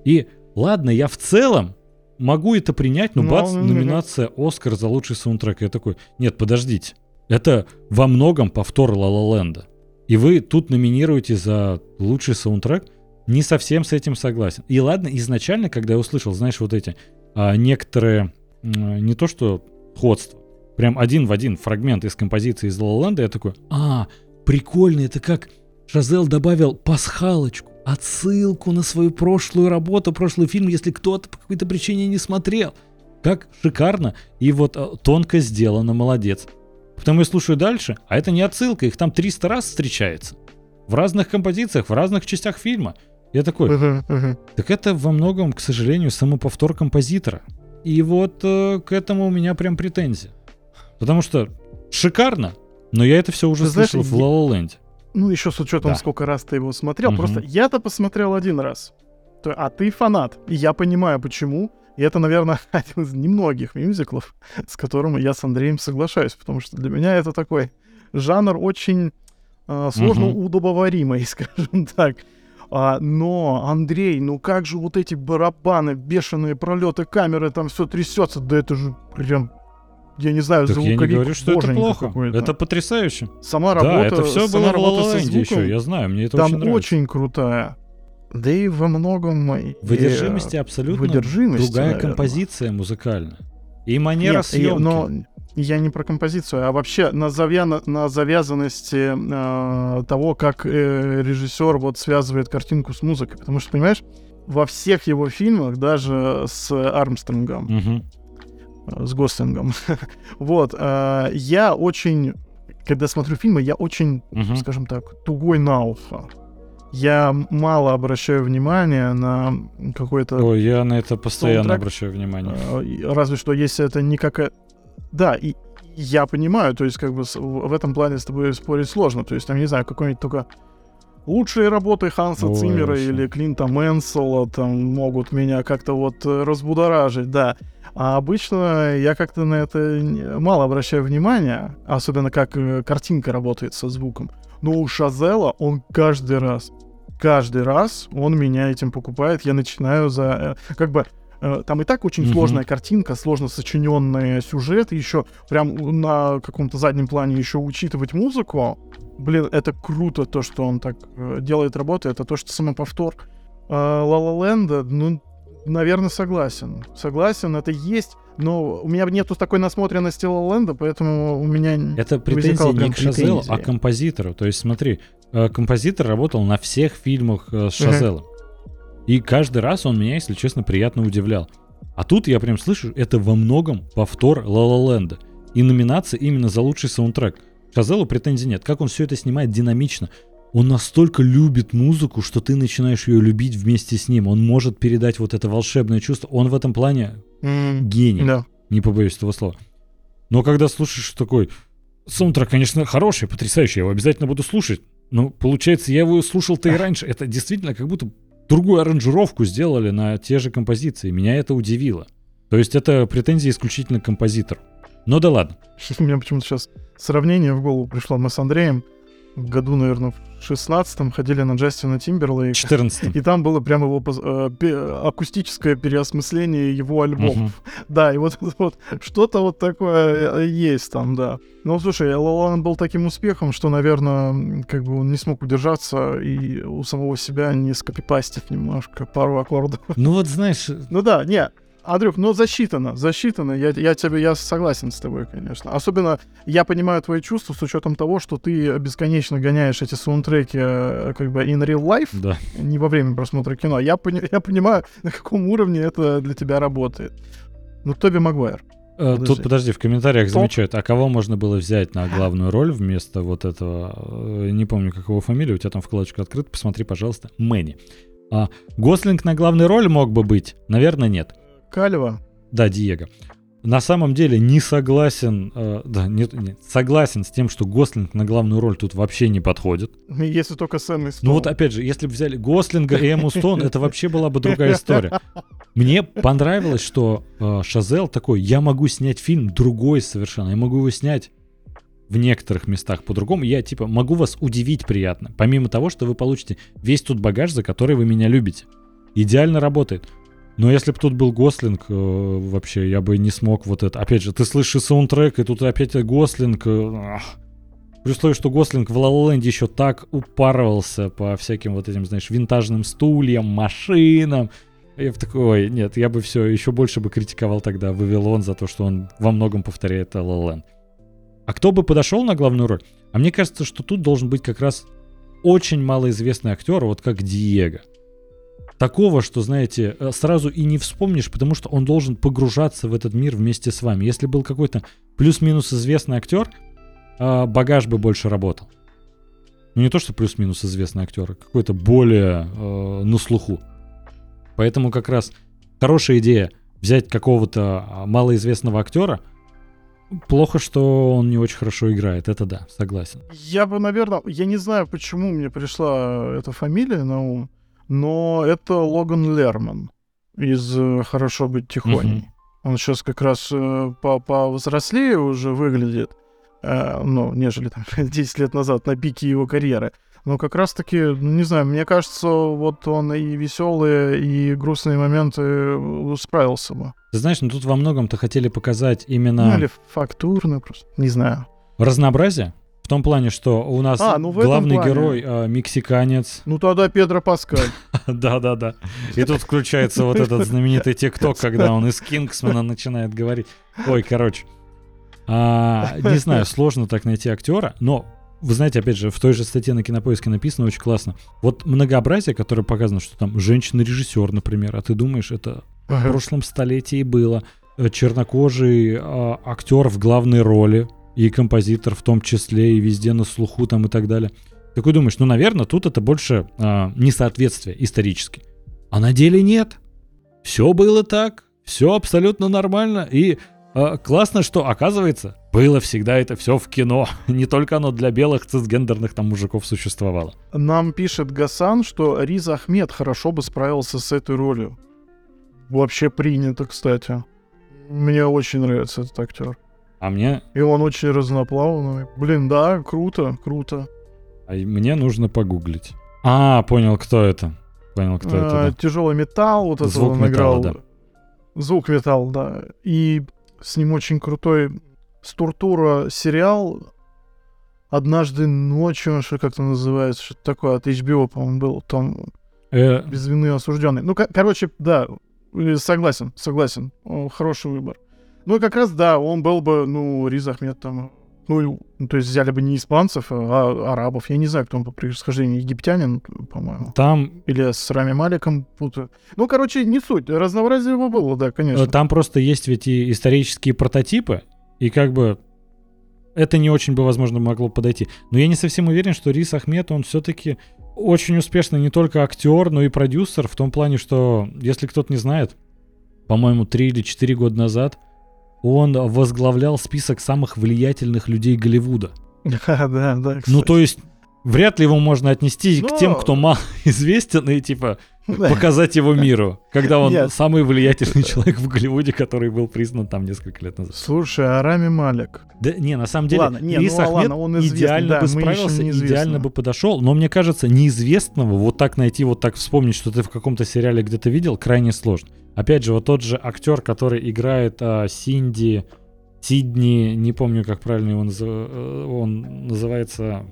И ладно, я в целом могу это принять, но Ну, бац, ну, ну, номинация Оскар за лучший саундтрек. Я такой, нет, подождите, это во многом повтор Ла Ла Ленда. И вы тут номинируете за лучший саундтрек, не совсем с этим согласен. И ладно, изначально, когда я услышал, знаешь, вот эти а, некоторые, не то что сходство, прям один в один фрагмент из композиции из La La я такой, а, прикольно, это как Шазел добавил пасхалочку, отсылку на свою прошлую работу, прошлый фильм, если кто-то по какой-то причине не смотрел. Как шикарно и вот а, тонко сделано, молодец. Потом я слушаю дальше, а это не отсылка, их там 300 раз встречается. В разных композициях, в разных частях фильма. Я такой, Мгм, мгм. так это во многом, к сожалению, самоповтор композитора. И вот э, к этому у меня прям претензия. Потому что шикарно, но я это все уже Ты знаешь, слышал в я- La La Land. Ну, еще с учетом, Да. сколько раз ты его смотрел. Мгм. Просто я-то посмотрел один раз. А ты фанат. И я понимаю, почему. И это, наверное, <laughs> один из немногих мюзиклов, с которым я с Андреем соглашаюсь. Потому что для меня это такой жанр очень э, сложно Мгм. удобоваримый, <laughs> скажем так. А, но, Андрей, ну как же вот эти барабаны, бешеные пролеты камеры, там все трясется. Да это же прям, я не знаю, Так я не звуковик говорю, что это плохо. какой-то. Это потрясающе. Сама да, работа, это все сама было работа со звуком, еще, я знаю, мне это там очень нравится. очень крутая. Да и во многом... и, Выдержимости э, абсолютно выдержимости, другая наверное. композиция музыкальная. И манера Нет, и- съемки. но я не про композицию, а вообще на, завя... на завязанности э, того, как э, режиссер вот связывает картинку с музыкой. Потому что, понимаешь, во всех его фильмах, даже с Армстронгом, э, с Гослингом, <laughs> вот, э, я очень, когда смотрю фильмы, я очень, Мгм. скажем так, тугой на ухо. Я мало обращаю внимания на какой-то Ой, я на это постоянно Саундтрек. обращаю внимание. Э, Разве что если это не какая... Да, и я понимаю, то есть как бы в этом плане с тобой спорить сложно. То есть там, не знаю, какой-нибудь только лучшие работы Ханса Ой, Циммера вообще. или Клинта Мэнсела там могут меня как-то вот э, разбудоражить, да. А обычно я как-то на это мало обращаю внимания, особенно как э, картинка работает со звуком. Но у Шазела он каждый раз, каждый раз он меня этим покупает. Я начинаю за... э, Как бы там и так очень Мгм. сложная картинка, сложно сочиненный сюжет, еще прям на каком-то заднем плане еще учитывать музыку. Блин, это круто, то, что он так э, делает работу, это то, что самоповтор Ла Ла Ленда, ну, наверное, согласен. Согласен, это есть, но у меня нету такой насмотренности Ла Ла Ленда, поэтому у меня... Это претензии не к Шазелу, а к композитору. То есть смотри, э, композитор работал на всех фильмах э, с Шазелом. И каждый раз он меня, если честно, приятно удивлял. А тут я прям слышу, это во многом повтор Ла Ла Ленда. И номинация именно за лучший саундтрек. Шазелу претензий нет. Как он все это снимает динамично. Он настолько любит музыку, что ты начинаешь ее любить вместе с ним. Он может передать вот это волшебное чувство. Он в этом плане М, гений Да. не побоюсь этого слова. Но когда слушаешь такой, саундтрек, конечно, хороший, потрясающий, я его обязательно буду слушать. Но получается, я его слушал-то и раньше. Это действительно как будто другую аранжировку сделали на те же композиции. Меня это удивило. То есть это претензии исключительно к композитору. Ну да ладно. <laughs> У меня почему-то сейчас сравнение в голову пришло. Мы с Андреем году, наверное, в шестнадцатом ходили на Джастина Тимберлейка. 14 И там было прям его э, акустическое переосмысление его альбомов. Да, и вот, <laughs> вот что-то вот такое э, есть там, да. Ну, слушай, Лолан был таким успехом, что, наверное, как бы он не смог удержаться и у самого себя не скопипастив немножко пару аккордов. Ну вот знаешь, Ну да, не, Андрюх, ну засчитано, засчитано. Я, я тебе, я согласен с тобой, конечно. Особенно я понимаю твои чувства с учетом того, что ты бесконечно гоняешь эти саундтреки э, как бы in real life, да. не во время просмотра кино. Я, пони- я понимаю, <laughs> на каком уровне это для тебя работает. Ну, Тоби Магуайр. Э, Подожди. Тут, подожди, в комментариях Топ. замечают, а кого можно было взять на главную роль вместо вот этого, э, не помню, как его фамилия, у тебя там вкладочка открыта, посмотри, пожалуйста, Мэнни. А, Гослинг на главной роли мог бы быть? Наверное, нет. Калева. Да, Диего. На самом деле не согласен, э, да, нет, нет, согласен с тем, что Гослинг на главную роль тут вообще не подходит. <laughs> Если только Сэм и Ну вот опять же, если бы взяли Гослинга и Эмму Стоун, это вообще была бы другая история. <laughs> Мне понравилось, что э, Шазел такой, я могу снять фильм другой совершенно, я могу его снять в некоторых местах по-другому, я типа могу вас удивить приятно, помимо того, что вы получите весь тот багаж, за который вы меня любите. Идеально работает. Но если бы тут был Гослинг, э, вообще я бы не смог вот это. Опять же, ты слышишь саундтрек, и тут опять Гослинг. э. При условии, что Гослинг в Land еще так упарывался по всяким вот этим, знаешь, винтажным стульям, машинам. Я бы такой, ой, нет, я бы все, еще больше бы критиковал тогда Вавилон за то, что он во многом повторяет Land. А кто бы подошел на главную роль? А мне кажется, что тут должен быть как раз очень малоизвестный актер, вот как Диего. Такого, что, знаете, э, сразу и не вспомнишь, потому что он должен погружаться в этот мир вместе с вами. Если был какой-то плюс-минус известный актер, а, багаж бы больше работал. Ну не то, что плюс-минус известный актер, а какой-то более э, на слуху. Поэтому как раз хорошая идея взять какого-то а, малоизвестного актера. Плохо, что он не очень хорошо играет, это да, согласен. Я бы, наверное, я не знаю, почему мне пришла эта фамилия на ум, но это Логан Лерман из э, «Хорошо быть тихоней». Он сейчас как раз э, по повзрослее уже выглядит, э, ну, нежели там <laughs> 10 лет назад на пике его карьеры. Но как раз-таки, ну, не знаю, мне кажется, вот он и веселые, и грустные моменты э, справился бы. Ты знаешь, ну тут во многом-то хотели показать Ну, именно или фактурно просто, не знаю. разнообразие. В том плане, что у нас А, ну главный плане. герой а, мексиканец. Ну, тогда Педро Паскаль. <laughs> Да-да-да. И тут включается вот этот знаменитый ТикТок, когда он из Кингсмана начинает говорить. Ой, короче. А, не знаю, сложно так найти актера, но вы знаете, опять же, в той же статье на кинопоиске написано очень классно. Вот многообразие, которое показано, что там женщина-режиссер, например, а ты думаешь, это в прошлом столетии было. Э, чернокожий э, актер в главной роли, и композитор в том числе, и везде на слуху там и так далее. Такой думаешь, ну, наверное, тут это больше э, несоответствие исторически. А на деле нет. Все было так, все абсолютно нормально, и э, классно, что, оказывается, было всегда это все в кино. <laughs> Не только оно для белых цисгендерных там мужиков существовало. Нам пишет Гасан, что Риз Ахмед хорошо бы справился с этой ролью. Вообще принято, кстати. Мне очень нравится этот актер. А мне... И он очень разноплавный. Блин, да, круто, круто. А мне нужно погуглить. А, понял, кто это. Понял, кто а, это. Да. Тяжелый металл, вот это он металла, играл. Да. Звук металл, да. И с ним очень крутой структура сериал однажды ночью, что как-то называется, что-то такое от HBO, по-моему, был там э... без вины осужденный. Ну, короче, да, э, согласен, согласен, хороший выбор. Ну как раз, да, он был бы, ну, Риз Ахмед там, ну, ну, то есть взяли бы не испанцев, а арабов. Я не знаю, кто он по происхождению, египтянин, по-моему. Там... Или с Рами Маликом путаю. Ну, короче, не суть, разнообразие его было, да, конечно. Там просто есть ведь и исторические прототипы, и как бы это не очень бы, возможно, могло подойти. Но я не совсем уверен, что Рис Ахмед, он все-таки очень успешный не только актер, но и продюсер, в том плане, что, если кто-то не знает, по-моему, три или четыре года назад он возглавлял список самых влиятельных людей Голливуда. Да, <laughs> да, да. Ну, то есть, вряд ли его можно отнести но... к тем, кто мало <laughs> известен, и типа показать его миру, когда он Нет. самый влиятельный человек в Голливуде, который был признан там несколько лет назад. Слушай, а Рами Малик? Да не, на самом деле, ладно, не, Рис ну, Ахмед ладно, он идеально да, бы справился, идеально бы подошел, но мне кажется, неизвестного вот так найти, вот так вспомнить, что ты в каком-то сериале где-то видел, крайне сложно. Опять же, вот тот же актер, который играет а, Синди, Сидни, не помню, как правильно его назов... Э, он называется,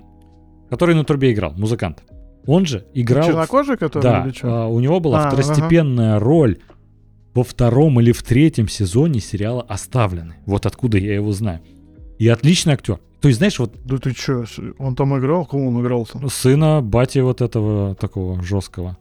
который на трубе играл, музыкант. Он же играл... Чернокожий, который Да, а, у него была а, второстепенная ага. роль во втором или в третьем сезоне сериала «Оставлены». Вот откуда я его знаю. И отличный актер. То есть, знаешь, вот... Да ты чё, он там играл? Кого он играл там? Сына бати вот этого такого жесткого.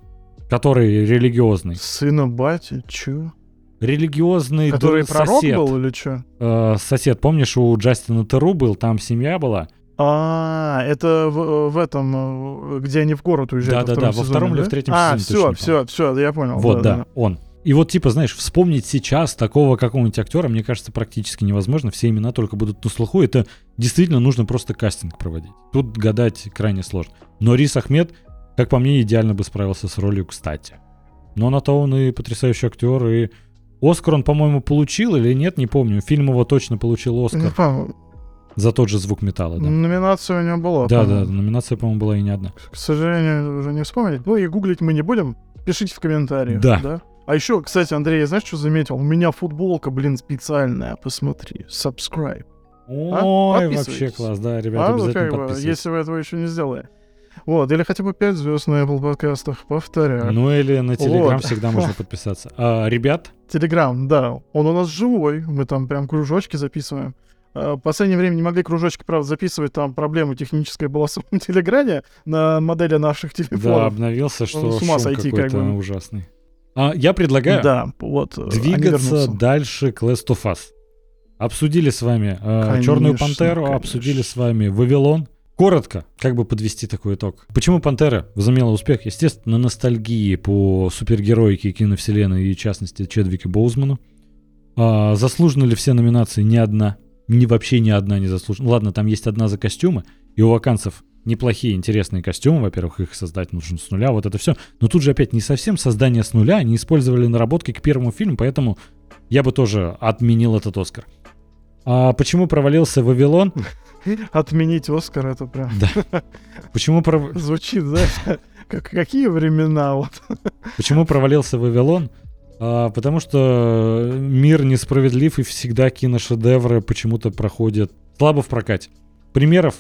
Который религиозный. Сына бати? Чё? Религиозный Который да, пророк сосед. был или что? Э, сосед, помнишь, у Джастина Теру был, там семья была. А, это в, в этом, где они в город уезжают. Да, да, да, во втором или в третьем сезоне. А, все, все, все, я понял. Вот, да, да, он. И вот, типа, знаешь, вспомнить сейчас такого какого-нибудь актера, мне кажется, практически невозможно. Все имена только будут на слуху. Это действительно нужно просто кастинг проводить. Тут гадать крайне сложно. Но Рис Ахмед, как по мне, идеально бы справился с ролью, кстати. Но на то он и потрясающий актер, и Оскар он, по-моему, получил или нет, не помню. Фильм его точно получил Оскар. Не помню. За тот же звук металла, да. Номинация у него была. Да, да, номинация, по-моему, была и не одна. К сожалению, уже не вспомнить. Ну и гуглить мы не будем. Пишите в комментариях. Да. да? А еще, кстати, Андрей, я знаешь, что заметил? У меня футболка, блин, специальная. Посмотри. Subscribe. Ой, а? вообще класс, да, ребята, а, обязательно ну, как бы, Если вы этого еще не сделали. Вот, или хотя бы 5 звезд на Apple подкастах, повторяю. Ну или на Telegram вот. всегда <laughs> можно подписаться. А, ребят? Telegram, да. Он у нас живой. Мы там прям кружочки записываем. А, в последнее время не могли кружочки, правда, записывать, там проблема техническая была в самом <laughs> Телеграме на модели наших телефонов. Да, обновился, что ну, с ума сойти, как бы. ужасный. А, я предлагаю да, вот, двигаться дальше к Last of Us. Обсудили с вами э, Черную Пантеру, конечно. обсудили с вами Вавилон. Коротко, как бы подвести такой итог. Почему Пантера возымела успех? Естественно, ностальгии по супергероике киновселенной и, в частности, Чедвике Боузману. А, заслужены ли все номинации? Ни одна ни вообще ни одна не заслужена. Ладно, там есть одна за костюмы, и у вакансов неплохие, интересные костюмы. Во-первых, их создать нужно с нуля, вот это все. Но тут же опять не совсем создание с нуля, они использовали наработки к первому фильму, поэтому я бы тоже отменил этот Оскар. А почему провалился Вавилон? <laughs> Отменить Оскар это прям... Да. <laughs> Почему пров... Звучит, знаешь, <laughs> как, какие времена вот. Почему провалился Вавилон? А, потому что мир несправедлив и всегда киношедевры почему-то проходят слабо в прокате. Примеров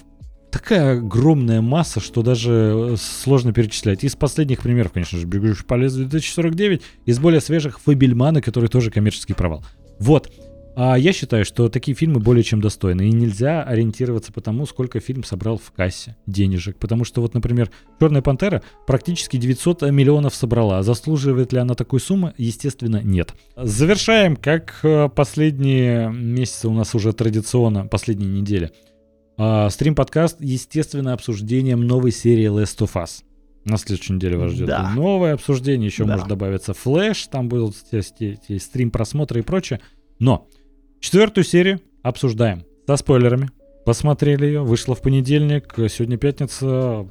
такая огромная масса, что даже э, сложно перечислять. Из последних примеров, конечно же, «Бегущий по лесу 2049», из более свежих «Фабельманы», который тоже коммерческий провал. Вот. А я считаю, что такие фильмы более чем достойны. И нельзя ориентироваться по тому, сколько фильм собрал в кассе денежек. Потому что вот, например, «Черная пантера» практически 900 миллионов собрала. Заслуживает ли она такой суммы? Естественно, нет. Завершаем, как э, последние месяцы у нас уже традиционно, последние недели. А, стрим-подкаст, естественно, обсуждением новой серии Last of Us. На следующей неделе вас ждет Да. новое обсуждение, еще Да. может добавиться флэш, там будут стрим просмотры и прочее. Но четвертую серию обсуждаем со спойлерами. Посмотрели ее, вышла в понедельник, сегодня пятница.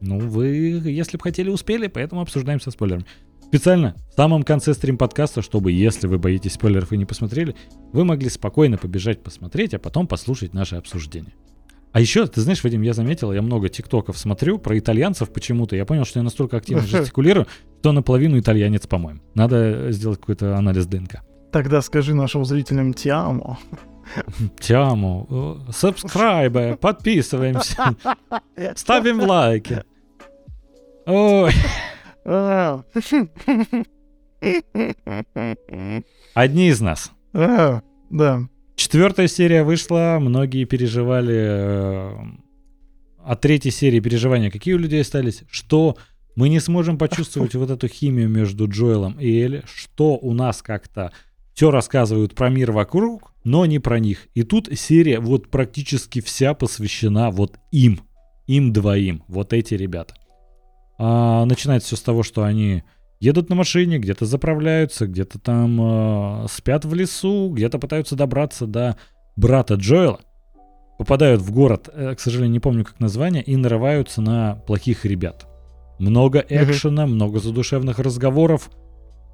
Ну, вы, если бы хотели, успели, поэтому обсуждаем со спойлерами. Специально в самом конце стрим-подкаста, чтобы, если вы боитесь спойлеров и не посмотрели, вы могли спокойно побежать посмотреть, а потом послушать наше обсуждение. А еще, ты знаешь, Вадим, я заметил, я много тиктоков смотрю про итальянцев почему-то. Я понял, что я настолько активно <laughs> жестикулирую, что наполовину итальянец, по-моему. Надо сделать какой-то анализ ДНК. Тогда скажи нашим зрителям Тиамо. Э, сабскрайбы, подписываемся, ставим лайки. Ой, А, одни из нас. а, Да. Четвертая серия вышла, многие переживали э, от третьей серии переживания. Какие у людей остались? Что мы не сможем почувствовать вот эту химию между Джоэлом и Элли, что у нас как-то все рассказывают про мир вокруг, но не про них. И тут серия вот практически вся посвящена вот им, им двоим, вот эти ребята. А, начинается все с того, что они едут на машине, где-то заправляются, где-то там э, спят в лесу, где-то пытаются добраться до брата Джоэла, попадают в город, э, к сожалению, не помню как название, и нарываются на плохих ребят. Много экшена, много задушевных разговоров.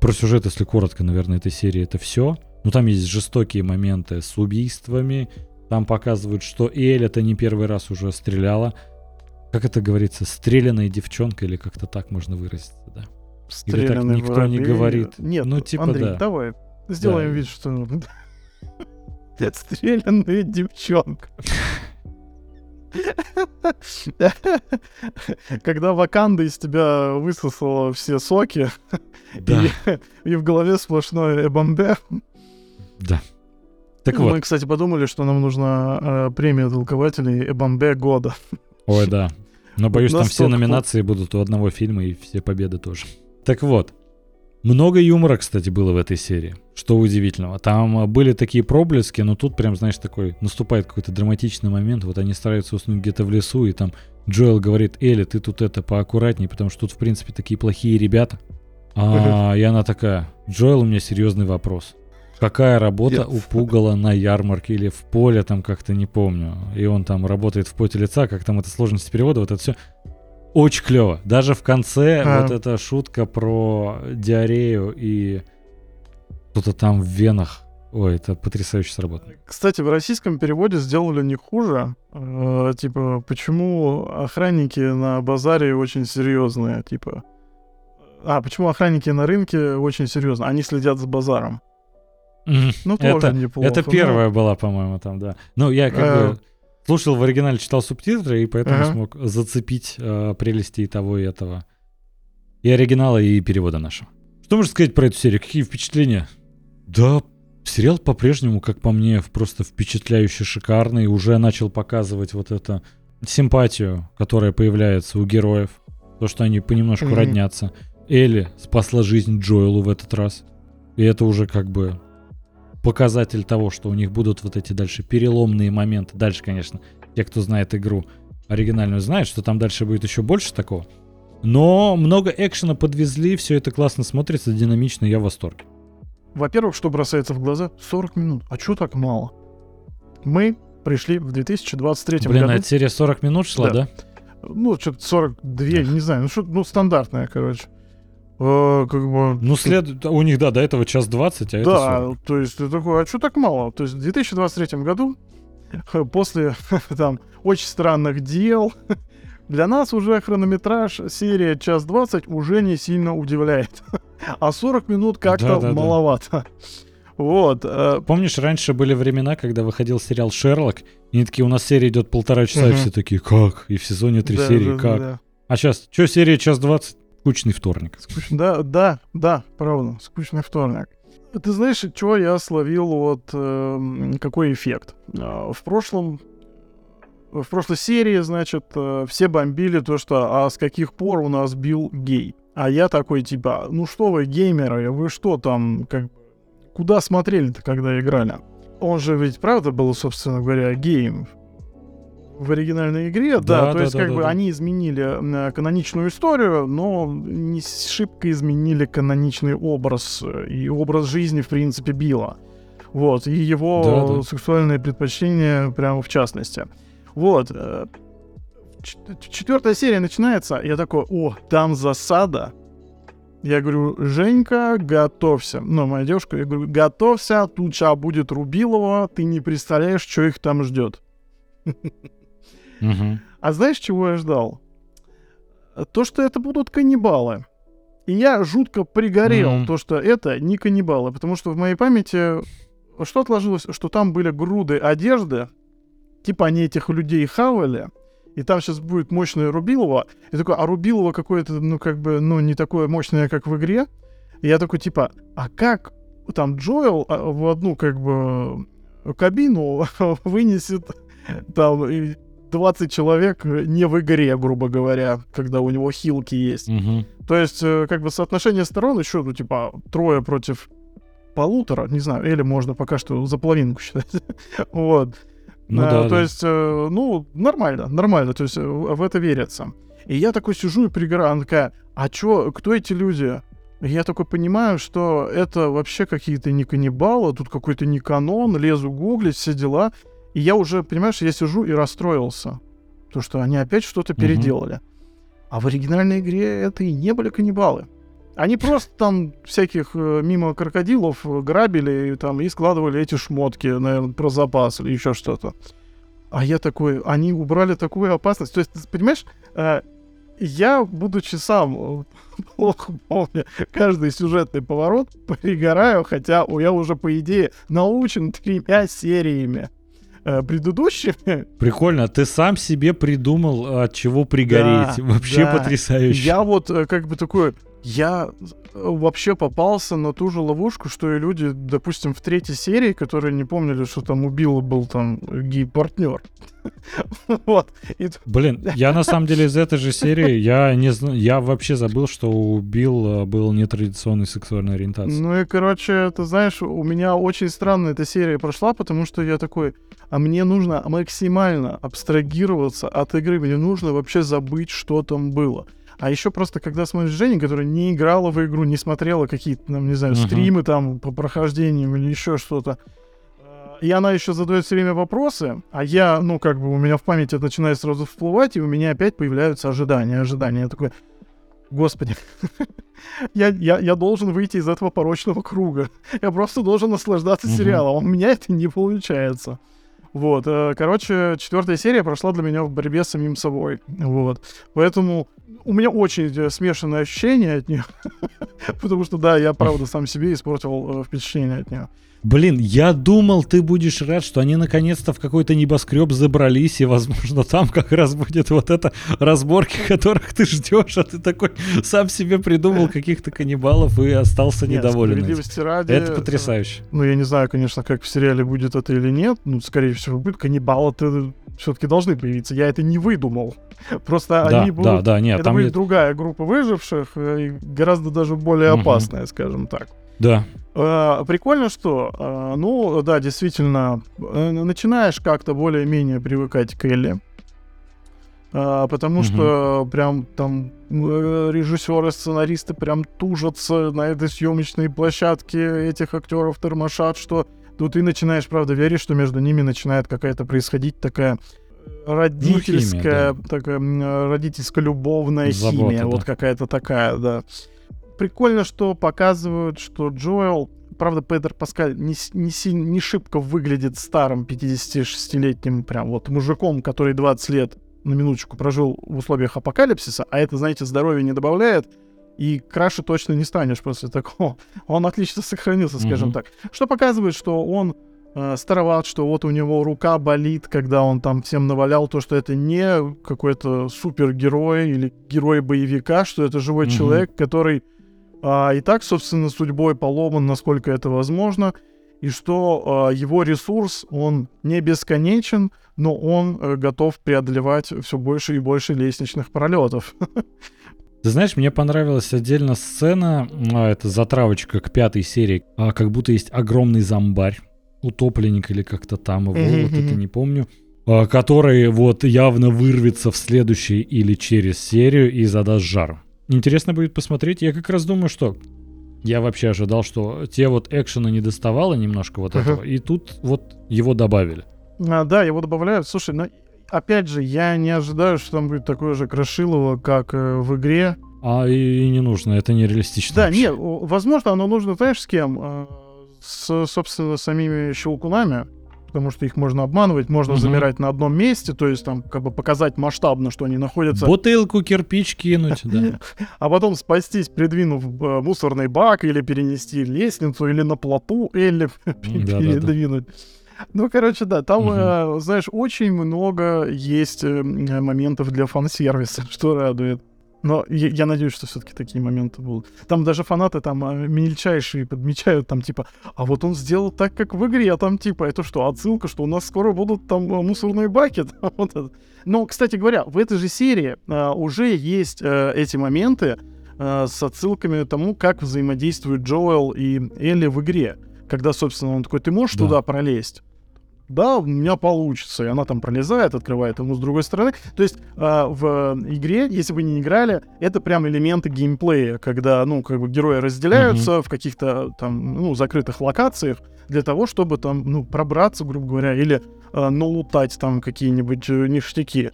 Про сюжет, если коротко, наверное, этой серии это все. Ну, там есть жестокие моменты с убийствами. Там показывают, что Эль это не первый раз уже стреляла. Как это говорится, стрелянная девчонка, или как-то так можно выразиться, да? Или так Стрелянный никто не воробей. говорит? Нет, Ну, типа, Андрей, да. давай сделаем Да. вид, что... <laughs> Стрелянная девчонка. <laughs> Когда Ваканда из тебя высосала все соки, Да, и, и в голове сплошное эбамбе. да. Так Мы, вот, кстати, подумали, что нам нужна э, премия толкователей эбамбе года. ой, да. Но боюсь, там все номинации будут у одного фильма и все победы тоже. Так вот, много юмора, кстати, было в этой серии. Что удивительного. Там а, были такие проблески, но тут прям, знаешь, такой наступает какой-то драматичный момент. Вот они стараются уснуть где-то в лесу, и там Джоэл говорит, Элли, ты тут это поаккуратнее, потому что тут, в принципе, такие плохие ребята. А, и она такая, Джоэл, у меня серьезный вопрос. Какая работа Я- у Пугала на ярмарке или в поле, там как-то не помню. И он там работает в поте лица, как там это сложности перевода, вот это все. Очень клево. Даже в конце А. вот эта шутка про диарею и что-то там в венах. Ой, это потрясающе сработано. Кстати, в российском переводе сделали не хуже. Э, типа, почему охранники на базаре очень серьезные, типа. А, почему охранники на рынке очень серьезно? Они следят за базаром. Ну, тоже это, неплохо. это ну. первая была, по-моему, там, да. Ну, я как Э. бы слушал в оригинале, читал субтитры, и поэтому Ага. смог зацепить э, прелести и того, и этого. И оригинала, и перевода нашего. Что можно сказать про эту серию? Какие впечатления? Да, сериал по-прежнему, как по мне, просто впечатляюще шикарный. Уже начал показывать вот это симпатию, которая появляется у героев. То, что они понемножку Мгм. роднятся. Элли спасла жизнь Джоэлу в этот раз. И это уже как бы показатель того, что у них будут вот эти дальше переломные моменты. Дальше, конечно, те, кто знает игру оригинальную, знают, что там дальше будет еще больше такого. Но много экшена подвезли, все это классно смотрится, динамично, я в восторге. Во-первых, что бросается в глаза? 40 минут. А чё так мало? Мы пришли в 2023 Блин, а году. эта серия 40 минут шла, да? Да. Ну, что-то 42, не знаю. Ну, что ну, стандартная, короче. Э, как бы... Ну, след... у них, да, до этого час 20, а это Да, 40. то есть ты такой, а что так мало? То есть в 2023 году, после <laughs> там очень странных дел, <laughs> для нас уже хронометраж серия час 20 уже не сильно удивляет. <laughs> А 40 минут как-то Да-да-да. маловато. Вот. э, Помнишь, раньше были времена, когда выходил сериал «Шерлок», и они такие, у нас серия идет полтора часа, и Мгм. все такие, как? И в сезоне три да, серии, да, как? да. А сейчас, что серия час 20? Скучный вторник. Скучно. Да, да, да, правда, скучный вторник. Ты знаешь, что я словил вот э, какой эффект? Э, в прошлом в прошлой серии, значит, э, все бомбили то, что а с каких пор у нас бил гей. А я такой, типа, ну что вы, геймеры, вы что там, как куда смотрели-то, когда играли? Он же ведь правда был, собственно говоря, геем в оригинальной игре, да, да то да, есть да, как да, бы да. они изменили каноничную историю, но не шибко изменили каноничный образ и образ жизни, в принципе, Билла. Вот, и его да, да. сексуальные предпочтения прямо в частности. Вот. Э, четвертая серия начинается, я такой, о, там засада. Я говорю, Женька, готовься. Ну, моя девушка, я говорю, готовься, тут сейчас будет Рубилова, ты не представляешь, что их там ждет. <laughs> А знаешь, чего я ждал? То, что это будут каннибалы. И я жутко пригорел, mm-hmm. то, что это не каннибалы, потому что в моей памяти что отложилось, что там были груды одежды, типа они этих людей хавали, и там сейчас будет мощное Рубилово. И такой, а Рубилово какое-то, ну, как бы, ну, не такое мощное, как в игре. И я такой, типа, а как там Джоэл а, в одну, как бы, кабину <laughs> вынесет там 20 человек не в игре, грубо говоря, когда у него хилки есть. Угу. То есть, э, как бы соотношение сторон еще, ну, типа, трое против полутора, не знаю, или можно пока что за половинку считать. <laughs> вот. Ну, а, да, то да. есть, э, ну, нормально, нормально, то есть в это верится. И я такой сижу и пригораю, она такая, а чё, кто эти люди? И я такой понимаю, что это вообще какие-то не каннибалы, тут какой-то не канон, лезу гуглить, все дела. И я уже, понимаешь, я сижу и расстроился. То, что они опять что-то угу. переделали. А в оригинальной игре это и не были каннибалы. Они просто там всяких э, мимо крокодилов грабили и, там, и складывали эти шмотки, наверное, про запас или еще что-то. А я такой, они убрали такую опасность. То есть, ты понимаешь, э, я, будучи сам э, <laughs> плохо помню каждый сюжетный поворот, <laughs> пригораю, хотя я уже, по идее, научен тремя сериями э, предыдущими. Прикольно, ты сам себе придумал, от чего пригореть. Да, Вообще да. потрясающе. Я вот э, как бы такой, я э, вообще попался на ту же ловушку, что и люди, допустим, в третьей серии, которые не помнили, что там убил был там гей-партнер. <laughs> вот. Блин, я на самом деле из этой же серии, я не я вообще забыл, что убил был нетрадиционной сексуальной ориентации. Ну и, короче, ты знаешь, у меня очень странно эта серия прошла, потому что я такой, а мне нужно максимально абстрагироваться от игры, мне нужно вообще забыть, что там было. А еще просто, когда смотришь Женю, которая не играла в игру, не смотрела какие-то, там, не знаю, uh-huh. стримы там по прохождениям или еще что-то, и она еще задает все время вопросы, а я, ну, как бы у меня в памяти это начинает сразу всплывать, и у меня опять появляются ожидания, ожидания. Я такой, господи, <laughs> я, я, я должен выйти из этого порочного круга. Я просто должен наслаждаться uh-huh. сериалом. У меня это не получается. Вот, э, короче, четвертая серия прошла для меня в борьбе с самим собой. Вот. Поэтому у меня очень э, смешанные ощущения от нее. <laughs> Потому что, да, я правда сам себе испортил э, впечатление от нее. Блин, я думал, ты будешь рад, что они наконец-то в какой-то небоскреб забрались, и, возможно, там как раз будет вот это разборки, которых ты ждешь, а ты такой сам себе придумал каких-то каннибалов и остался нет, недоволен. Ради, это потрясающе. Ну, я не знаю, конечно, как в сериале будет это или нет. Ну, скорее всего, будет. Каннибалы-то все-таки должны появиться. Я это не выдумал. Просто да, они будут... Да, да, нет, это будет есть... другая группа выживших, э, гораздо даже более угу. опасная, скажем так. Да. Э, прикольно, что, э, ну, да, действительно, э, начинаешь как-то более-менее привыкать к Элли. Потому угу. что прям там режиссеры, сценаристы прям тужатся на этой съемочной площадке, этих актеров тормошат, что тут ты начинаешь, правда, верить, что между ними начинает какая-то происходить такая родительская, ну, химия, да. такая родительско-любовная химия, да. вот какая-то такая, да прикольно, что показывают, что Джоэл, правда, Педер Паскаль не, не, не шибко выглядит старым 56-летним прям вот мужиком, который 20 лет на минуточку прожил в условиях апокалипсиса, а это, знаете, здоровья не добавляет, и краше точно не станешь после такого. <laughs> Он отлично сохранился, скажем mm-hmm. так. Что показывает, что он э, староват, что вот у него рука болит, когда он там всем навалял то, что это не какой-то супергерой или герой боевика, что это живой mm-hmm. человек, который а, и так, собственно, судьбой поломан, насколько это возможно, и что а, его ресурс, он не бесконечен, но он а, готов преодолевать все больше и больше лестничных пролетов. <laughs> Ты знаешь, мне понравилась отдельно сцена, а, это затравочка к пятой серии, а, как будто есть огромный зомбарь, утопленник или как-то там его, вот это не помню, а, который вот явно вырвется в следующей или через серию и задаст жар. Интересно будет посмотреть. Я как раз думаю, что я вообще ожидал, что те вот экшена не доставало немножко вот этого, и тут вот его добавили. А, да, его добавляют. Слушай, ну, опять же, я не ожидаю, что там будет такое же крошилово, как э, в игре. А и, и не нужно, это нереалистично. Да, вообще. нет, возможно, оно нужно, знаешь, с кем? Э, с, собственно, самими щелкунами потому что их можно обманывать, можно угу. замирать на одном месте, то есть там как бы показать масштабно, что они находятся... Бутылку, кирпич кинуть, да. <laughs> А потом спастись, придвинув э, мусорный бак, или перенести лестницу, или на плоту, или <laughs> передвинуть. Ну, короче, да, там, э, знаешь, очень много есть э, моментов для фан-сервиса, <laughs> что радует. Но я, я надеюсь, что все-таки такие моменты будут. Там даже фанаты там а, мельчайшие подмечают, там типа, а вот он сделал так, как в игре, а там типа, это что, отсылка, что у нас скоро будут там а, мусорные баки. <laughs> вот это. Но, кстати говоря, в этой же серии а, уже есть а, эти моменты а, с отсылками тому, как взаимодействуют Джоэл и Элли в игре. Когда, собственно, он такой, ты можешь да. туда пролезть? Да, у меня получится. И она там пролезает, открывает ему с другой стороны. То есть э, в игре, если вы не играли, это прям элементы геймплея, когда, ну, как бы герои разделяются mm-hmm. в каких-то там, ну, закрытых локациях для того, чтобы там, ну, пробраться, грубо говоря, или э, налутать там какие-нибудь э, ништяки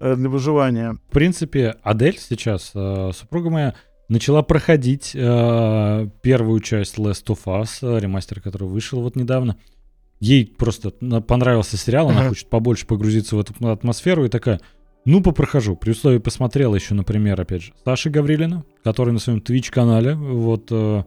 э, для выживания. В принципе, Адель сейчас, э, супруга моя, начала проходить э, первую часть Last of Us, э, ремастер, который вышел вот недавно ей просто понравился сериал, она хочет побольше погрузиться в эту атмосферу и такая, ну, попрохожу. При условии посмотрела еще, например, опять же, Саши Гаврилина, который на своем Twitch-канале, вот, э,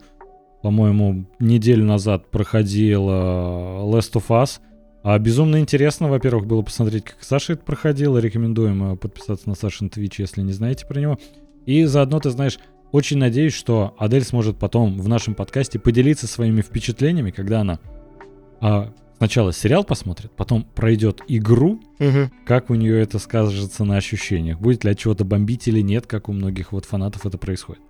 по-моему, неделю назад проходил э, Last of Us. А безумно интересно, во-первых, было посмотреть, как Саша это проходил. Рекомендуем э, подписаться на Сашин Twitch, если не знаете про него. И заодно, ты знаешь, очень надеюсь, что Адель сможет потом в нашем подкасте поделиться своими впечатлениями, когда она а, сначала сериал посмотрит, потом пройдет игру, угу. как у нее это скажется на ощущениях. Будет ли от чего-то бомбить или нет, как у многих вот фанатов это происходит.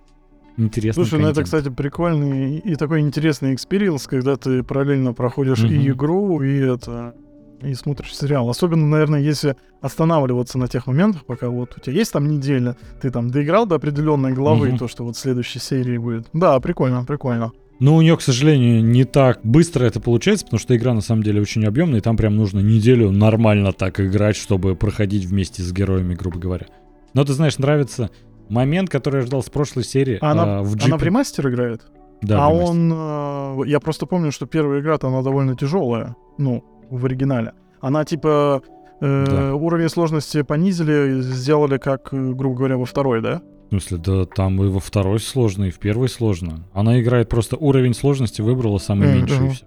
Интересно. Слушай, контент. ну это, кстати, прикольный и такой интересный experience, когда ты параллельно проходишь угу. и игру, и это и смотришь сериал. Особенно, наверное, если останавливаться на тех моментах, пока вот у тебя есть там неделя, ты там доиграл до определенной главы, угу. то, что вот в следующей серии будет. Да, прикольно, прикольно. Но у нее, к сожалению, не так быстро это получается, потому что игра на самом деле очень объемная, и там прям нужно неделю нормально так играть, чтобы проходить вместе с героями, грубо говоря. Но ты знаешь, нравится момент, который я ждал с прошлой серии. А она, в джипе. она в ремастер играет? Да. А он, э, я просто помню, что первая игра-то она довольно тяжелая, ну в оригинале. Она типа э, да. уровень сложности понизили, сделали как, э, грубо говоря, во второй, да? В смысле, да там и во второй сложно, и в первой сложно. Она играет просто уровень сложности, выбрала самый mm-hmm. меньший и все.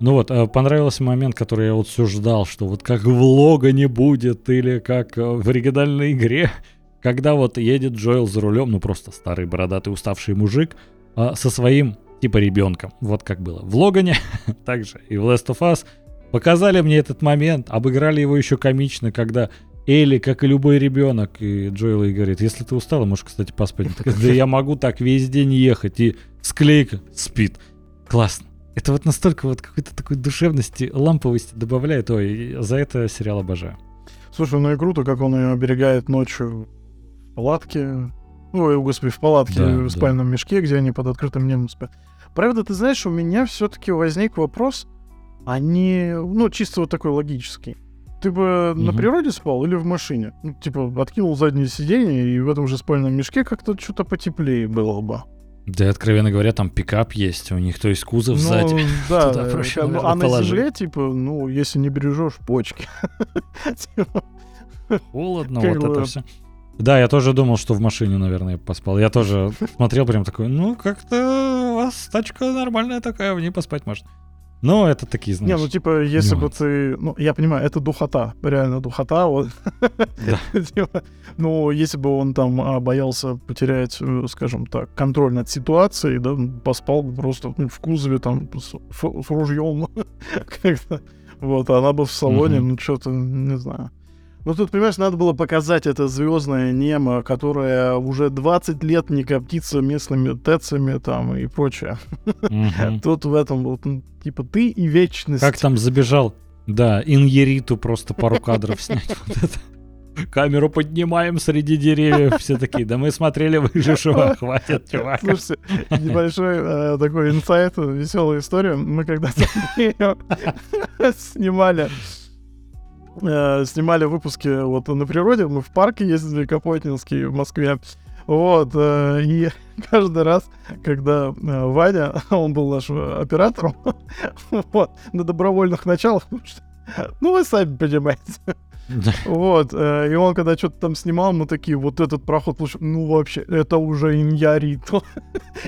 Ну вот, э, понравился момент, который я вот все ждал, что вот как влога не будет, или как э, в оригинальной игре, <laughs> когда вот едет Джоэл за рулем, ну просто старый бородатый уставший мужик, а, со своим типа ребенком. Вот как было. В Логане, <laughs> также и в Last of Us показали мне этот момент, обыграли его еще комично, когда Элли, как и любой ребенок, и Джоэл ей говорит, если ты устала, можешь, кстати, поспать. Да я могу так весь день ехать, и склейка спит. Классно. Это вот настолько вот какой-то такой душевности, ламповости добавляет. Ой, за это сериал обожаю. Слушай, ну и круто, как он ее оберегает ночью в палатке. Ой, господи, в палатке, да, в спальном да. мешке, где они под открытым небом спят. Правда, ты знаешь, у меня все-таки возник вопрос, они, ну, чисто вот такой логический. Ты бы угу. на природе спал или в машине? Ну, типа, откинул заднее сиденье, и в этом же спальном мешке как-то что-то потеплее было бы. Да, откровенно говоря, там пикап есть, у них то есть кузов ну, сзади. <laughs> Да, Туда проще, а, наверное, а на земле, типа, ну, если не бережешь почки. <laughs> Холодно, вот это все. Да, я тоже думал, что в машине, наверное, поспал. Я тоже <laughs> смотрел прям такой, ну, как-то у вас тачка нормальная такая, в ней поспать можно. Но это такие, знаешь... Не, ну типа, если бы ты... Ну, я понимаю, это духота, реально духота. Вот. <laughs> <laughs> Типа, Ну, если бы он там а, боялся потерять, э, скажем так, контроль над ситуацией, да, м, поспал бы просто ну, в кузове там с, ф- с ружьем. <laughs> как-то. Вот, а она бы в салоне, Мгм. ну, что-то, не знаю. Ну, тут, понимаешь, надо было показать это звездное немо, которое уже 20 лет не коптится местными тецами там и прочее. <laughs> Тут в этом вот, ну, типа, ты и вечность. Как там забежал? Да, иньериту просто пару кадров снять. Вот это. Камеру поднимаем среди деревьев. Все такие, да мы смотрели выжившего, <laughs> хватит, чувак. Слушайте, небольшой э, такой инсайт, веселая история. Мы когда-то <laughs> снимали э, снимали выпуски вот на природе, мы в парке ездили, Капотнинский в Москве. Вот, э, и <laughs> каждый раз, когда э, Ваня, <laughs> он был нашим оператором, <laughs> вот, на добровольных началах, ну, вы сами понимаете, вот, э, и он когда что-то там снимал, мы такие, вот этот проход ну вообще, это уже Иньярито.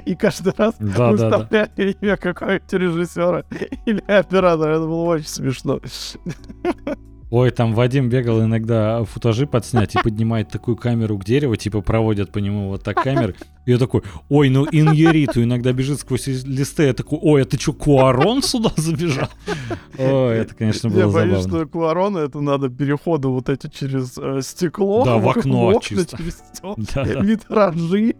И каждый раз Да, да, да. имя какого-нибудь режиссера или оператора, это было очень смешно. Ой, там Вадим бегал иногда футажи подснять и поднимает такую камеру к дереву, типа проводят по нему вот так камеры. Я такой, ой, ну иньериту иногда бежит сквозь листы. Я такой, ой, это что, Куарон сюда забежал? Ой, это, конечно, Я было боюсь, забавно. что Куарона это надо переходы вот эти через э, стекло. Да, в окно окна чисто. через стёкла, Да, да. Витражи.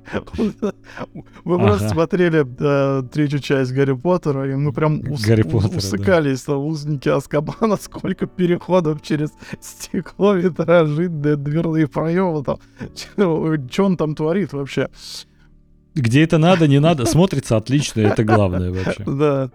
Мы просто смотрели э, третью часть Гарри Поттера, и мы прям ус- Гарри у- Поттера, да. усыкались, там, узники Аскабана, <laughs> сколько переходов через стекло, витражи, дверные проемы, там. Что он там творит вообще? Где это надо, не надо, <laughs> смотрится отлично, это главное вообще. Да.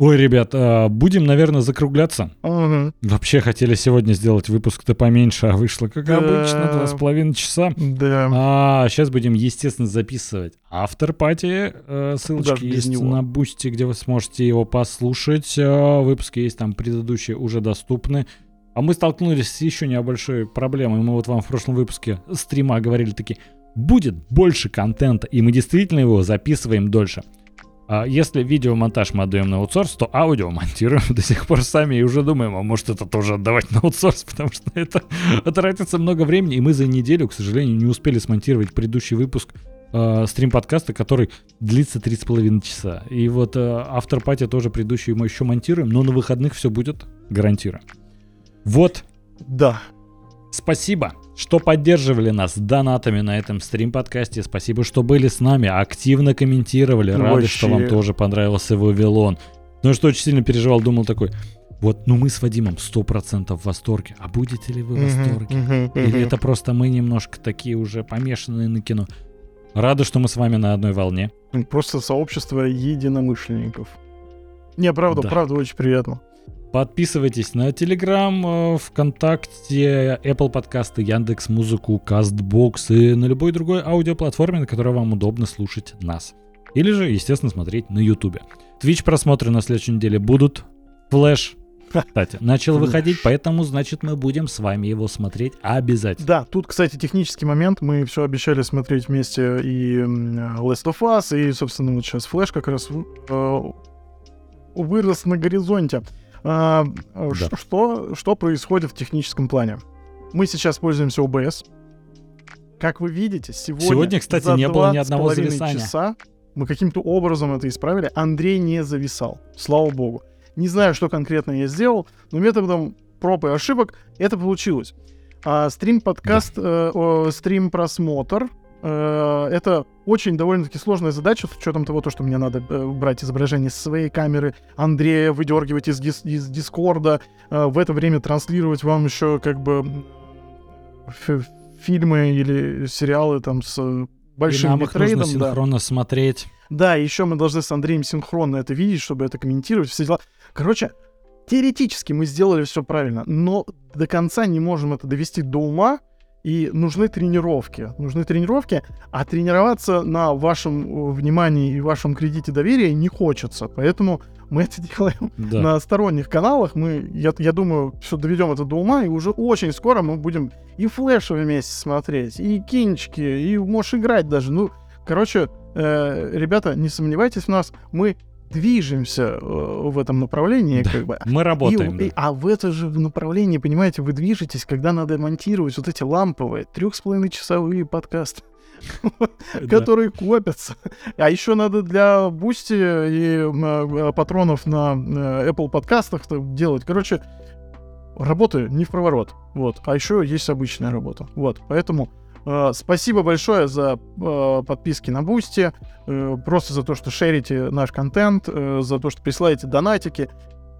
Ой, ребят, а, будем, наверное, закругляться. Ага. Вообще хотели сегодня сделать выпуск-то поменьше, а вышло, как Да. обычно, два с половиной часа. Да. А сейчас будем, естественно, записывать after party. Ссылочки Даже есть него. на Boosty, где вы сможете его послушать. Э, Выпуски есть там предыдущие уже доступны. А мы столкнулись с еще небольшой проблемой. Мы вот вам в прошлом выпуске стрима говорили такие, будет больше контента, и мы действительно его записываем дольше. А если видеомонтаж мы отдаем на аутсорс, то аудио монтируем <laughs> до сих пор сами и уже думаем, а может это тоже отдавать на аутсорс, <laughs> потому что это тратится много времени, и мы за неделю, к сожалению, не успели смонтировать предыдущий выпуск э, стрим-подкаста, который длится 3,5 часа. И вот э, автор пати тоже предыдущий мы еще монтируем, но на выходных все будет, гарантирую. Вот, Да. Спасибо, что поддерживали нас донатами на этом стрим-подкасте. Спасибо, что были с нами, активно комментировали. Рады, Вообще. что вам тоже понравился Вавилон. Ну что, очень сильно переживал, думал такой, вот, ну мы с Вадимом 100% в восторге. А будете ли вы в восторге? Мгм, Или мгм. это просто мы немножко такие уже помешанные на кино? Рады, что мы с вами на одной волне. Просто сообщество единомышленников. Не, правда, Да. правда, очень приятно. Подписывайтесь на Телеграм, э, ВКонтакте, Apple подкасты, Яндекс Музыку, Castbox и на любой другой аудиоплатформе, на которой вам удобно слушать нас. Или же, естественно, смотреть на Ютубе. Twitch просмотры на следующей неделе будут. Флэш, кстати, начал выходить, поэтому, значит, мы будем с вами его смотреть обязательно. Да, тут, кстати, технический момент. Мы все обещали смотреть вместе и Last of Us, и, собственно, вот сейчас Флэш как раз э, вырос на горизонте. А, э, ш- Да. что, что происходит в техническом плане? Мы сейчас пользуемся OBS. Как вы видите, сегодня, Сегодня, кстати, за не было ни одного зависания. часа мы каким-то образом это исправили. Андрей не зависал, слава богу. Не знаю, что конкретно я сделал, но методом проб и ошибок это получилось. А стрим-подкаст, э, о, стрим-просмотр э, это очень довольно-таки сложная задача, с учетом того, то, что мне надо э, брать изображение с своей камеры, Андрея выдергивать из, дис- из Дискорда, э, в это время транслировать вам еще как бы фи- фильмы или сериалы там с э, большим нам их нужно битрейдом, да. синхронно смотреть. Да, еще мы должны с Андреем синхронно это видеть, чтобы это комментировать, все дела. Короче, теоретически мы сделали все правильно, но до конца не можем это довести до ума, и нужны тренировки. Нужны тренировки, а тренироваться на вашем э, внимании и вашем кредите доверия не хочется. Поэтому мы это делаем Да. на сторонних каналах. Мы, я, я думаю, все доведем это до ума, и уже очень скоро мы будем и флеши вместе смотреть, и кинчики, и можешь играть даже. Ну, короче, э, ребята, не сомневайтесь в нас, мы движемся э, в этом направлении, Да. как бы. Мы работаем. И- и- да. а в это же направлении, понимаете, вы движетесь, когда надо монтировать вот эти ламповые трех с половиной часовые подкасты, которые копятся. А еще надо для Бусти и э, патронов на э, Apple подкастах делать. Короче, работы невпроворот. Вот. А еще есть обычная работа. Вот. Поэтому спасибо большое за э, подписки на Бусти, э, просто за то, что шерите наш контент, э, за то, что присылаете донатики.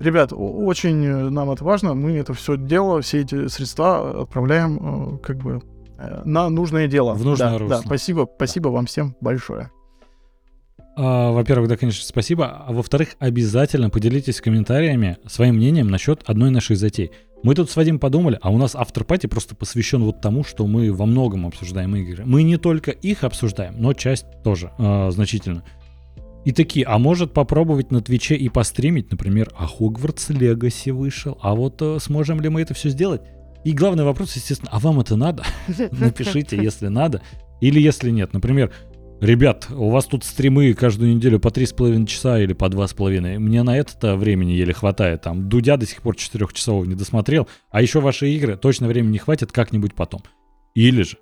Ребят, очень э, нам это важно. Мы это все дело, все эти средства отправляем э, как бы э, на нужное дело. В нужное да, русло. Да, спасибо, спасибо вам всем большое. А, Во-первых, да, конечно, спасибо. А во-вторых, обязательно поделитесь комментариями своим мнением насчет одной нашей затеи. Мы тут с Вадим подумали, а у нас автор-пати просто посвящен вот тому, что мы во многом обсуждаем игры. Мы не только их обсуждаем, но часть тоже а, значительно. И такие, а может попробовать на Твиче и постримить, например, а Хогвартс Легаси вышел, а вот э, сможем ли мы это все сделать? И главный вопрос, естественно, а вам это надо? <laughs> Напишите, если надо. Или если нет. Например, ребят, у вас тут стримы каждую неделю по 3,5 часа или по 2,5. Мне на это времени еле хватает. Там Дудя до сих пор 4 часов не досмотрел. А еще ваши игры точно времени не хватит как-нибудь потом. Или же,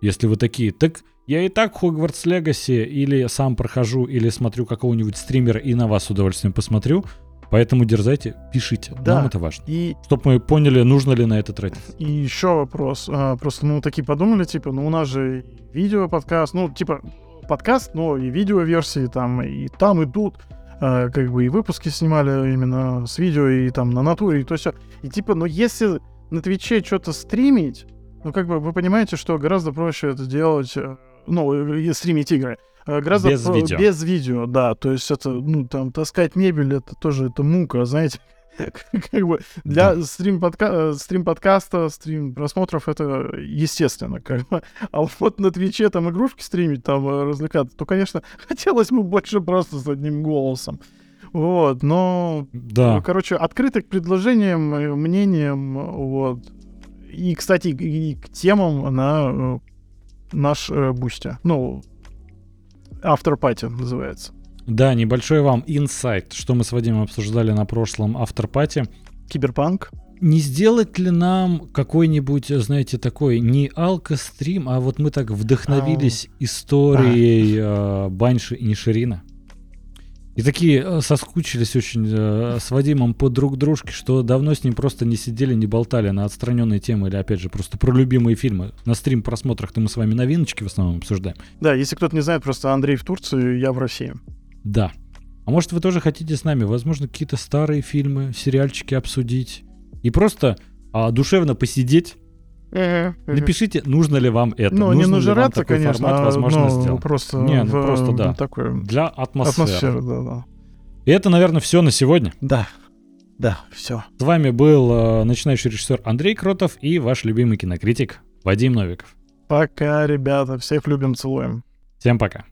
если вы такие, так я и так Хогвартс Легаси или сам прохожу, или смотрю какого-нибудь стримера и на вас с удовольствием посмотрю. Поэтому дерзайте, пишите. Да. Нам это важно. И Чтобы мы поняли, нужно ли на это тратить. И еще вопрос. А, просто, ну, такие подумали, типа, ну, у нас же и видео-подкаст, ну, типа, подкаст, но и видео-версии там, и там, и тут. А, как бы и выпуски снимали именно с видео, и там на натуре, и то все. И типа, ну, если на Твиче что-то стримить, ну, как бы вы понимаете, что гораздо проще это делать, э, ну, и стримить игры. э, Гораздо Без про- видео. Без видео, да. То есть это, ну, там, таскать мебель, это тоже, это мука, знаете. <laughs> Как бы для стрим-подка- э, стрим-подкаста, стрим-просмотров это естественно. Как бы. А вот на Твиче там игрушки стримить, там э, развлекаться, то, конечно, <laughs> хотелось бы больше просто с одним голосом. Вот, но, Да. короче, открыты к предложениям, э, мнениям, вот. И, кстати, и к темам на наш э. Ну, After называется. Да, небольшой вам инсайт, что мы с Вадимом обсуждали на прошлом авторпате. Киберпанк. Не сделать ли нам какой-нибудь, знаете, такой не алкострим, а вот мы так вдохновились историей э, Банши и Ниширина? И такие э, соскучились очень э, с Вадимом по друг дружке, что давно с ним просто не сидели, не болтали на отстраненные темы или, опять же, просто про любимые фильмы. На стрим-просмотрах-то мы с вами новиночки в основном обсуждаем. Да, если кто-то не знает, просто Андрей в Турции, я в России. Да. А может, вы тоже хотите с нами, возможно, какие-то старые фильмы, сериальчики обсудить и просто а, душевно посидеть? Напишите, нужно ли вам это. Ну, не нужно нажираться, такой конечно, формат, возможно, ну, сделать. просто, Не, ну в, просто да. м, такой Для атмосферы. атмосфера, да, да. И это, наверное, все на сегодня. Да, да, все. С вами был э, начинающий режиссер Андрей Кротов и ваш любимый кинокритик Вадим Новиков. Пока, ребята, всех любим, целуем. Всем пока.